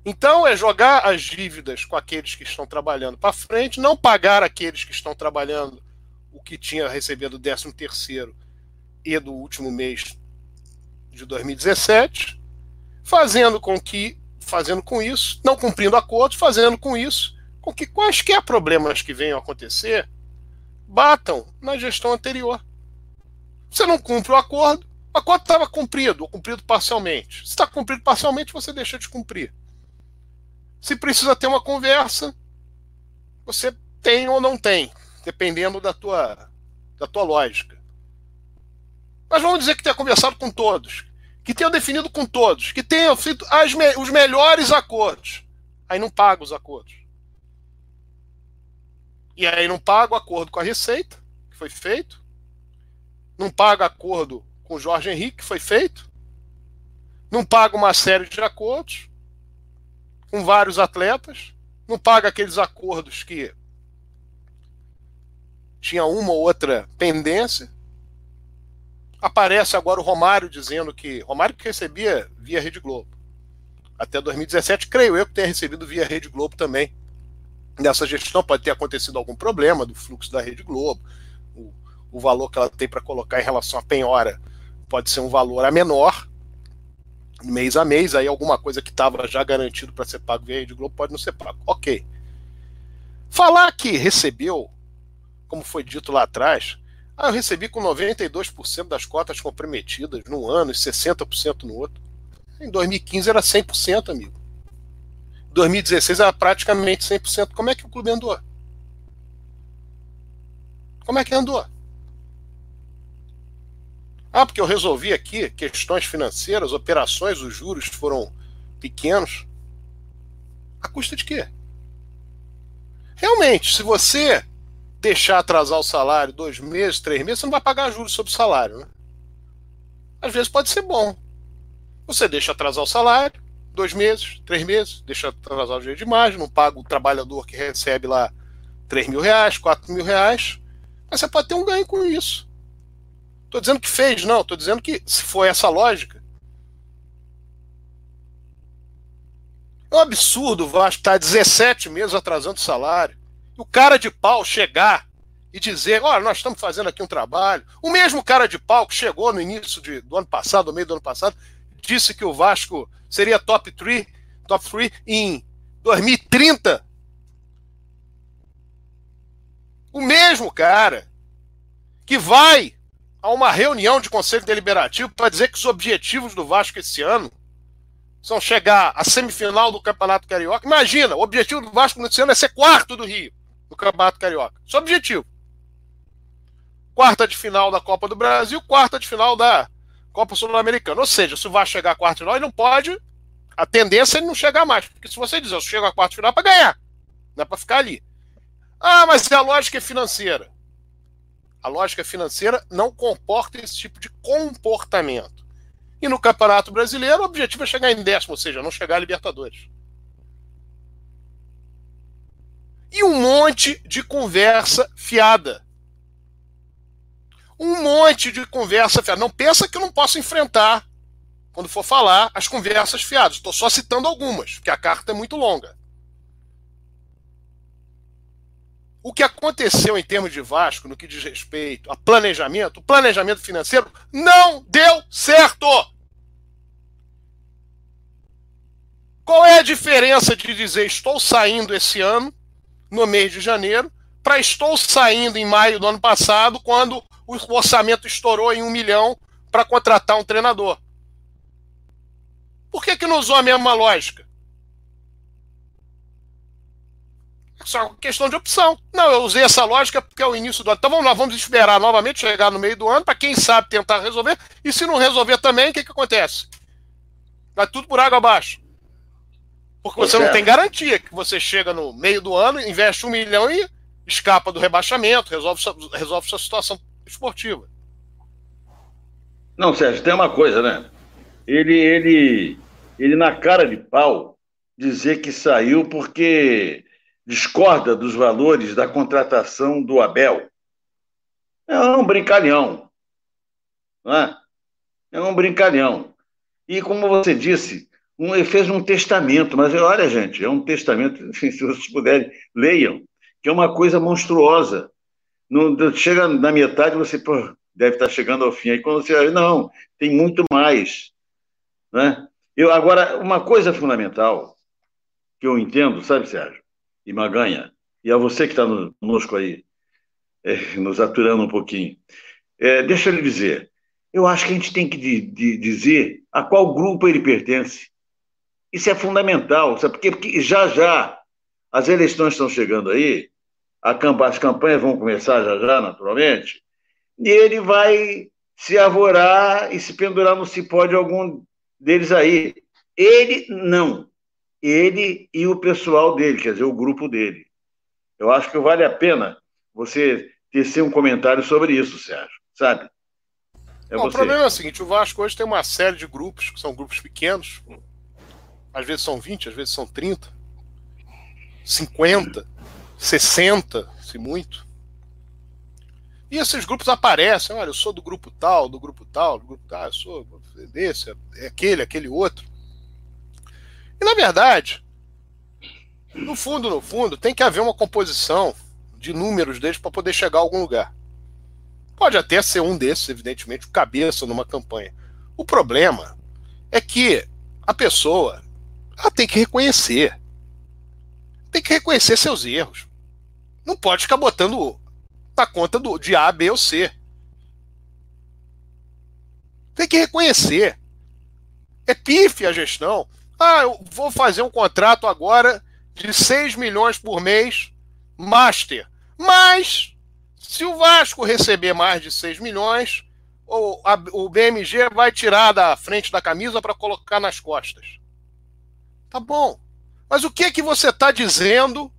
Então é jogar as dívidas com aqueles que estão trabalhando para frente, não pagar aqueles que estão trabalhando o que tinha recebido do 13 terceiro e do último mês de 2017, fazendo com que, fazendo com isso, não cumprindo acordos, fazendo com isso com que quaisquer problemas que venham a acontecer batam na gestão anterior. Você não cumpre o acordo, o acordo estava cumprido, ou cumprido parcialmente. Se está cumprido parcialmente, você deixa de cumprir. Se precisa ter uma conversa, você tem ou não tem, dependendo da tua, da tua lógica. Mas vamos dizer que tenha conversado com todos, que tenha definido com todos, que tenha feito me os melhores acordos. Aí não paga os acordos. E aí não paga o acordo com a Receita, que foi feito. Não paga acordo com o Jorge Henrique, que foi feito. Não paga uma série de acordos com vários atletas. Não paga aqueles acordos que tinha uma ou outra pendência. Aparece agora o Romário dizendo que. Romário que recebia via Rede Globo. Até 2017, creio eu que tenha recebido via Rede Globo também nessa gestão pode ter acontecido algum problema do fluxo da Rede Globo, o, o valor que ela tem para colocar em relação à penhora pode ser um valor a menor, mês a mês, aí alguma coisa que estava já garantido para ser pago via Rede Globo pode não ser pago. Ok. Falar que recebeu, como foi dito lá atrás, ah, eu recebi com 92% das cotas comprometidas num ano e 60% no outro. Em 2015 era 100%, amigo. 2016 era praticamente 100%. Como é que o clube andou? Como é que andou? Ah, porque eu resolvi aqui questões financeiras, operações, os juros foram pequenos. A custa de quê? Realmente, se você deixar atrasar o salário dois meses, três meses, você não vai pagar juros sobre o salário. Né? Às vezes pode ser bom. Você deixa atrasar o salário, dois meses, três meses, deixa atrasar o dinheiro de imagem, não paga o trabalhador que recebe lá 3 mil reais, 4 mil reais, mas você pode ter um ganho com isso. Estou dizendo que fez, não, estou dizendo que se for essa lógica. É um absurdo o Vasco estar tá 17 meses atrasando o salário. E o cara de pau chegar e dizer: olha, nós estamos fazendo aqui um trabalho. O mesmo cara de pau que chegou no início de, do ano passado, no meio do ano passado, disse que o Vasco seria top 3, top 3 em 2030. O mesmo cara que vai a uma reunião de conselho deliberativo para dizer que os objetivos do Vasco esse ano são chegar à semifinal do Campeonato Carioca. Imagina, o objetivo do Vasco nesse ano é ser quarto do Rio no Campeonato Carioca. Isso é objetivo. Quarta de final da Copa do Brasil, quarta de final da Copa Sul-Americana. Ou seja, se o Vasco chegar à quarta final, ele não pode. A tendência é ele não chegar mais. Porque se você dizer, eu chego à quarta final é para ganhar. Não é para ficar ali. Ah, mas a lógica é financeira. A lógica financeira não comporta esse tipo de comportamento. E no Campeonato Brasileiro, o objetivo é chegar em décimo, ou seja, não chegar a Libertadores. E um monte de conversa fiada um monte de conversa fiada. Não pensa que eu não posso enfrentar, quando for falar, as conversas fiadas. Estou só citando algumas, porque a carta é muito longa. O que aconteceu em termos de Vasco, no que diz respeito a planejamento, o planejamento financeiro, não deu certo! Qual é a diferença de dizer estou saindo esse ano, no mês de janeiro, para estou saindo em maio do ano passado, quando o orçamento estourou em um milhão para contratar um treinador. Por que, que não usou a mesma lógica? É só questão de opção. Não, eu usei essa lógica porque é o início do ano. Então vamos lá, vamos esperar novamente chegar no meio do ano para quem sabe tentar resolver. E se não resolver também, o que, que acontece? Vai tudo por água abaixo. Porque você não tem garantia que você chega no meio do ano, investe um milhão e escapa do rebaixamento, resolve, resolve sua situação esportiva. Não, Sérgio, tem uma coisa, né? Ele, ele, ele na cara de pau dizer que saiu porque discorda dos valores da contratação do Abel. É um brincalhão. É? é um brincalhão. E como você disse, um, ele fez um testamento, mas olha, gente, é um testamento, *laughs* se vocês puderem, leiam, que é uma coisa monstruosa chega na metade, você pô, deve estar chegando ao fim. Aí quando você. Não, tem muito mais. Né? Eu, agora, uma coisa fundamental que eu entendo, sabe, Sérgio? E Maganha, e a você que está conosco aí, é, nos aturando um pouquinho. É, deixa eu lhe dizer, eu acho que a gente tem que de, de dizer a qual grupo ele pertence. Isso é fundamental, sabe? Porque, porque já já as eleições estão chegando aí, as campanhas vão começar já já, naturalmente, e ele vai se arvorar e se pendurar no cipó de algum deles aí. Ele não. Ele e o pessoal dele, quer dizer, o grupo dele. Eu acho que vale a pena você tecer um comentário sobre isso, Sérgio, sabe? É Bom, o problema é o seguinte: o Vasco hoje tem uma série de grupos, que são grupos pequenos, às vezes são 20, às vezes são 30, 50, 60, se muito. E esses grupos aparecem, olha, eu sou do grupo tal, do grupo tal, do grupo tal, eu sou desse, é aquele, aquele outro. E na verdade, no fundo, no fundo, tem que haver uma composição de números deles para poder chegar a algum lugar. Pode até ser um desses, evidentemente, o cabeça numa campanha. O problema é que a pessoa ela tem que reconhecer. Tem que reconhecer seus erros. Não pode ficar botando na conta do, de A, B ou C. Tem que reconhecer. É pife a gestão. Ah, eu vou fazer um contrato agora de 6 milhões por mês, master. Mas, se o Vasco receber mais de 6 milhões, a, o BMG vai tirar da frente da camisa para colocar nas costas. Tá bom. Mas o que que você está dizendo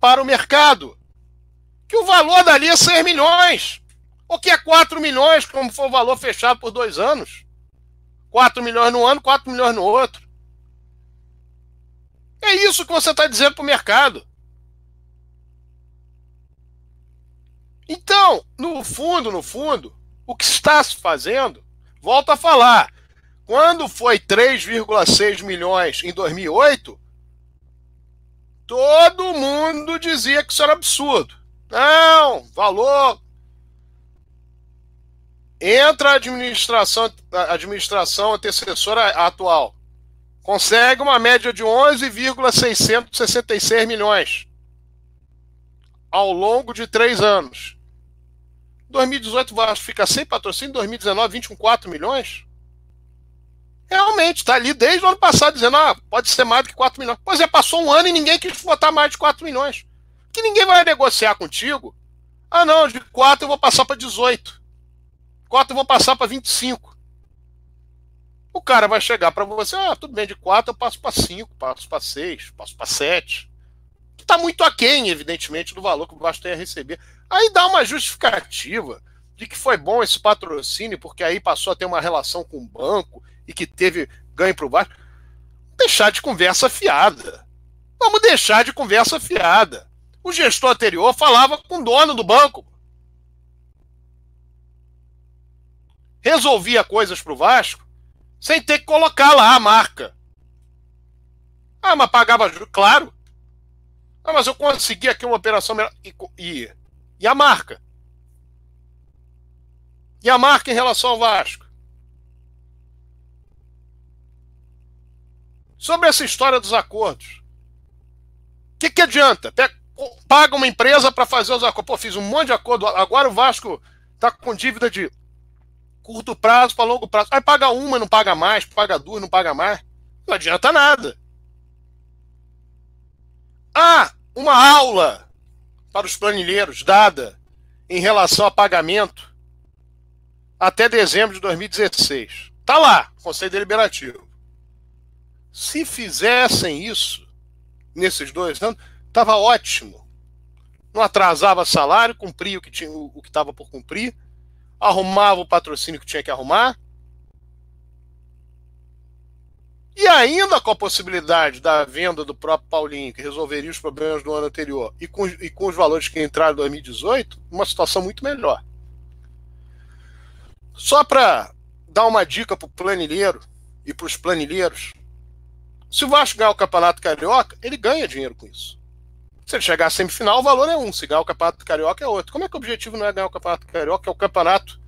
para o mercado? Que o valor dali é 6 milhões. Ou que é 4 milhões, como foi o valor fechado por dois anos. 4 milhões no ano, 4 milhões no outro. É isso que você está dizendo para o mercado. Então, no fundo, no fundo, o que está se fazendo, volto a falar, quando foi 3,6 milhões em 2008, todo mundo dizia que isso era absurdo. Não, valor. Entra a administração, a administração antecessora atual. Consegue uma média de 11,666 milhões ao longo de três anos. 2018 vai ficar sem patrocínio, 2019 24 milhões. Realmente, está ali desde o ano passado dizendo, ah, pode ser mais do que 4 milhões. Pois é, passou um ano e ninguém quis botar mais de 4 milhões. Que ninguém vai negociar contigo. Ah, não, de 4 eu vou passar para 18. 4 eu vou passar para 25. O cara vai chegar para você, ah, tudo bem, de 4 eu passo para 5, passo para 6, passo para 7. Que está muito aquém, evidentemente, do valor que o Vasco tem a receber. Aí dá uma justificativa de que foi bom esse patrocínio, porque aí passou a ter uma relação com o banco e que teve ganho para o Vasco. Deixar de conversa fiada. Vamos deixar de conversa fiada. O gestor anterior falava com o dono do banco. Resolvia coisas para o Vasco sem ter que colocar lá a marca. Ah, mas pagava juros, claro. Ah, mas eu consegui aqui uma operação melhor. E, e, e a marca? E a marca em relação ao Vasco? Sobre essa história dos acordos. O que, que adianta? Paga uma empresa para fazer os acordos. Pô, fiz um monte de acordo. Agora o Vasco está com dívida de curto prazo para longo prazo. Aí paga uma, não paga mais, paga duas, não paga mais. Não adianta nada. Ah, uma aula para os planilheiros dada em relação a pagamento até dezembro de 2016. Tá lá, Conselho Deliberativo. Se fizessem isso nesses dois anos, estava ótimo. Não atrasava salário, cumpria o que tinha, o que estava por cumprir, arrumava o patrocínio que tinha que arrumar. E ainda com a possibilidade da venda do próprio Paulinho, que resolveria os problemas do ano anterior, e com, e com os valores que entraram em 2018, uma situação muito melhor. Só para dar uma dica para o planilheiro e para os planilheiros, se o Vasco ganhar o Campeonato Carioca, ele ganha dinheiro com isso. Se ele chegar à semifinal, o valor é um. Se ganhar o Campeonato Carioca, é outro. Como é que o objetivo não é ganhar o Campeonato Carioca? É o campeonato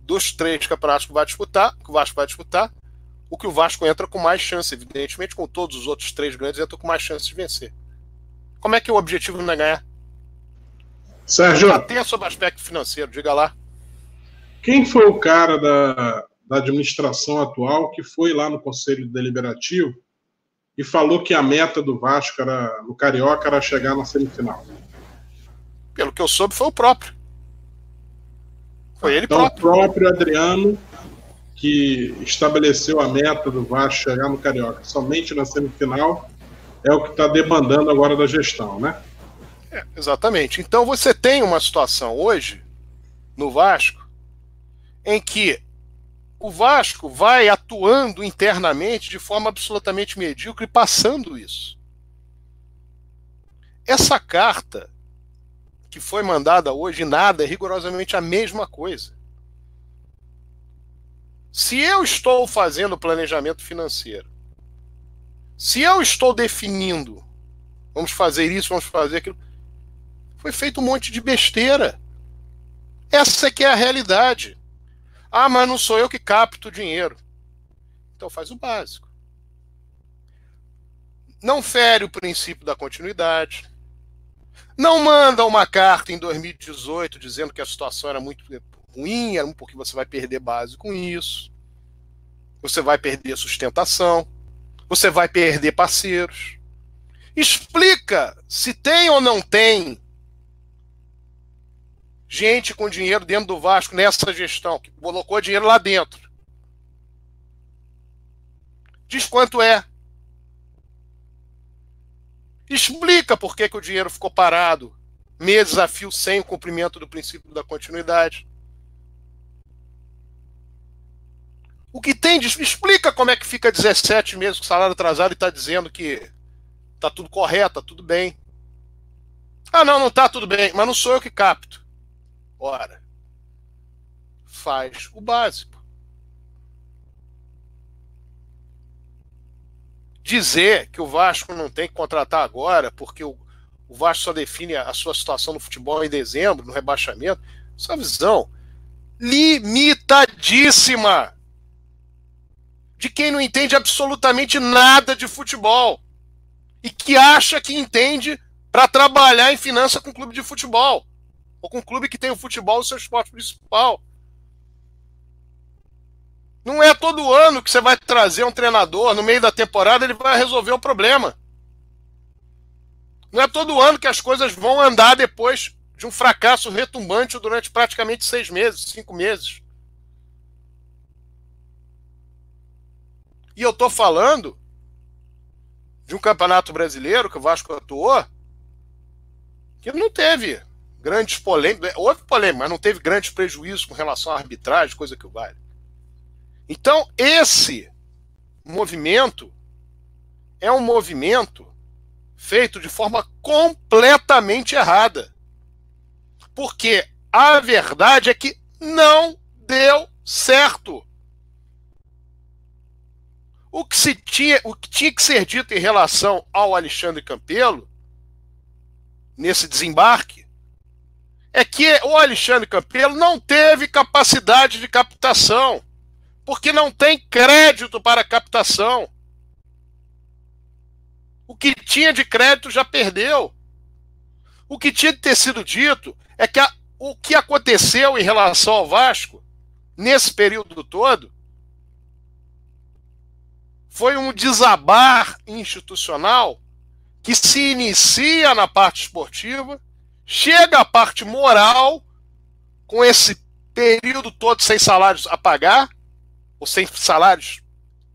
dos três campeonatos que vai disputar, que o Vasco vai disputar, o que o Vasco entra com mais chance, evidentemente, com todos os outros três grandes, entra com mais chance de vencer. Como é que o objetivo não é ganhar? Sérgio. Até sobre o aspecto financeiro, diga lá. Quem foi o cara da, da administração atual que foi lá no Conselho Deliberativo e falou que a meta do Vasco era, no Carioca era chegar na semifinal. Pelo que eu soube, foi o próprio. Foi ele então, próprio. o próprio Adriano que estabeleceu a meta do Vasco chegar no Carioca somente na semifinal, é o que está demandando agora da gestão, né? É, exatamente. Então você tem uma situação hoje no Vasco em que o Vasco vai atuando internamente de forma absolutamente medíocre, passando isso. Essa carta que foi mandada hoje, nada, é rigorosamente a mesma coisa. Se eu estou fazendo planejamento financeiro, se eu estou definindo, vamos fazer isso, vamos fazer aquilo, foi feito um monte de besteira. Essa é que é a realidade. Ah, mas não sou eu que capto o dinheiro. Então faz o básico. Não fere o princípio da continuidade. Não manda uma carta em 2018 dizendo que a situação era muito ruim, porque você vai perder base com isso. Você vai perder sustentação. Você vai perder parceiros. Explica se tem ou não tem gente com dinheiro dentro do Vasco nessa gestão, que colocou dinheiro lá dentro. Diz quanto é. Explica por que, que o dinheiro ficou parado meses a fio sem o cumprimento do princípio da continuidade. O que tem. Explica como é que fica 17 meses com salário atrasado e está dizendo que está tudo correto, está tudo bem. Ah, não, não está tudo bem, mas não sou eu que capto. Ora, faz o básico. Dizer que o Vasco não tem que contratar agora, porque o, o Vasco só define a sua situação no futebol em dezembro, no rebaixamento, essa é visão limitadíssima de quem não entende absolutamente nada de futebol e que acha que entende para trabalhar em finança com clube de futebol ou com clube que tem o futebol o seu esporte principal. Não é todo ano que você vai trazer um treinador no meio da temporada ele vai resolver o problema. Não é todo ano que as coisas vão andar depois de um fracasso retumbante durante praticamente seis meses, cinco meses. E eu estou falando de um campeonato brasileiro que o Vasco atuou que não teve grandes polêmicas. Houve polêmica, mas não teve grandes prejuízos com relação à arbitragem, coisa que o vale. Então, esse movimento é um movimento feito de forma completamente errada. Porque a verdade é que não deu certo. O que, se tinha, o que tinha que ser dito em relação ao Alexandre Campelo, nesse desembarque, é que o Alexandre Campelo não teve capacidade de captação, porque não tem crédito para captação. O que tinha de crédito já perdeu. O que tinha de ter sido dito é que a, o que aconteceu em relação ao Vasco, nesse período todo, foi um desabar institucional que se inicia na parte esportiva, chega à parte moral, com esse período todo sem salários a pagar, ou sem salários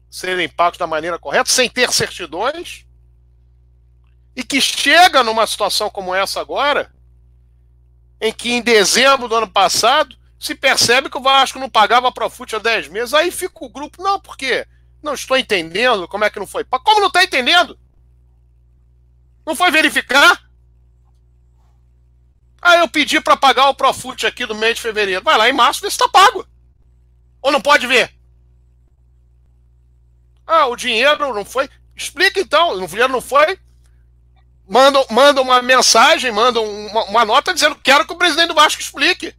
serem pagos da maneira correta, sem ter certidões, e que chega numa situação como essa agora, em que em dezembro do ano passado se percebe que o Vasco não pagava para o Fute há 10 meses, aí fica o grupo, não, por quê? Não estou entendendo como é que não foi. Como não está entendendo? Não foi verificar? Ah, eu pedi para pagar o Profut aqui do mês de fevereiro. Vai lá em março ver se está pago. Ou não pode ver? Ah, o dinheiro não foi. Explica então, o dinheiro não foi. Manda, manda uma mensagem, manda uma, uma nota dizendo que quero que o presidente do Vasco explique.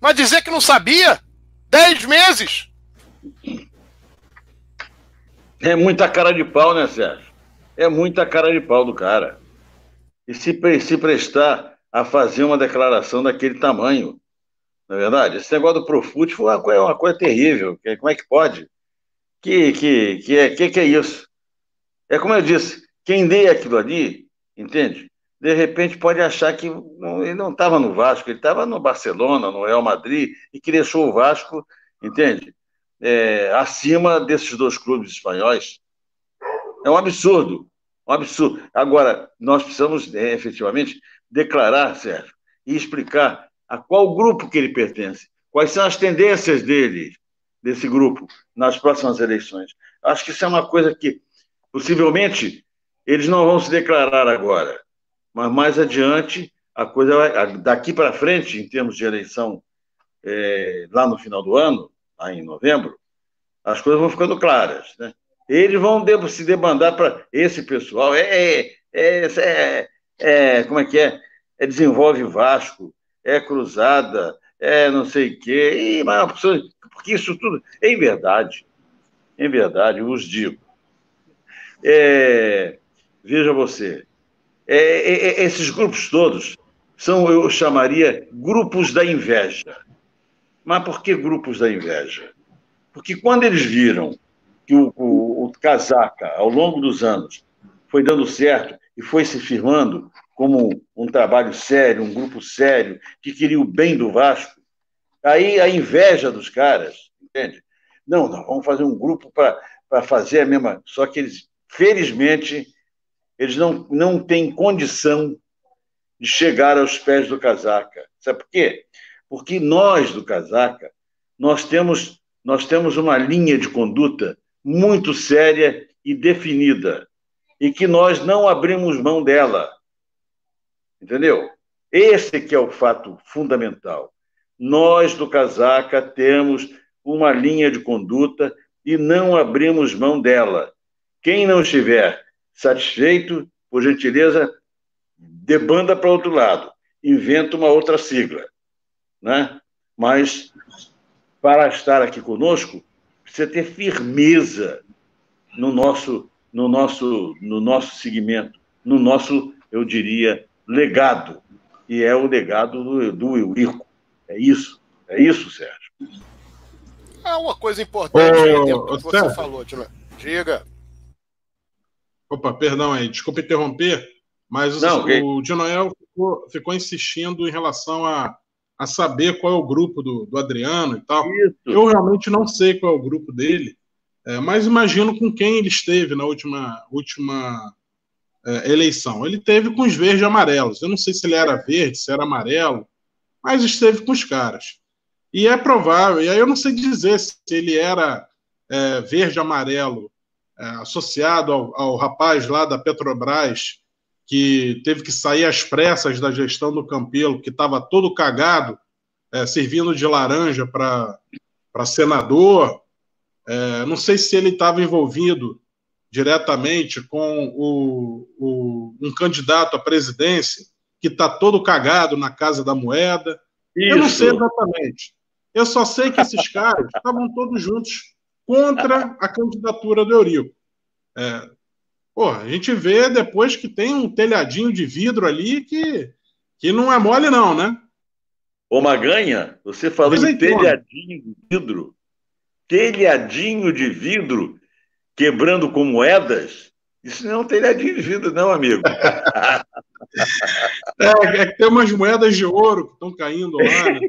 Mas dizer que não sabia, Dez meses! É muita cara de pau, né, Sérgio? É muita cara de pau do cara. E se, se prestar a fazer uma declaração daquele tamanho, não é verdade? Esse negócio do Profut foi uma coisa, uma coisa terrível. Como é que pode? Que, que, que, é, que, que é isso? É como eu disse, quem lê aquilo ali, entende? de repente pode achar que não, ele não estava no Vasco, ele estava no Barcelona, no Real Madrid, e que deixou o Vasco, entende? É, acima desses dois clubes espanhóis. É um absurdo, um absurdo. Agora, nós precisamos é, efetivamente declarar, Sérgio, e explicar a qual grupo que ele pertence, quais são as tendências dele, desse grupo, nas próximas eleições. Acho que isso é uma coisa que, possivelmente, eles não vão se declarar agora, mas mais adiante, a coisa vai, daqui para frente, em termos de eleição, é, lá no final do ano, lá em novembro, as coisas vão ficando claras. Né? Eles vão se debandar para esse pessoal. É, é, é, é, é, como é que é? É desenvolve Vasco, é cruzada, é não sei o quê. E, mas, porque isso tudo, em verdade, em verdade, eu os digo. É, veja você, é, é, é, esses grupos todos são, eu chamaria, grupos da inveja. Mas por que grupos da inveja? Porque quando eles viram que o, o Casaca, ao longo dos anos, foi dando certo e foi se firmando como um trabalho sério, um grupo sério, que queria o bem do Vasco, aí a inveja dos caras, entende? Não, não, vamos fazer um grupo para fazer a mesma. Só que eles, felizmente, eles não, não têm condição de chegar aos pés do casaca. Sabe por quê? Porque nós do casaca, nós temos, nós temos uma linha de conduta muito séria e definida, e que nós não abrimos mão dela. Entendeu? Esse que é o fato fundamental. Nós do casaca temos uma linha de conduta e não abrimos mão dela. Quem não estiver satisfeito, por gentileza, debanda para outro lado, inventa uma outra sigla. Né? Mas, para estar aqui conosco, precisa ter firmeza no nosso, no nosso, no nosso segmento, no nosso, eu diria, legado. E é o legado do, do Eurico. É isso. É isso, Sérgio. Ah, uma coisa importante oh, que você Sérgio. falou, Diga. Opa, perdão aí, desculpa interromper, mas Não, o, okay. o Dinoel ficou, ficou, insistindo em relação a, a saber qual é o grupo do, do Adriano e tal. Isso. Eu realmente não sei qual é o grupo dele, é, mas imagino com quem ele esteve na última, última é, eleição. Ele teve com os verdes e amarelos. Eu não sei se ele era verde, se era amarelo, mas esteve com os caras. E é provável, e aí eu não sei dizer se ele era é, verde amarelo é, associado ao, ao, rapaz lá da Petrobras, que teve que sair às pressas da gestão do Campelo, que estava todo cagado, é, servindo de laranja para senador. É, não sei se ele estava envolvido diretamente com o, o, um candidato à presidência que está todo cagado na Casa da Moeda. Isso. Eu não sei exatamente. Eu só sei que esses caras *laughs* estavam todos juntos contra a candidatura do Eurico. É, porra, a gente vê depois que tem um telhadinho de vidro ali que, que não é mole, não, né? Ô Maganha, você falou em telhadinho de vidro. Telhadinho de vidro quebrando com moedas? Isso não é um telhadinho de vidro, não, amigo. *laughs* é, é que tem umas moedas de ouro que estão caindo lá. Né?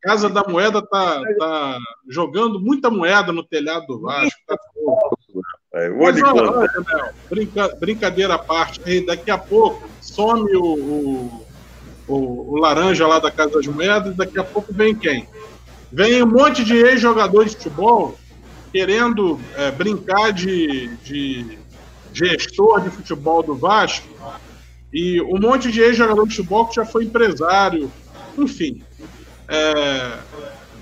Casa da Moeda tá, tá jogando muita moeda no telhado do Vasco. Tá é, Mas, olha, olha, brinca, brincadeira à parte, daqui a pouco some o, o, o, o, laranja lá da Casa das Moedas, e daqui a pouco vem quem? Vem um monte de ex-jogador de futebol querendo é, brincar de, de gestor de futebol do Vasco e um monte de ex-jogador de futebol que já foi empresário, enfim. É,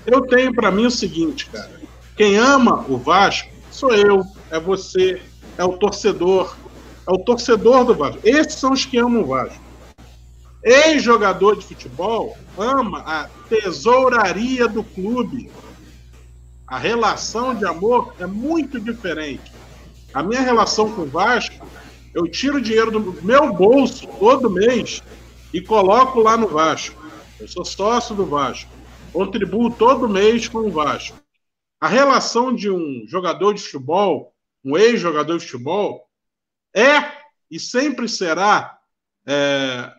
eu tenho para mim o seguinte, cara. Quem ama o Vasco sou eu, é você, é o torcedor, é o torcedor do Vasco. Esses são os que amam o Vasco. Ex-jogador de futebol ama a tesouraria do clube. A relação de amor é muito diferente. A minha relação com o Vasco, eu tiro dinheiro do meu bolso todo mês e coloco lá no Vasco. Eu sou sócio do Vasco. Contribuo todo mês com o Vasco. A relação de um jogador de futebol, um ex-jogador de futebol, é e sempre será é,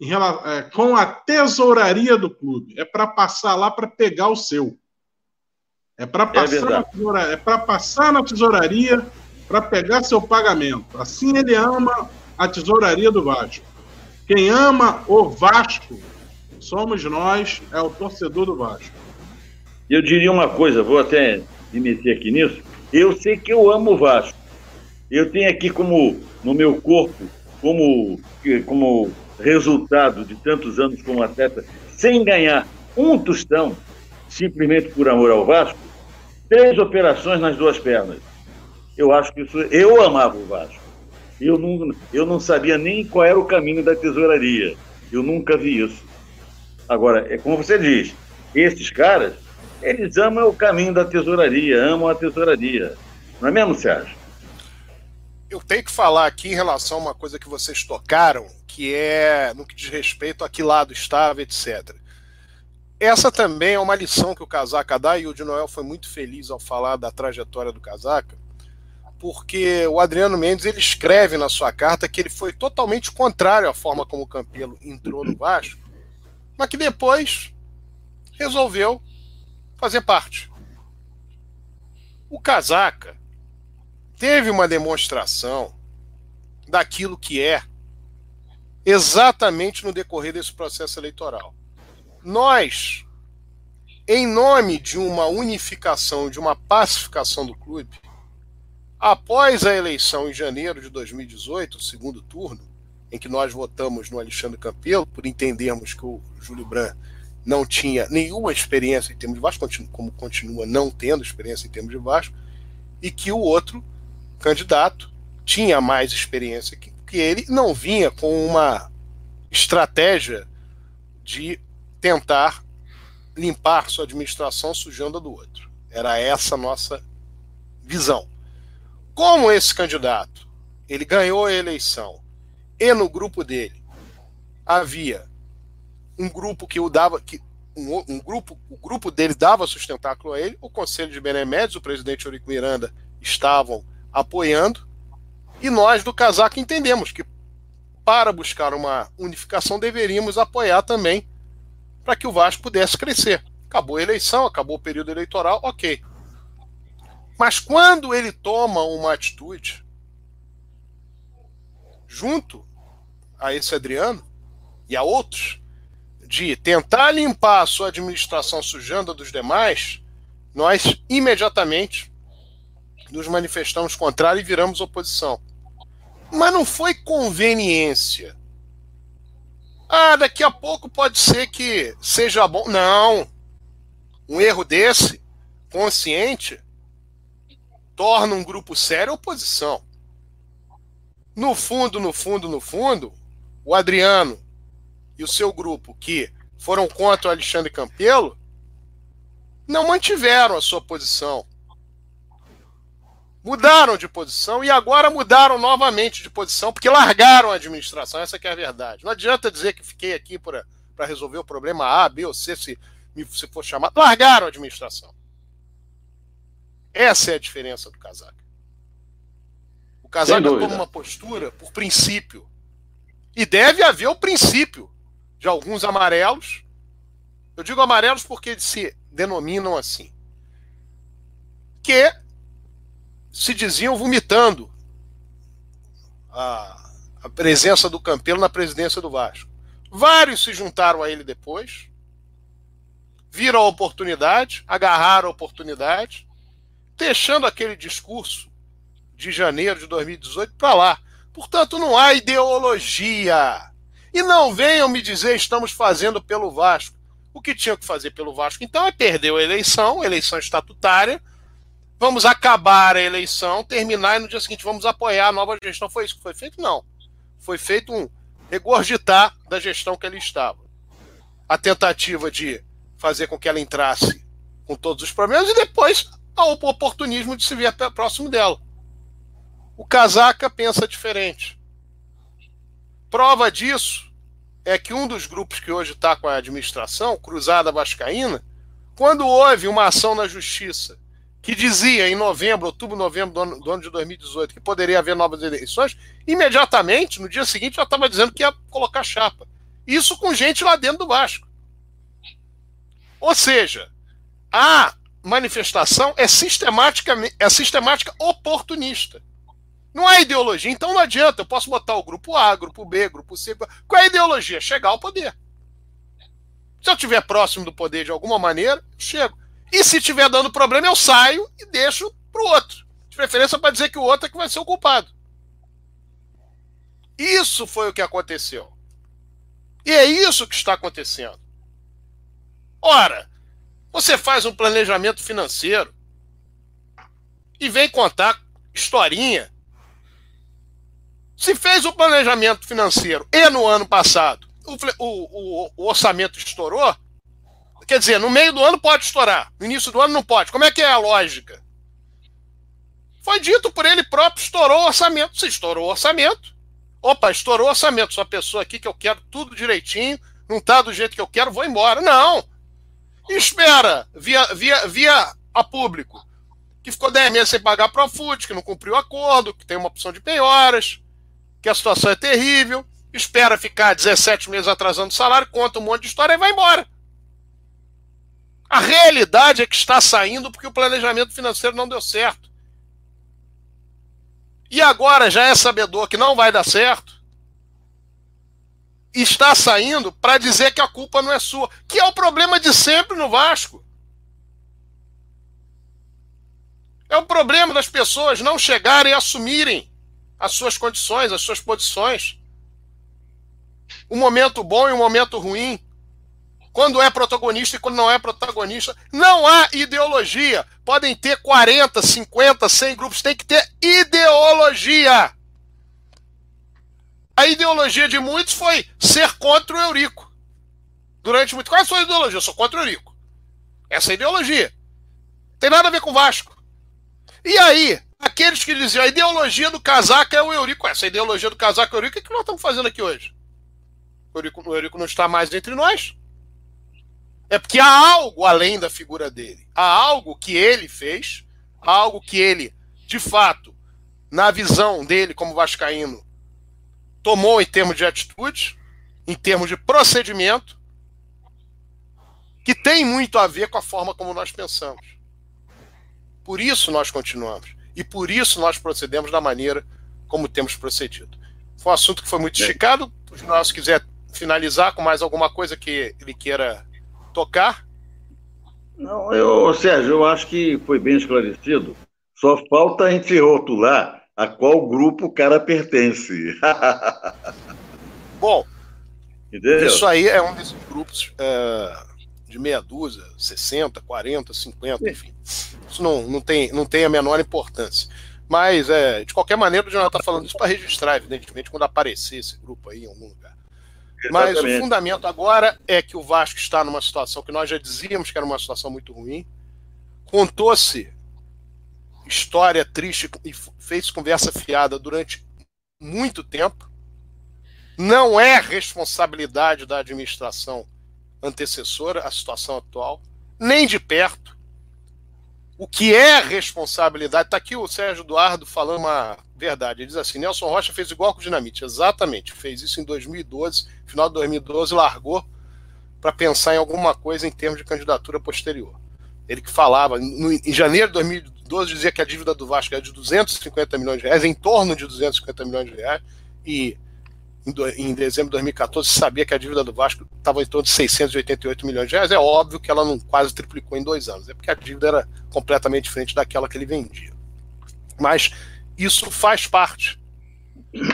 é, com a tesouraria do clube. É para passar lá para pegar o seu. É para é passar, é é passar na tesouraria para pegar seu pagamento. Assim ele ama a tesouraria do Vasco. Quem ama o Vasco somos nós, é o torcedor do Vasco. Eu diria uma coisa, vou até me meter aqui nisso. Eu sei que eu amo o Vasco. Eu tenho aqui como no meu corpo, como, como resultado de tantos anos como atleta, sem ganhar um tostão, simplesmente por amor ao Vasco, três operações nas duas pernas. Eu acho que isso. Eu amava o Vasco. Eu não, eu não sabia nem qual era o caminho da tesouraria. Eu nunca vi isso. Agora, é como você diz, esses caras, eles amam o caminho da tesouraria, amam a tesouraria. Não é mesmo, Sérgio? Eu tenho que falar aqui em relação a uma coisa que vocês tocaram, que é no que diz respeito a que lado estava, etc. Essa também é uma lição que o Casaca dá, e o de Noel foi muito feliz ao falar da trajetória do Casaca, porque o Adriano Mendes ele escreve na sua carta que ele foi totalmente contrário à forma como o Campelo entrou no Vasco, mas que depois resolveu fazer parte. O Casaca teve uma demonstração daquilo que é exatamente no decorrer desse processo eleitoral. Nós, em nome de uma unificação, de uma pacificação do clube, após a eleição em janeiro de 2018, o segundo turno, em que nós votamos no Alexandre Campelo, por entendermos que o Júlio Brandt não tinha nenhuma experiência em termos de Vasco, como continua não tendo experiência em termos de Vasco, e que o outro candidato tinha mais experiência que, que ele, não vinha com uma estratégia de tentar limpar sua administração sujando a do outro. Era essa a nossa visão. Como esse candidato ele ganhou a eleição e no grupo dele havia um grupo que o dava que um, um, grupo o grupo dele dava sustentáculo a ele o conselho de benemédios o presidente Eurico Miranda estavam apoiando e nós do casaco entendemos que para buscar uma unificação deveríamos apoiar também para que o Vasco pudesse crescer. Acabou a eleição acabou o período eleitoral ok. Mas quando ele toma uma atitude, junto a esse Adriano e a outros, de tentar limpar a sua administração sujando a dos demais, nós imediatamente nos manifestamos contrário e viramos oposição. Mas não foi conveniência. Ah, daqui a pouco pode ser que seja bom. Não. Um erro desse, consciente, torna um grupo sério oposição. No fundo, no fundo, no fundo, o Adriano e o seu grupo, que foram contra o Alexandre Campelo, não mantiveram a sua posição. Mudaram de posição e agora mudaram novamente de posição, porque largaram a administração, essa é a verdade. Não adianta dizer que fiquei aqui para resolver o problema A, B ou C, se, se for chamado. Largaram a administração. Essa é a diferença do casaca. O casaca toma uma postura por princípio. E deve haver o princípio de alguns amarelos. Eu digo amarelos porque eles se denominam assim. Que se diziam vomitando a, a presença do Campelo na presidência do Vasco. Vários se juntaram a ele depois, viram a oportunidade, agarraram a oportunidade deixando aquele discurso de janeiro de 2018 para lá. Portanto, não há ideologia. E não venham me dizer estamos fazendo pelo Vasco. O que tinha que fazer pelo Vasco, então, é perder a eleição, eleição estatutária. Vamos acabar a eleição, terminar e no dia seguinte vamos apoiar a nova gestão. Foi isso que foi feito? Não. Foi feito um regurgitar da gestão que ele estava. A tentativa de fazer com que ela entrasse com todos os problemas e depois ao oportunismo de se ver próximo dela. O casaca pensa diferente. Prova disso é que um dos grupos que hoje está com a administração, Cruzada Vascaína, quando houve uma ação na justiça que dizia em novembro, outubro, novembro do ano, do ano de 2018 que poderia haver novas eleições, imediatamente, no dia seguinte, já estava dizendo que ia colocar chapa. Isso com gente lá dentro do Vasco. Ou seja, a manifestação é sistemática, é sistemática oportunista. Não há ideologia, então não adianta. Eu posso botar o grupo A, grupo B, grupo C. Qual é a ideologia? Chegar ao poder. Se eu estiver próximo do poder de alguma maneira, chego. E se estiver dando problema, eu saio e deixo para o outro. De preferência para dizer que o outro é que vai ser o culpado. Isso foi o que aconteceu. E é isso que está acontecendo. Ora, você faz um planejamento financeiro e vem contar historinha. Se fez o planejamento financeiro e no ano passado o, o, o, orçamento estourou, quer dizer, no meio do ano pode estourar, no início do ano não pode. Como é que é a lógica? Foi dito por ele próprio, estourou o orçamento. Se estourou o orçamento, opa, estourou o orçamento, sou a pessoa aqui que eu quero tudo direitinho, não está do jeito que eu quero, vou embora. Não, espera, via, via, via a público, que ficou 10 meses sem pagar para o FUT, que não cumpriu o acordo, que tem uma opção de penhoras, que a situação é terrível, espera ficar 17 meses atrasando o salário, conta um monte de história e vai embora. A realidade é que está saindo porque o planejamento financeiro não deu certo. E agora já é sabedor que não vai dar certo está saindo para dizer que a culpa não é sua, que é o problema de sempre no Vasco. É o problema das pessoas não chegarem a assumirem as suas condições, as suas posições. Um momento bom e um momento ruim. Quando é protagonista e quando não é protagonista. Não há ideologia. Podem ter 40, 50, 100 grupos. Tem que ter ideologia. A ideologia de muitos foi ser contra o Eurico. Durante muito. Qual é a sua ideologia? Eu sou contra o Eurico. Essa é a ideologia. Tem nada a ver com o Vasco. E aí, aqueles que diziam a ideologia do casaco é o Eurico. Essa ideologia do casaco é o Eurico, o que nós estamos fazendo aqui hoje? O Eurico, o Eurico não está mais entre nós. É porque há algo além da figura dele. Há algo que ele fez, há algo que ele, de fato, na visão dele como vascaíno, tomou em termos de atitude, em termos de procedimento, que tem muito a ver com a forma como nós pensamos. Por isso nós continuamos. E por isso nós procedemos da maneira como temos procedido. Foi um assunto que foi muito esticado. Se nós quiser finalizar com mais alguma coisa que ele queira tocar. Não, eu, Sérgio, eu acho que foi bem esclarecido. Só falta a gente rotular a qual grupo o cara pertence. *laughs* Bom, Entendeu? isso aí é um desses grupos é, de meia dúzia, 60, 40, 50, enfim. Isso não, não, tem, não tem a menor importância. Mas, é, de qualquer maneira, o jornal está falando isso para registrar, evidentemente, quando aparecer esse grupo aí em algum lugar. Exatamente. Mas o fundamento agora é que o Vasco está numa situação que nós já dizíamos que era uma situação muito ruim. Contou-se história triste e fez conversa fiada durante muito tempo. Não é responsabilidade da administração antecessora a situação atual, nem de perto. O que é responsabilidade, está aqui o Sérgio Eduardo falando uma verdade. Ele diz assim: Nelson Rocha fez igual com o Dinamite. Exatamente, fez isso em 2012, final de 2012, largou para pensar em alguma coisa em termos de candidatura posterior. Ele que falava, no, em janeiro de 2012, 2012 dizia que a dívida do Vasco era de 250 milhões de reais, em torno de 250 milhões de reais, e em, dezembro de 2014 sabia que a dívida do Vasco estava em torno de 688 milhões de reais. É óbvio que ela não quase triplicou em dois anos, é porque a dívida era completamente diferente daquela que ele vendia. Mas isso faz parte,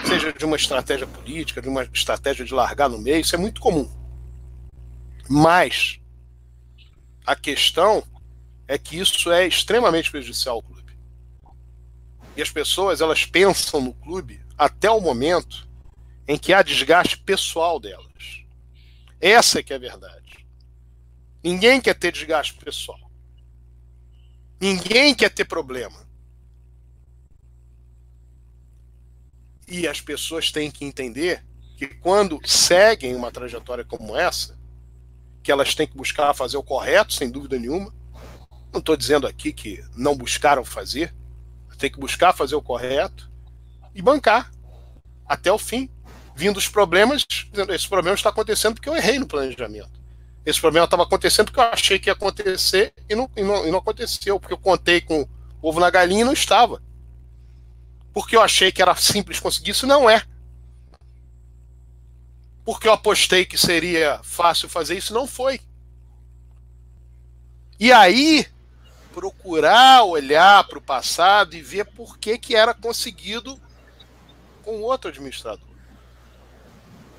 seja de uma estratégia política, de uma estratégia de largar no meio, isso é muito comum. Mas a questão é que isso é extremamente prejudicial ao clube. E as pessoas elas pensam no clube até o momento em que há desgaste pessoal delas. Essa é que é a verdade. Ninguém quer ter desgaste pessoal. Ninguém quer ter problema. E as pessoas têm que entender que quando seguem uma trajetória como essa, que elas têm que buscar fazer o correto, sem dúvida nenhuma, Não estou dizendo aqui que não buscaram fazer, tem que buscar fazer o correto e bancar até o fim. Vindo os problemas, esse problema está acontecendo porque eu errei no planejamento. Esse problema estava acontecendo porque eu achei que ia acontecer e não, e não, e não aconteceu, porque eu contei com ovo na galinha e não estava. Porque eu achei que era simples conseguir isso, não é. Porque eu apostei que seria fácil fazer isso, não foi. E aí, procurar olhar para o passado e ver por que, que era conseguido com outro administrador.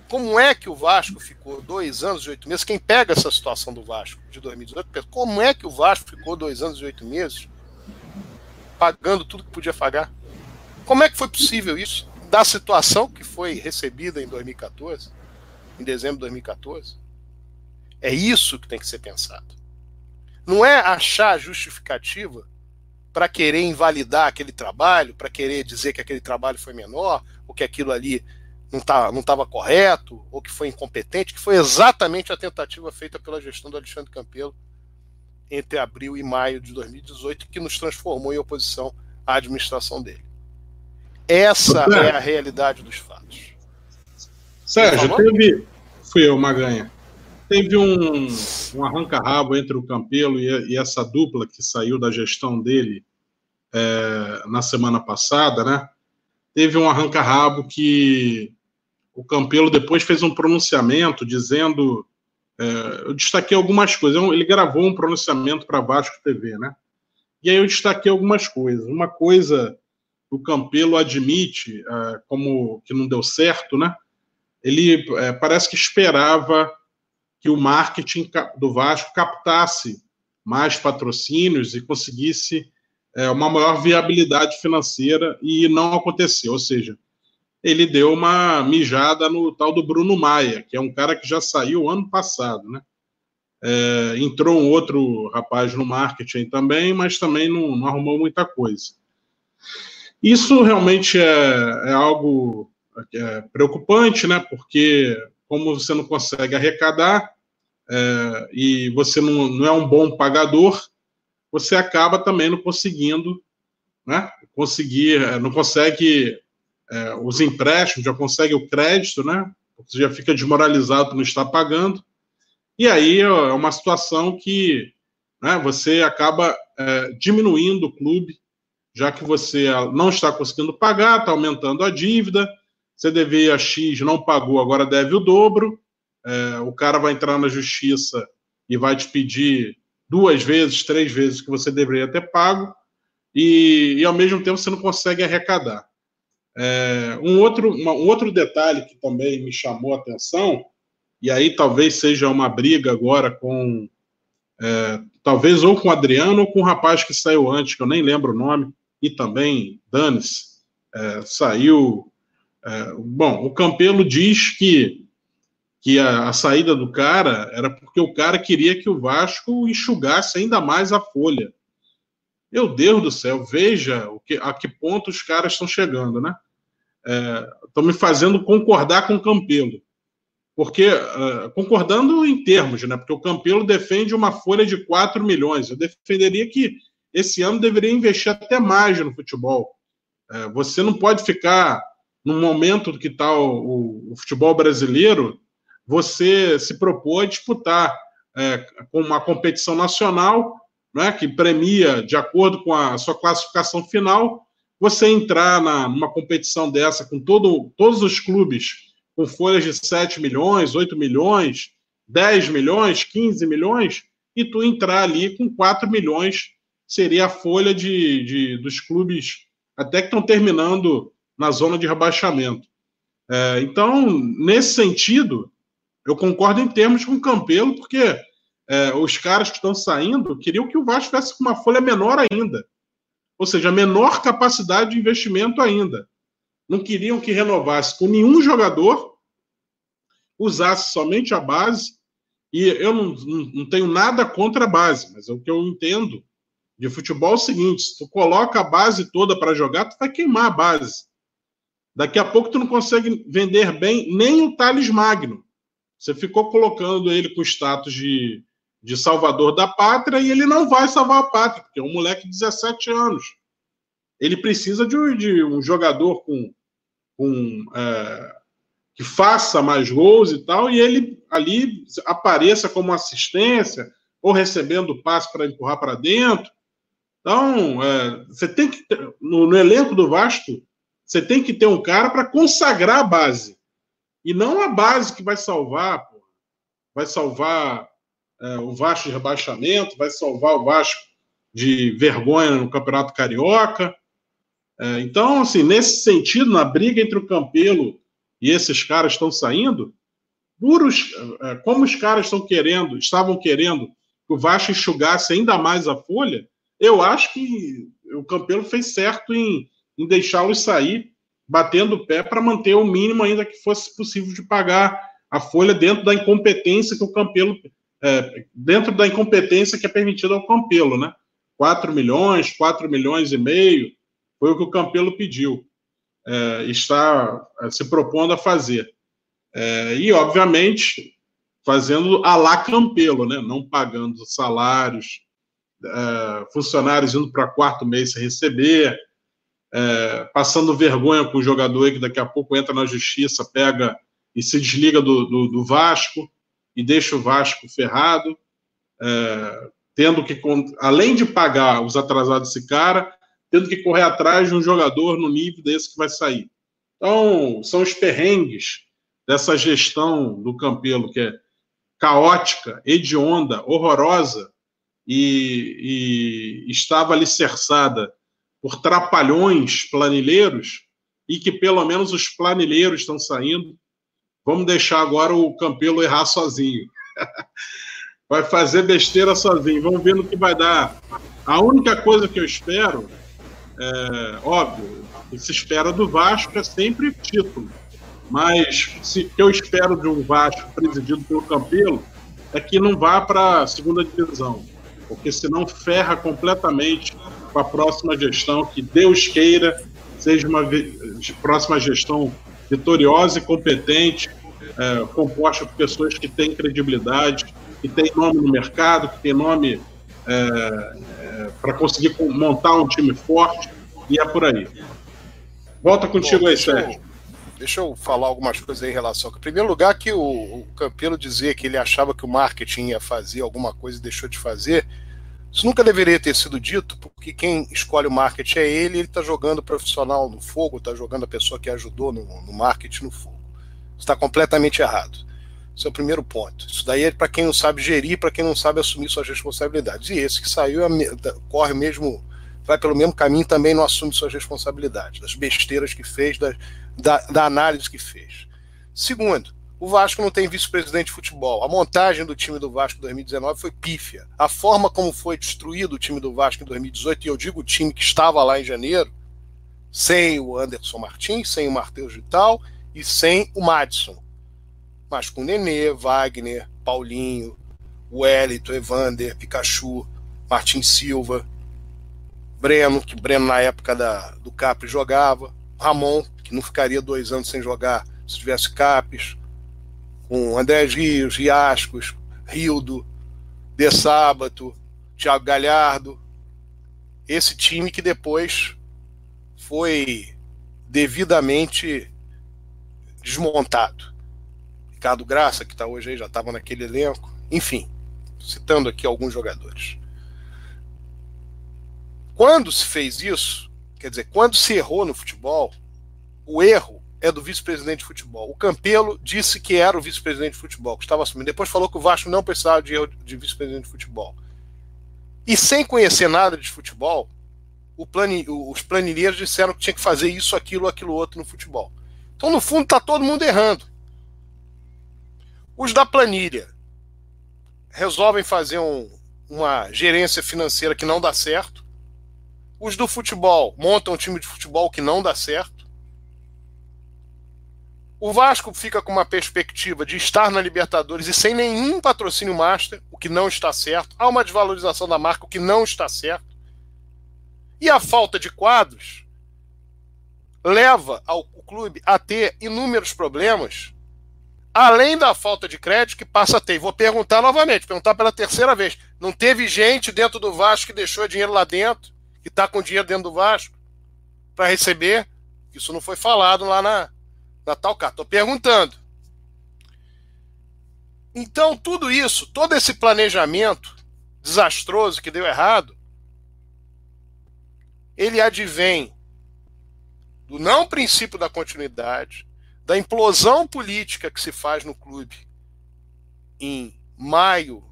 Como é que o Vasco ficou dois anos e oito meses? Quem pega essa situação do Vasco de 2018, pensa, como é que o Vasco ficou dois anos e oito meses pagando tudo que podia pagar? Como é que foi possível isso? Da situação que foi recebida em 2014, em dezembro de 2014? É isso que tem que ser pensado. Não é achar justificativa para querer invalidar aquele trabalho, para querer dizer que aquele trabalho foi menor, ou que aquilo ali não tá, estava correto, ou que foi incompetente, que foi exatamente a tentativa feita pela gestão do Alexandre Campelo entre abril e maio de 2018, que nos transformou em oposição à administração dele. Essa é a realidade dos fatos. Sérgio, teve. Fui eu, Maganha teve um, um arranca-rabo entre o Campelo e, e, essa dupla que saiu da gestão dele é, na semana passada, né? Teve um arranca-rabo que o Campelo depois fez um pronunciamento dizendo. É, eu destaquei algumas coisas. Ele gravou um pronunciamento para Vasco TV, né? E aí eu destaquei algumas coisas. Uma coisa o Campelo admite é, como que não deu certo, né? Ele é, parece que esperava que o marketing do Vasco captasse mais patrocínios e conseguisse é, uma maior viabilidade financeira e não aconteceu. Ou seja, ele deu uma mijada no tal do Bruno Maia, que é um cara que já saiu ano passado, né? É, entrou um outro rapaz no marketing também, mas também não, não arrumou muita coisa. Isso realmente é, é algo é, preocupante, né? Porque como você não consegue arrecadar é, e você não, não, é um bom pagador, você acaba também não conseguindo, né? Conseguir, é, não consegue é, os empréstimos, já consegue o crédito, né? Você já fica desmoralizado por não estar pagando. E aí é uma situação que né, você acaba é, diminuindo o clube, já que você não está conseguindo pagar, está aumentando a dívida, você devia X, não pagou, agora deve o dobro. É, o cara vai entrar na justiça e vai te pedir duas vezes, três vezes que você deveria ter pago, e, e ao mesmo tempo você não consegue arrecadar. É, um, outro, uma, um outro detalhe que também me chamou a atenção, e aí talvez seja uma briga agora com. É, talvez ou com o Adriano ou com o rapaz que saiu antes, que eu nem lembro o nome, e também Danis, é, saiu é, bom, o Campelo diz que, que a, a, saída do cara era porque o cara queria que o Vasco enxugasse ainda mais a folha. Meu Deus do céu, veja o que, a que ponto os caras estão chegando, né? Estão é, me fazendo concordar com o Campelo. Porque, uh, concordando em termos, né? Porque o Campelo defende uma folha de 4 milhões. Eu defenderia que esse ano deveria investir até mais no futebol. É, você não pode ficar no momento que está o, o, futebol brasileiro, você se propôs a disputar é, uma competição nacional, né, que premia de acordo com a sua classificação final, você entrar na, numa competição dessa com todo, todos os clubes com folhas de 7 milhões, 8 milhões, 10 milhões, 15 milhões, e tu entrar ali com 4 milhões, seria a folha de, de dos clubes até que estão terminando na zona de rebaixamento. É, então, nesse sentido, eu concordo em termos com o Campelo, porque é, os caras que estão saindo queriam que o Vasco tivesse uma folha menor ainda. Ou seja, menor capacidade de investimento ainda. Não queriam que renovasse com nenhum jogador, usasse somente a base. E eu não, não tenho nada contra a base, mas é o que eu entendo de futebol é o seguinte: se tu coloca a base toda para jogar, tu vai queimar a base. Daqui a pouco tu não consegue vender bem nem o Thales Magno. Você ficou colocando ele com status de, de salvador da pátria e ele não vai salvar a pátria, porque é um moleque de 17 anos. Ele precisa de, de um jogador com, com é, que faça mais gols e tal, e ele ali apareça como assistência ou recebendo passe para empurrar para dentro. Então, é, você tem que ter, no, no, elenco do Vasco, você tem que ter um cara para consagrar a base. E não a base que vai salvar, pô, vai salvar é, o Vasco de rebaixamento, vai salvar o Vasco de vergonha no Campeonato Carioca. É, então, assim, nesse sentido, na briga entre o Campelo e esses caras estão saindo, é, como os caras estão querendo, estavam querendo que o Vasco enxugasse ainda mais a folha, eu acho que o Campelo fez certo em, em deixá-los sair, batendo o pé para manter o mínimo ainda que fosse possível de pagar a folha dentro da incompetência que o Campelo é, dentro da incompetência que é permitida ao Campelo, né? 4 milhões, 4 milhões e meio, foi o que o Campelo pediu, é, está é, se propondo a fazer. É, e, obviamente, fazendo a lá Campelo, né? não pagando salários, é, funcionários indo para quarto mês sem receber, é, passando vergonha com o jogador que daqui a pouco entra na justiça, pega e se desliga do, do, do Vasco e deixa o Vasco ferrado, é, tendo que, além de pagar os atrasados desse cara, tendo que correr atrás de um jogador no nível desse que vai sair. Então, são os perrengues dessa gestão do Campelo, que é caótica, hedionda, horrorosa, e, e estava alicerçada por trapalhões planilheiros, e que pelo menos os planilheiros estão saindo, Vamos deixar agora o Campelo errar sozinho. *laughs* vai fazer besteira sozinho. Vamos ver no que vai dar. A única coisa que eu espero, é, óbvio, que se espera do Vasco é sempre título. Mas o que eu espero de um Vasco presidido pelo Campelo é que não vá para a segunda divisão, porque senão ferra completamente com a próxima gestão, que Deus queira seja uma próxima gestão vitoriosa e competente, é, composta por pessoas que têm credibilidade, que têm nome no mercado, que têm nome é, é, para conseguir montar um time forte, e é por aí. Volta contigo Bom, aí, Sérgio. Deixa eu falar algumas coisas aí em relação. Em primeiro lugar, que o, o Campelo dizia que ele achava que o marketing ia fazer alguma coisa e deixou de fazer. Isso nunca deveria ter sido dito, porque quem escolhe o marketing é ele, ele está jogando o profissional no fogo, está jogando a pessoa que ajudou no, no marketing no fogo está completamente errado. Esse é o primeiro ponto. Isso daí é para quem não sabe gerir, para quem não sabe assumir suas responsabilidades. E esse que saiu é, corre mesmo, vai pelo mesmo caminho também não assume suas responsabilidades, das besteiras que fez, da, da, da análise que fez. Segundo, o Vasco não tem vice-presidente de futebol. A montagem do time do Vasco em 2019 foi pífia. A forma como foi destruído o time do Vasco em 2018, e eu digo o time que estava lá em janeiro, sem o Anderson Martins, sem o Matheus Vital e sem o Madison. Mas com Nenê, Wagner, Paulinho, Wellington, Evander, Pikachu, Martin Silva, Breno, que Breno na época da, do Capri jogava, Ramon, que não ficaria dois anos sem jogar se tivesse Capes, com André Rios, Riascos, Rildo, De Sábato, Thiago Galhardo. Esse time que depois foi devidamente desmontado. Ricardo Graça, que está hoje aí, já estava naquele elenco. Enfim, citando aqui alguns jogadores. Quando se fez isso, quer dizer, quando se errou no futebol, o erro é do vice-presidente de futebol. O Campelo disse que era o vice-presidente de futebol, que estava assumindo. Depois falou que o Vasco não precisava de, de vice-presidente de futebol. E sem conhecer nada de futebol, plani, os planilheiros disseram que tinha que fazer isso, aquilo, aquilo outro no futebol. Então, no fundo, está todo mundo errando. Os da planilha resolvem fazer um, uma gerência financeira que não dá certo. Os do futebol montam um time de futebol que não dá certo. O Vasco fica com uma perspectiva de estar na Libertadores e sem nenhum patrocínio master, o que não está certo. Há uma desvalorização da marca, o que não está certo. E a falta de quadros leva ao clube a ter inúmeros problemas além da falta de crédito que passa a ter. Vou perguntar novamente, perguntar pela terceira vez. Não teve gente dentro do Vasco que deixou dinheiro lá dentro, que está com dinheiro dentro do Vasco para receber? Isso não foi falado lá na, na tal carta. Estou perguntando. Então, tudo isso, todo esse planejamento desastroso que deu errado, ele advém do não princípio da continuidade, da implosão política que se faz no clube em maio,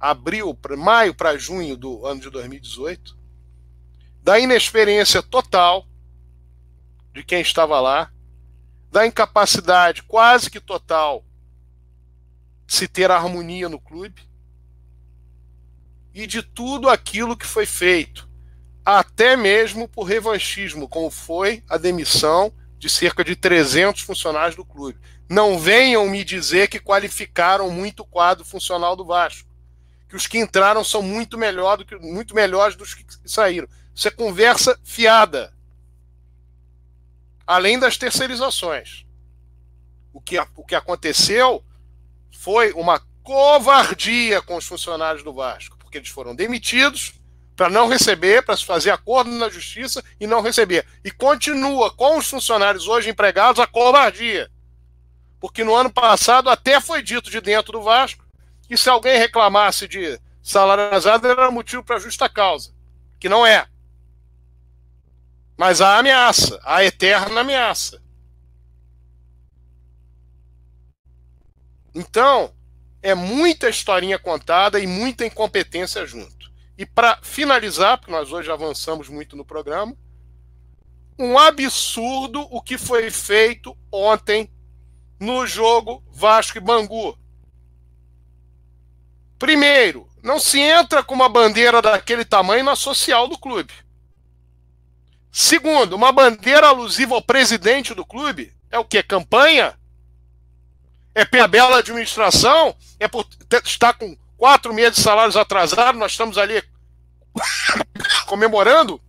abril, maio para junho do ano de 2018, da inexperiência total de quem estava lá, da incapacidade quase que total de se ter harmonia no clube e de tudo aquilo que foi feito, até mesmo por revanchismo, como foi a demissão de cerca de 300 funcionários do clube. Não venham me dizer que qualificaram muito o quadro funcional do Vasco, que os que entraram são muito, melhor do que, muito melhores dos que saíram. Isso é conversa fiada. Além das terceirizações. O que, o que aconteceu foi uma covardia com os funcionários do Vasco, porque eles foram demitidos para não receber, para se fazer acordo na justiça e não receber. E continua com os funcionários hoje empregados a covardia. Porque no ano passado até foi dito de dentro do Vasco que se alguém reclamasse de salário atrasado era motivo para justa causa, que não é. Mas há ameaça, a eterna ameaça. Então, é muita historinha contada e muita incompetência junto. E para finalizar, porque nós hoje avançamos muito no programa, um absurdo o que foi feito ontem no jogo Vasco e Bangu. Primeiro, não se entra com uma bandeira daquele tamanho na social do clube. Segundo, uma bandeira alusiva ao presidente do clube é o que? Campanha? é pela bela administração, é por estar com quatro meses de salários atrasados, nós estamos ali *laughs* comemorando.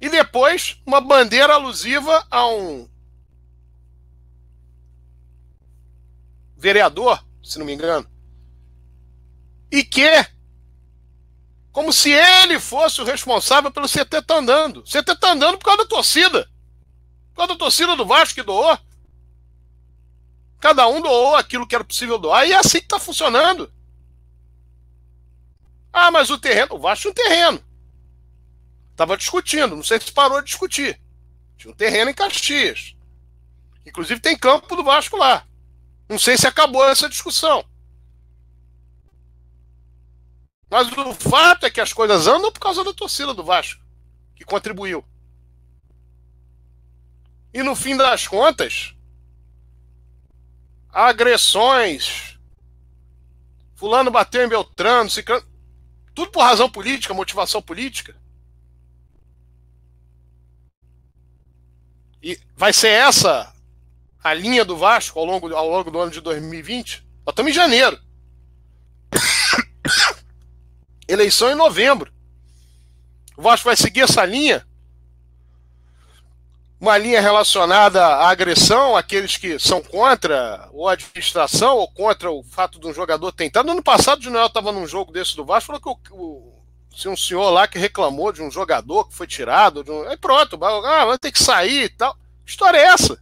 E depois, uma bandeira alusiva a um vereador, se não me engano, e que, como se ele fosse o responsável pelo CT tá andando. O CT tá andando por causa da torcida. Por causa da torcida do Vasco que doou. Cada um doou aquilo que era possível doar e é assim que está funcionando. Ah, mas o terreno, o Vasco tinha um terreno. Estava discutindo, não sei se parou de discutir. Tinha um terreno em Caxias. Inclusive tem campo do Vasco lá. Não sei se acabou essa discussão. Mas o fato é que as coisas andam por causa da torcida do Vasco, que contribuiu. E no fim das contas, agressões. Fulano bateu em Beltrano, ciclano, tudo por razão política, motivação política. E vai ser essa a linha do Vasco ao longo, ao longo do ano de 2020? Nós estamos em janeiro. *coughs* Eleição em novembro. O Vasco vai seguir essa linha uma linha relacionada à agressão, aqueles que são contra ou a administração ou contra o fato de um jogador tentar. No ano passado, o Junior estava num jogo desse do Vasco, falou que o, se um senhor lá que reclamou de um jogador que foi tirado, de um, aí pronto, ah, vai ter que sair e tal. História é essa?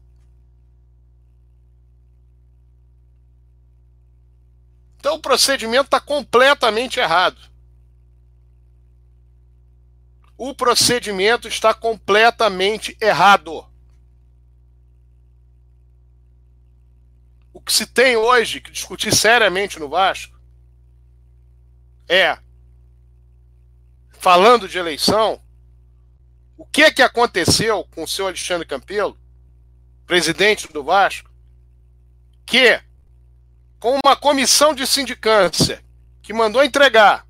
Então o procedimento está completamente errado. O procedimento está completamente errado. O que se tem hoje que discutir seriamente no Vasco é, falando de eleição, o que que aconteceu com o seu Alexandre Campelo, presidente do Vasco, que com uma comissão de sindicância que mandou entregar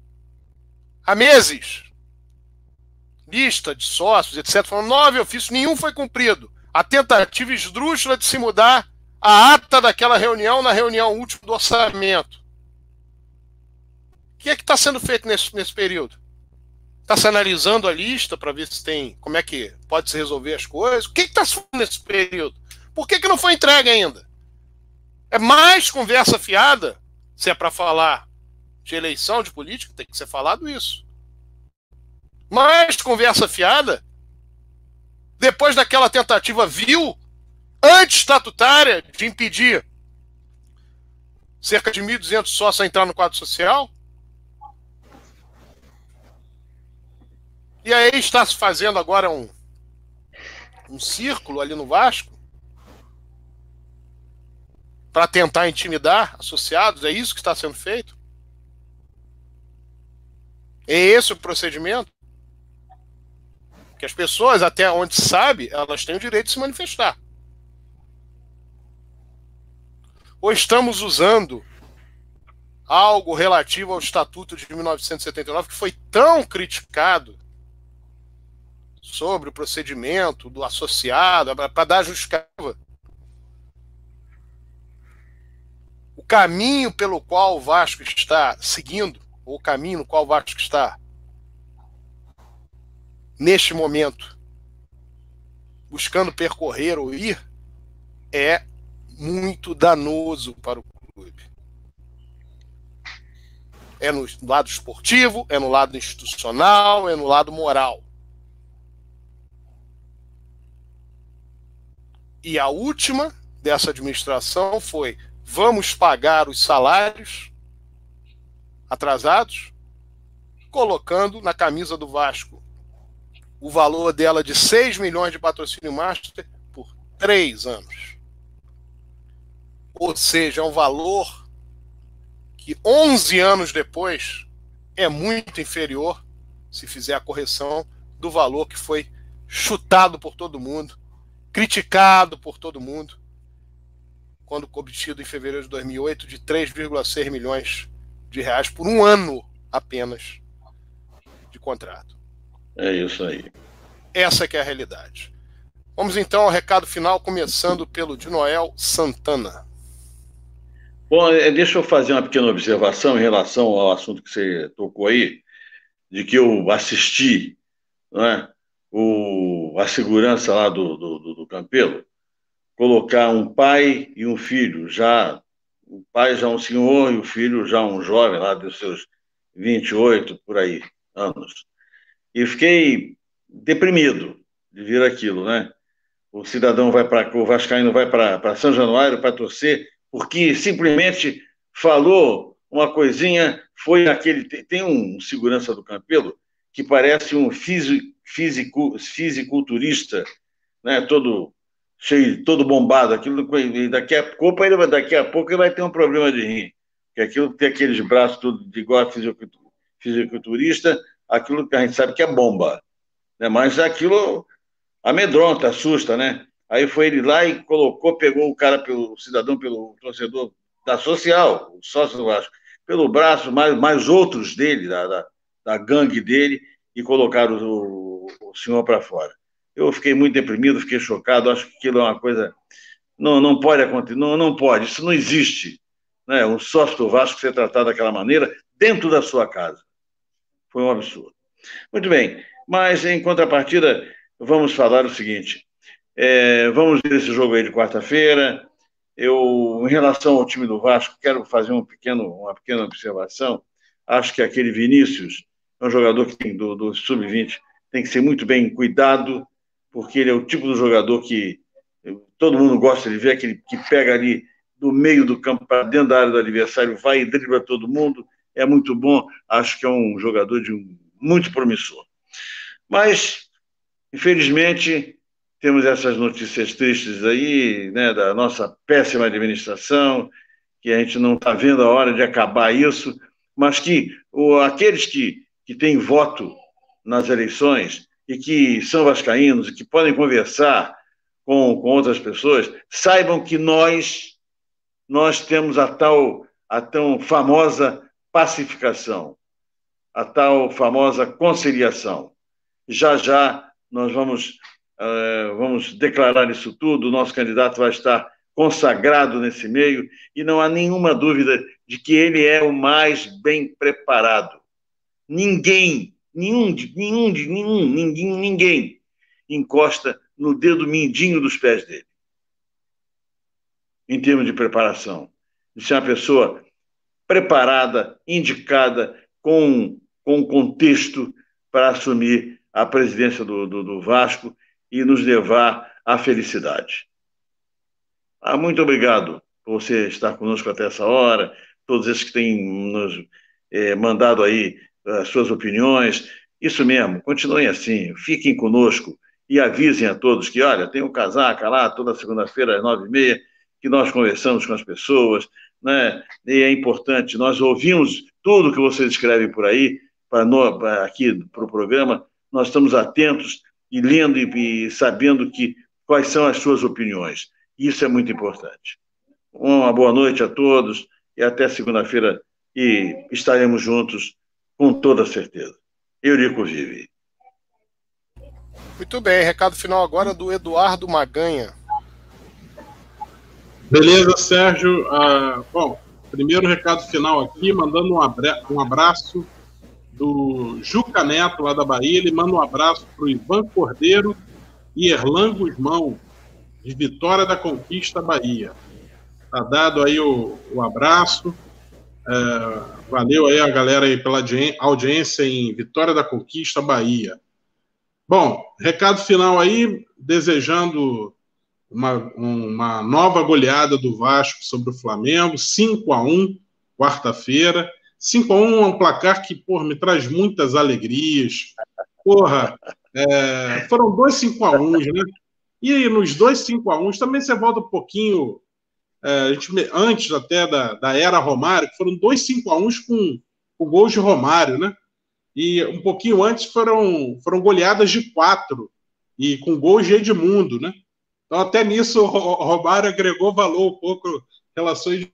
há meses lista de sócios, etc. Foram nove ofícios, nenhum foi cumprido. A tentativa esdrúxula de se mudar a ata daquela reunião na reunião última do orçamento. O que é que está sendo feito nesse, nesse período? Está se analisando a lista para ver se tem como é que pode se resolver as coisas? O que está se fazendo nesse período? Por que, que não foi entregue ainda? É mais conversa fiada, se é para falar de eleição de política, tem que ser falado isso. Mais conversa fiada, depois daquela tentativa vil, anti-estatutária, de impedir cerca de 1.200 sócios a entrar no quadro social. E aí está se fazendo agora um, um círculo ali no Vasco para tentar intimidar associados. É isso que está sendo feito? É esse o procedimento? Que as pessoas, até onde sabe, elas têm o direito de se manifestar. Ou estamos usando algo relativo ao Estatuto de 1979 que foi tão criticado sobre o procedimento do associado para dar justificativa. O caminho pelo qual o Vasco está seguindo, ou o caminho no qual o Vasco está neste momento buscando percorrer ou ir é muito danoso para o clube. É no lado esportivo, é no lado institucional, é no lado moral. E a última dessa administração foi: vamos pagar os salários atrasados, colocando na camisa do Vasco o valor dela de 6 milhões de patrocínio master por três anos. Ou seja, é um valor que 11 anos depois é muito inferior, se fizer a correção, do valor que foi chutado por todo mundo, criticado por todo mundo, quando obtido em fevereiro de 2008 de 3,6 milhões de reais por um ano apenas de contrato. É isso aí. Essa que é a realidade. Vamos então ao recado final, começando pelo de Noel Santana. Bom, é, deixa eu fazer uma pequena observação em relação ao assunto que você tocou aí, de que eu assisti né, o, a segurança lá do, do, do Campelo colocar um pai e um filho, já o pai já um senhor e o filho já um jovem lá dos seus 28 por aí anos. E fiquei deprimido de ver aquilo, né? O cidadão vai para o vascaíno vai para São Januário para torcer porque simplesmente falou uma coisinha, foi aquele. Tem um segurança do Campelo que parece um fisico, fisiculturista, né, todo cheio, todo bombado, aquilo daqui a pouco ele daqui a pouco ele vai ter um problema de rim, que aquilo tem aqueles braços tudo de igual a fisiculturista, aquilo que a gente sabe que é bomba, né? Mas aquilo amedronta, assusta, né? Aí foi ele lá e colocou, pegou o cara pelo cidadão, pelo torcedor da social, o sócio do Vasco, pelo braço, mais, mais outros dele, da, da, da gangue dele, e colocaram o, o senhor para fora. Eu fiquei muito deprimido, fiquei chocado, acho que aquilo é uma coisa. Não, não pode acontecer, não, não pode, isso não existe. Né? Um sócio do Vasco ser tratado daquela maneira dentro da sua casa. Foi um absurdo. Muito bem, mas em contrapartida, vamos falar o seguinte: é, vamos ver esse jogo aí de quarta-feira. Eu, em relação ao time do Vasco, quero fazer um pequeno, uma pequena observação. Acho que aquele Vinícius é um jogador que tem do, do sub-20 tem que ser muito bem cuidado, porque ele é o tipo do jogador que todo mundo gosta de ver, aquele que pega ali do meio do campo para dentro da área do adversário, vai e dribla todo mundo, é muito bom. Acho que é um jogador de um, muito promissor. Mas, infelizmente, temos essas notícias tristes aí, né, da nossa péssima administração, que a gente não está vendo a hora de acabar isso, mas que o, aqueles que, que têm voto nas eleições e que são vascaínos e que podem conversar com, com outras pessoas, saibam que nós nós temos a tal a tão famosa pacificação, a tal famosa conciliação. Já já nós vamos Uh, vamos declarar isso tudo. O nosso candidato vai estar consagrado nesse meio e não há nenhuma dúvida de que ele é o mais bem preparado. Ninguém, nenhum, nenhum, nenhum, ninguém, ninguém encosta no dedo mindinho dos pés dele. em termos de preparação, de ser uma pessoa preparada, indicada, com, com contexto para assumir a presidência do, do, do Vasco e nos levar à felicidade. Ah, muito obrigado por você estar conosco até essa hora, todos esses que têm nos é, mandado aí as suas opiniões. Isso mesmo, continuem assim, fiquem conosco e avisem a todos que, olha, tem um casaca lá toda segunda-feira às nove e meia, que nós conversamos com as pessoas, né? E é importante, nós ouvimos tudo que vocês escrevem por aí, para aqui para o programa, nós estamos atentos e lendo e, e sabendo que quais são as suas opiniões. Isso é muito importante. Uma boa noite a todos e até segunda-feira e estaremos juntos com toda certeza. Eurico Vive. Muito bem, recado final agora do Eduardo Maganha. Beleza, Sérgio. Ah, bom, primeiro recado final aqui, mandando um, abra um abraço do Juca Neto, lá da Bahia. Ele manda um abraço para o Ivan Cordeiro e Erlan Guzmão, de Vitória da Conquista, Bahia. Tá dado aí o, o abraço. É, valeu aí a galera aí pela audiência em Vitória da Conquista, Bahia. Bom, recado final aí, desejando uma, uma nova goleada do Vasco sobre o Flamengo, 5 a 1 quarta-feira. 5 a 1 é um placar que, porra, me traz muitas alegrias. Porra, é, foram dois 5 a 1 né? E aí, nos dois 5 a 1 também você volta um pouquinho, é, gente, antes até da, da era Romário, que foram dois 5 a 1 com, com gols de Romário, né? E um pouquinho antes foram, foram goleadas de quatro, e com gols de Edmundo, né? Então, até nisso, o Romário agregou valor um pouco relações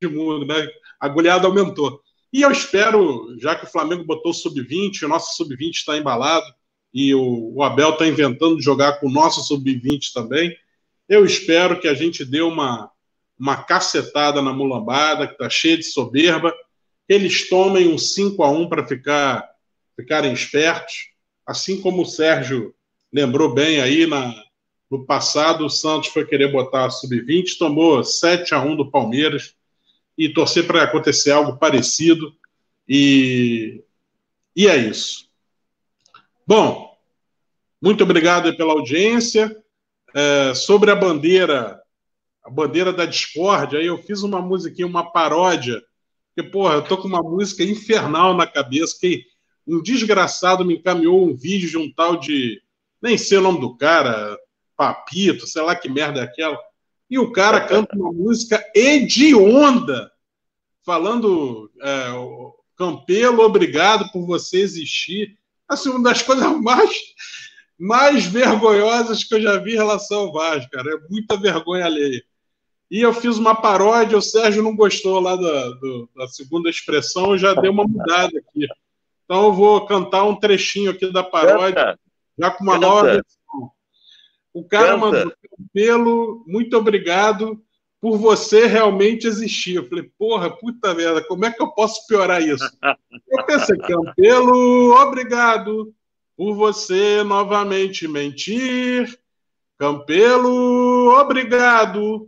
de mundo, né? A goleada aumentou. E eu espero, já que o Flamengo botou sub-20, o nosso sub-20 está embalado, e o, o Abel está inventando jogar com o nosso sub-20 também, eu espero que a gente dê uma, uma cacetada na mulambada, que está cheia de soberba, eles tomem um 5 a 1 para ficar, ficarem espertos, assim como o Sérgio lembrou bem aí na, no passado, o Santos foi querer botar a sub-20, tomou 7 a 1 do Palmeiras e torcer para acontecer algo parecido. E, e é isso. Bom, muito obrigado pela audiência. É, sobre a bandeira, a bandeira da discórdia, eu fiz uma musiquinha, uma paródia, porque, porra, eu tô com uma música infernal na cabeça, que um desgraçado me encaminhou um vídeo de um tal de. Nem sei o nome do cara, Papito, sei lá que merda é aquela. E o cara canta uma *laughs* música hedionda, falando é, Campelo, obrigado por você existir. Assim, uma das coisas *laughs* mais, mais vergonhosas que eu já vi em relação ao Vasco, cara. É muita vergonha alheia. E eu fiz uma paródia, o Sérgio não gostou lá da, do, da segunda expressão, eu já dei uma mudada aqui. Então eu vou cantar um trechinho aqui da paródia, já com uma nova versão. O cara Canta. mandou pelo, muito obrigado por você realmente existir. Eu falei, porra, puta merda, como é que eu posso piorar isso? *laughs* Eu pensei, Campelo, obrigado por você novamente mentir. Campelo, obrigado.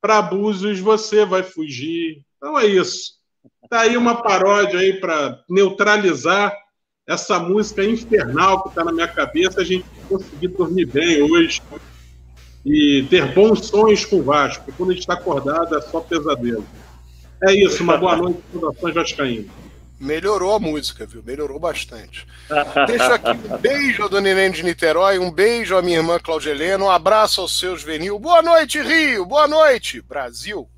Para abusos você vai fugir. Então é isso. Tá aí uma paródia aí para neutralizar essa música infernal que está na minha cabeça, a gente conseguir dormir bem hoje e ter bons sonhos com o Vasco. Quando a gente está acordado é só pesadelo. É isso, uma boa noite, Fundações Vascaína. Melhorou a música, viu? Melhorou bastante. *laughs* Deixo aqui um beijo a Dona Irene de Niterói, um beijo à minha irmã Claudia Helena, um abraço ao seu Juvenil. Boa noite, Rio! Boa noite, Brasil!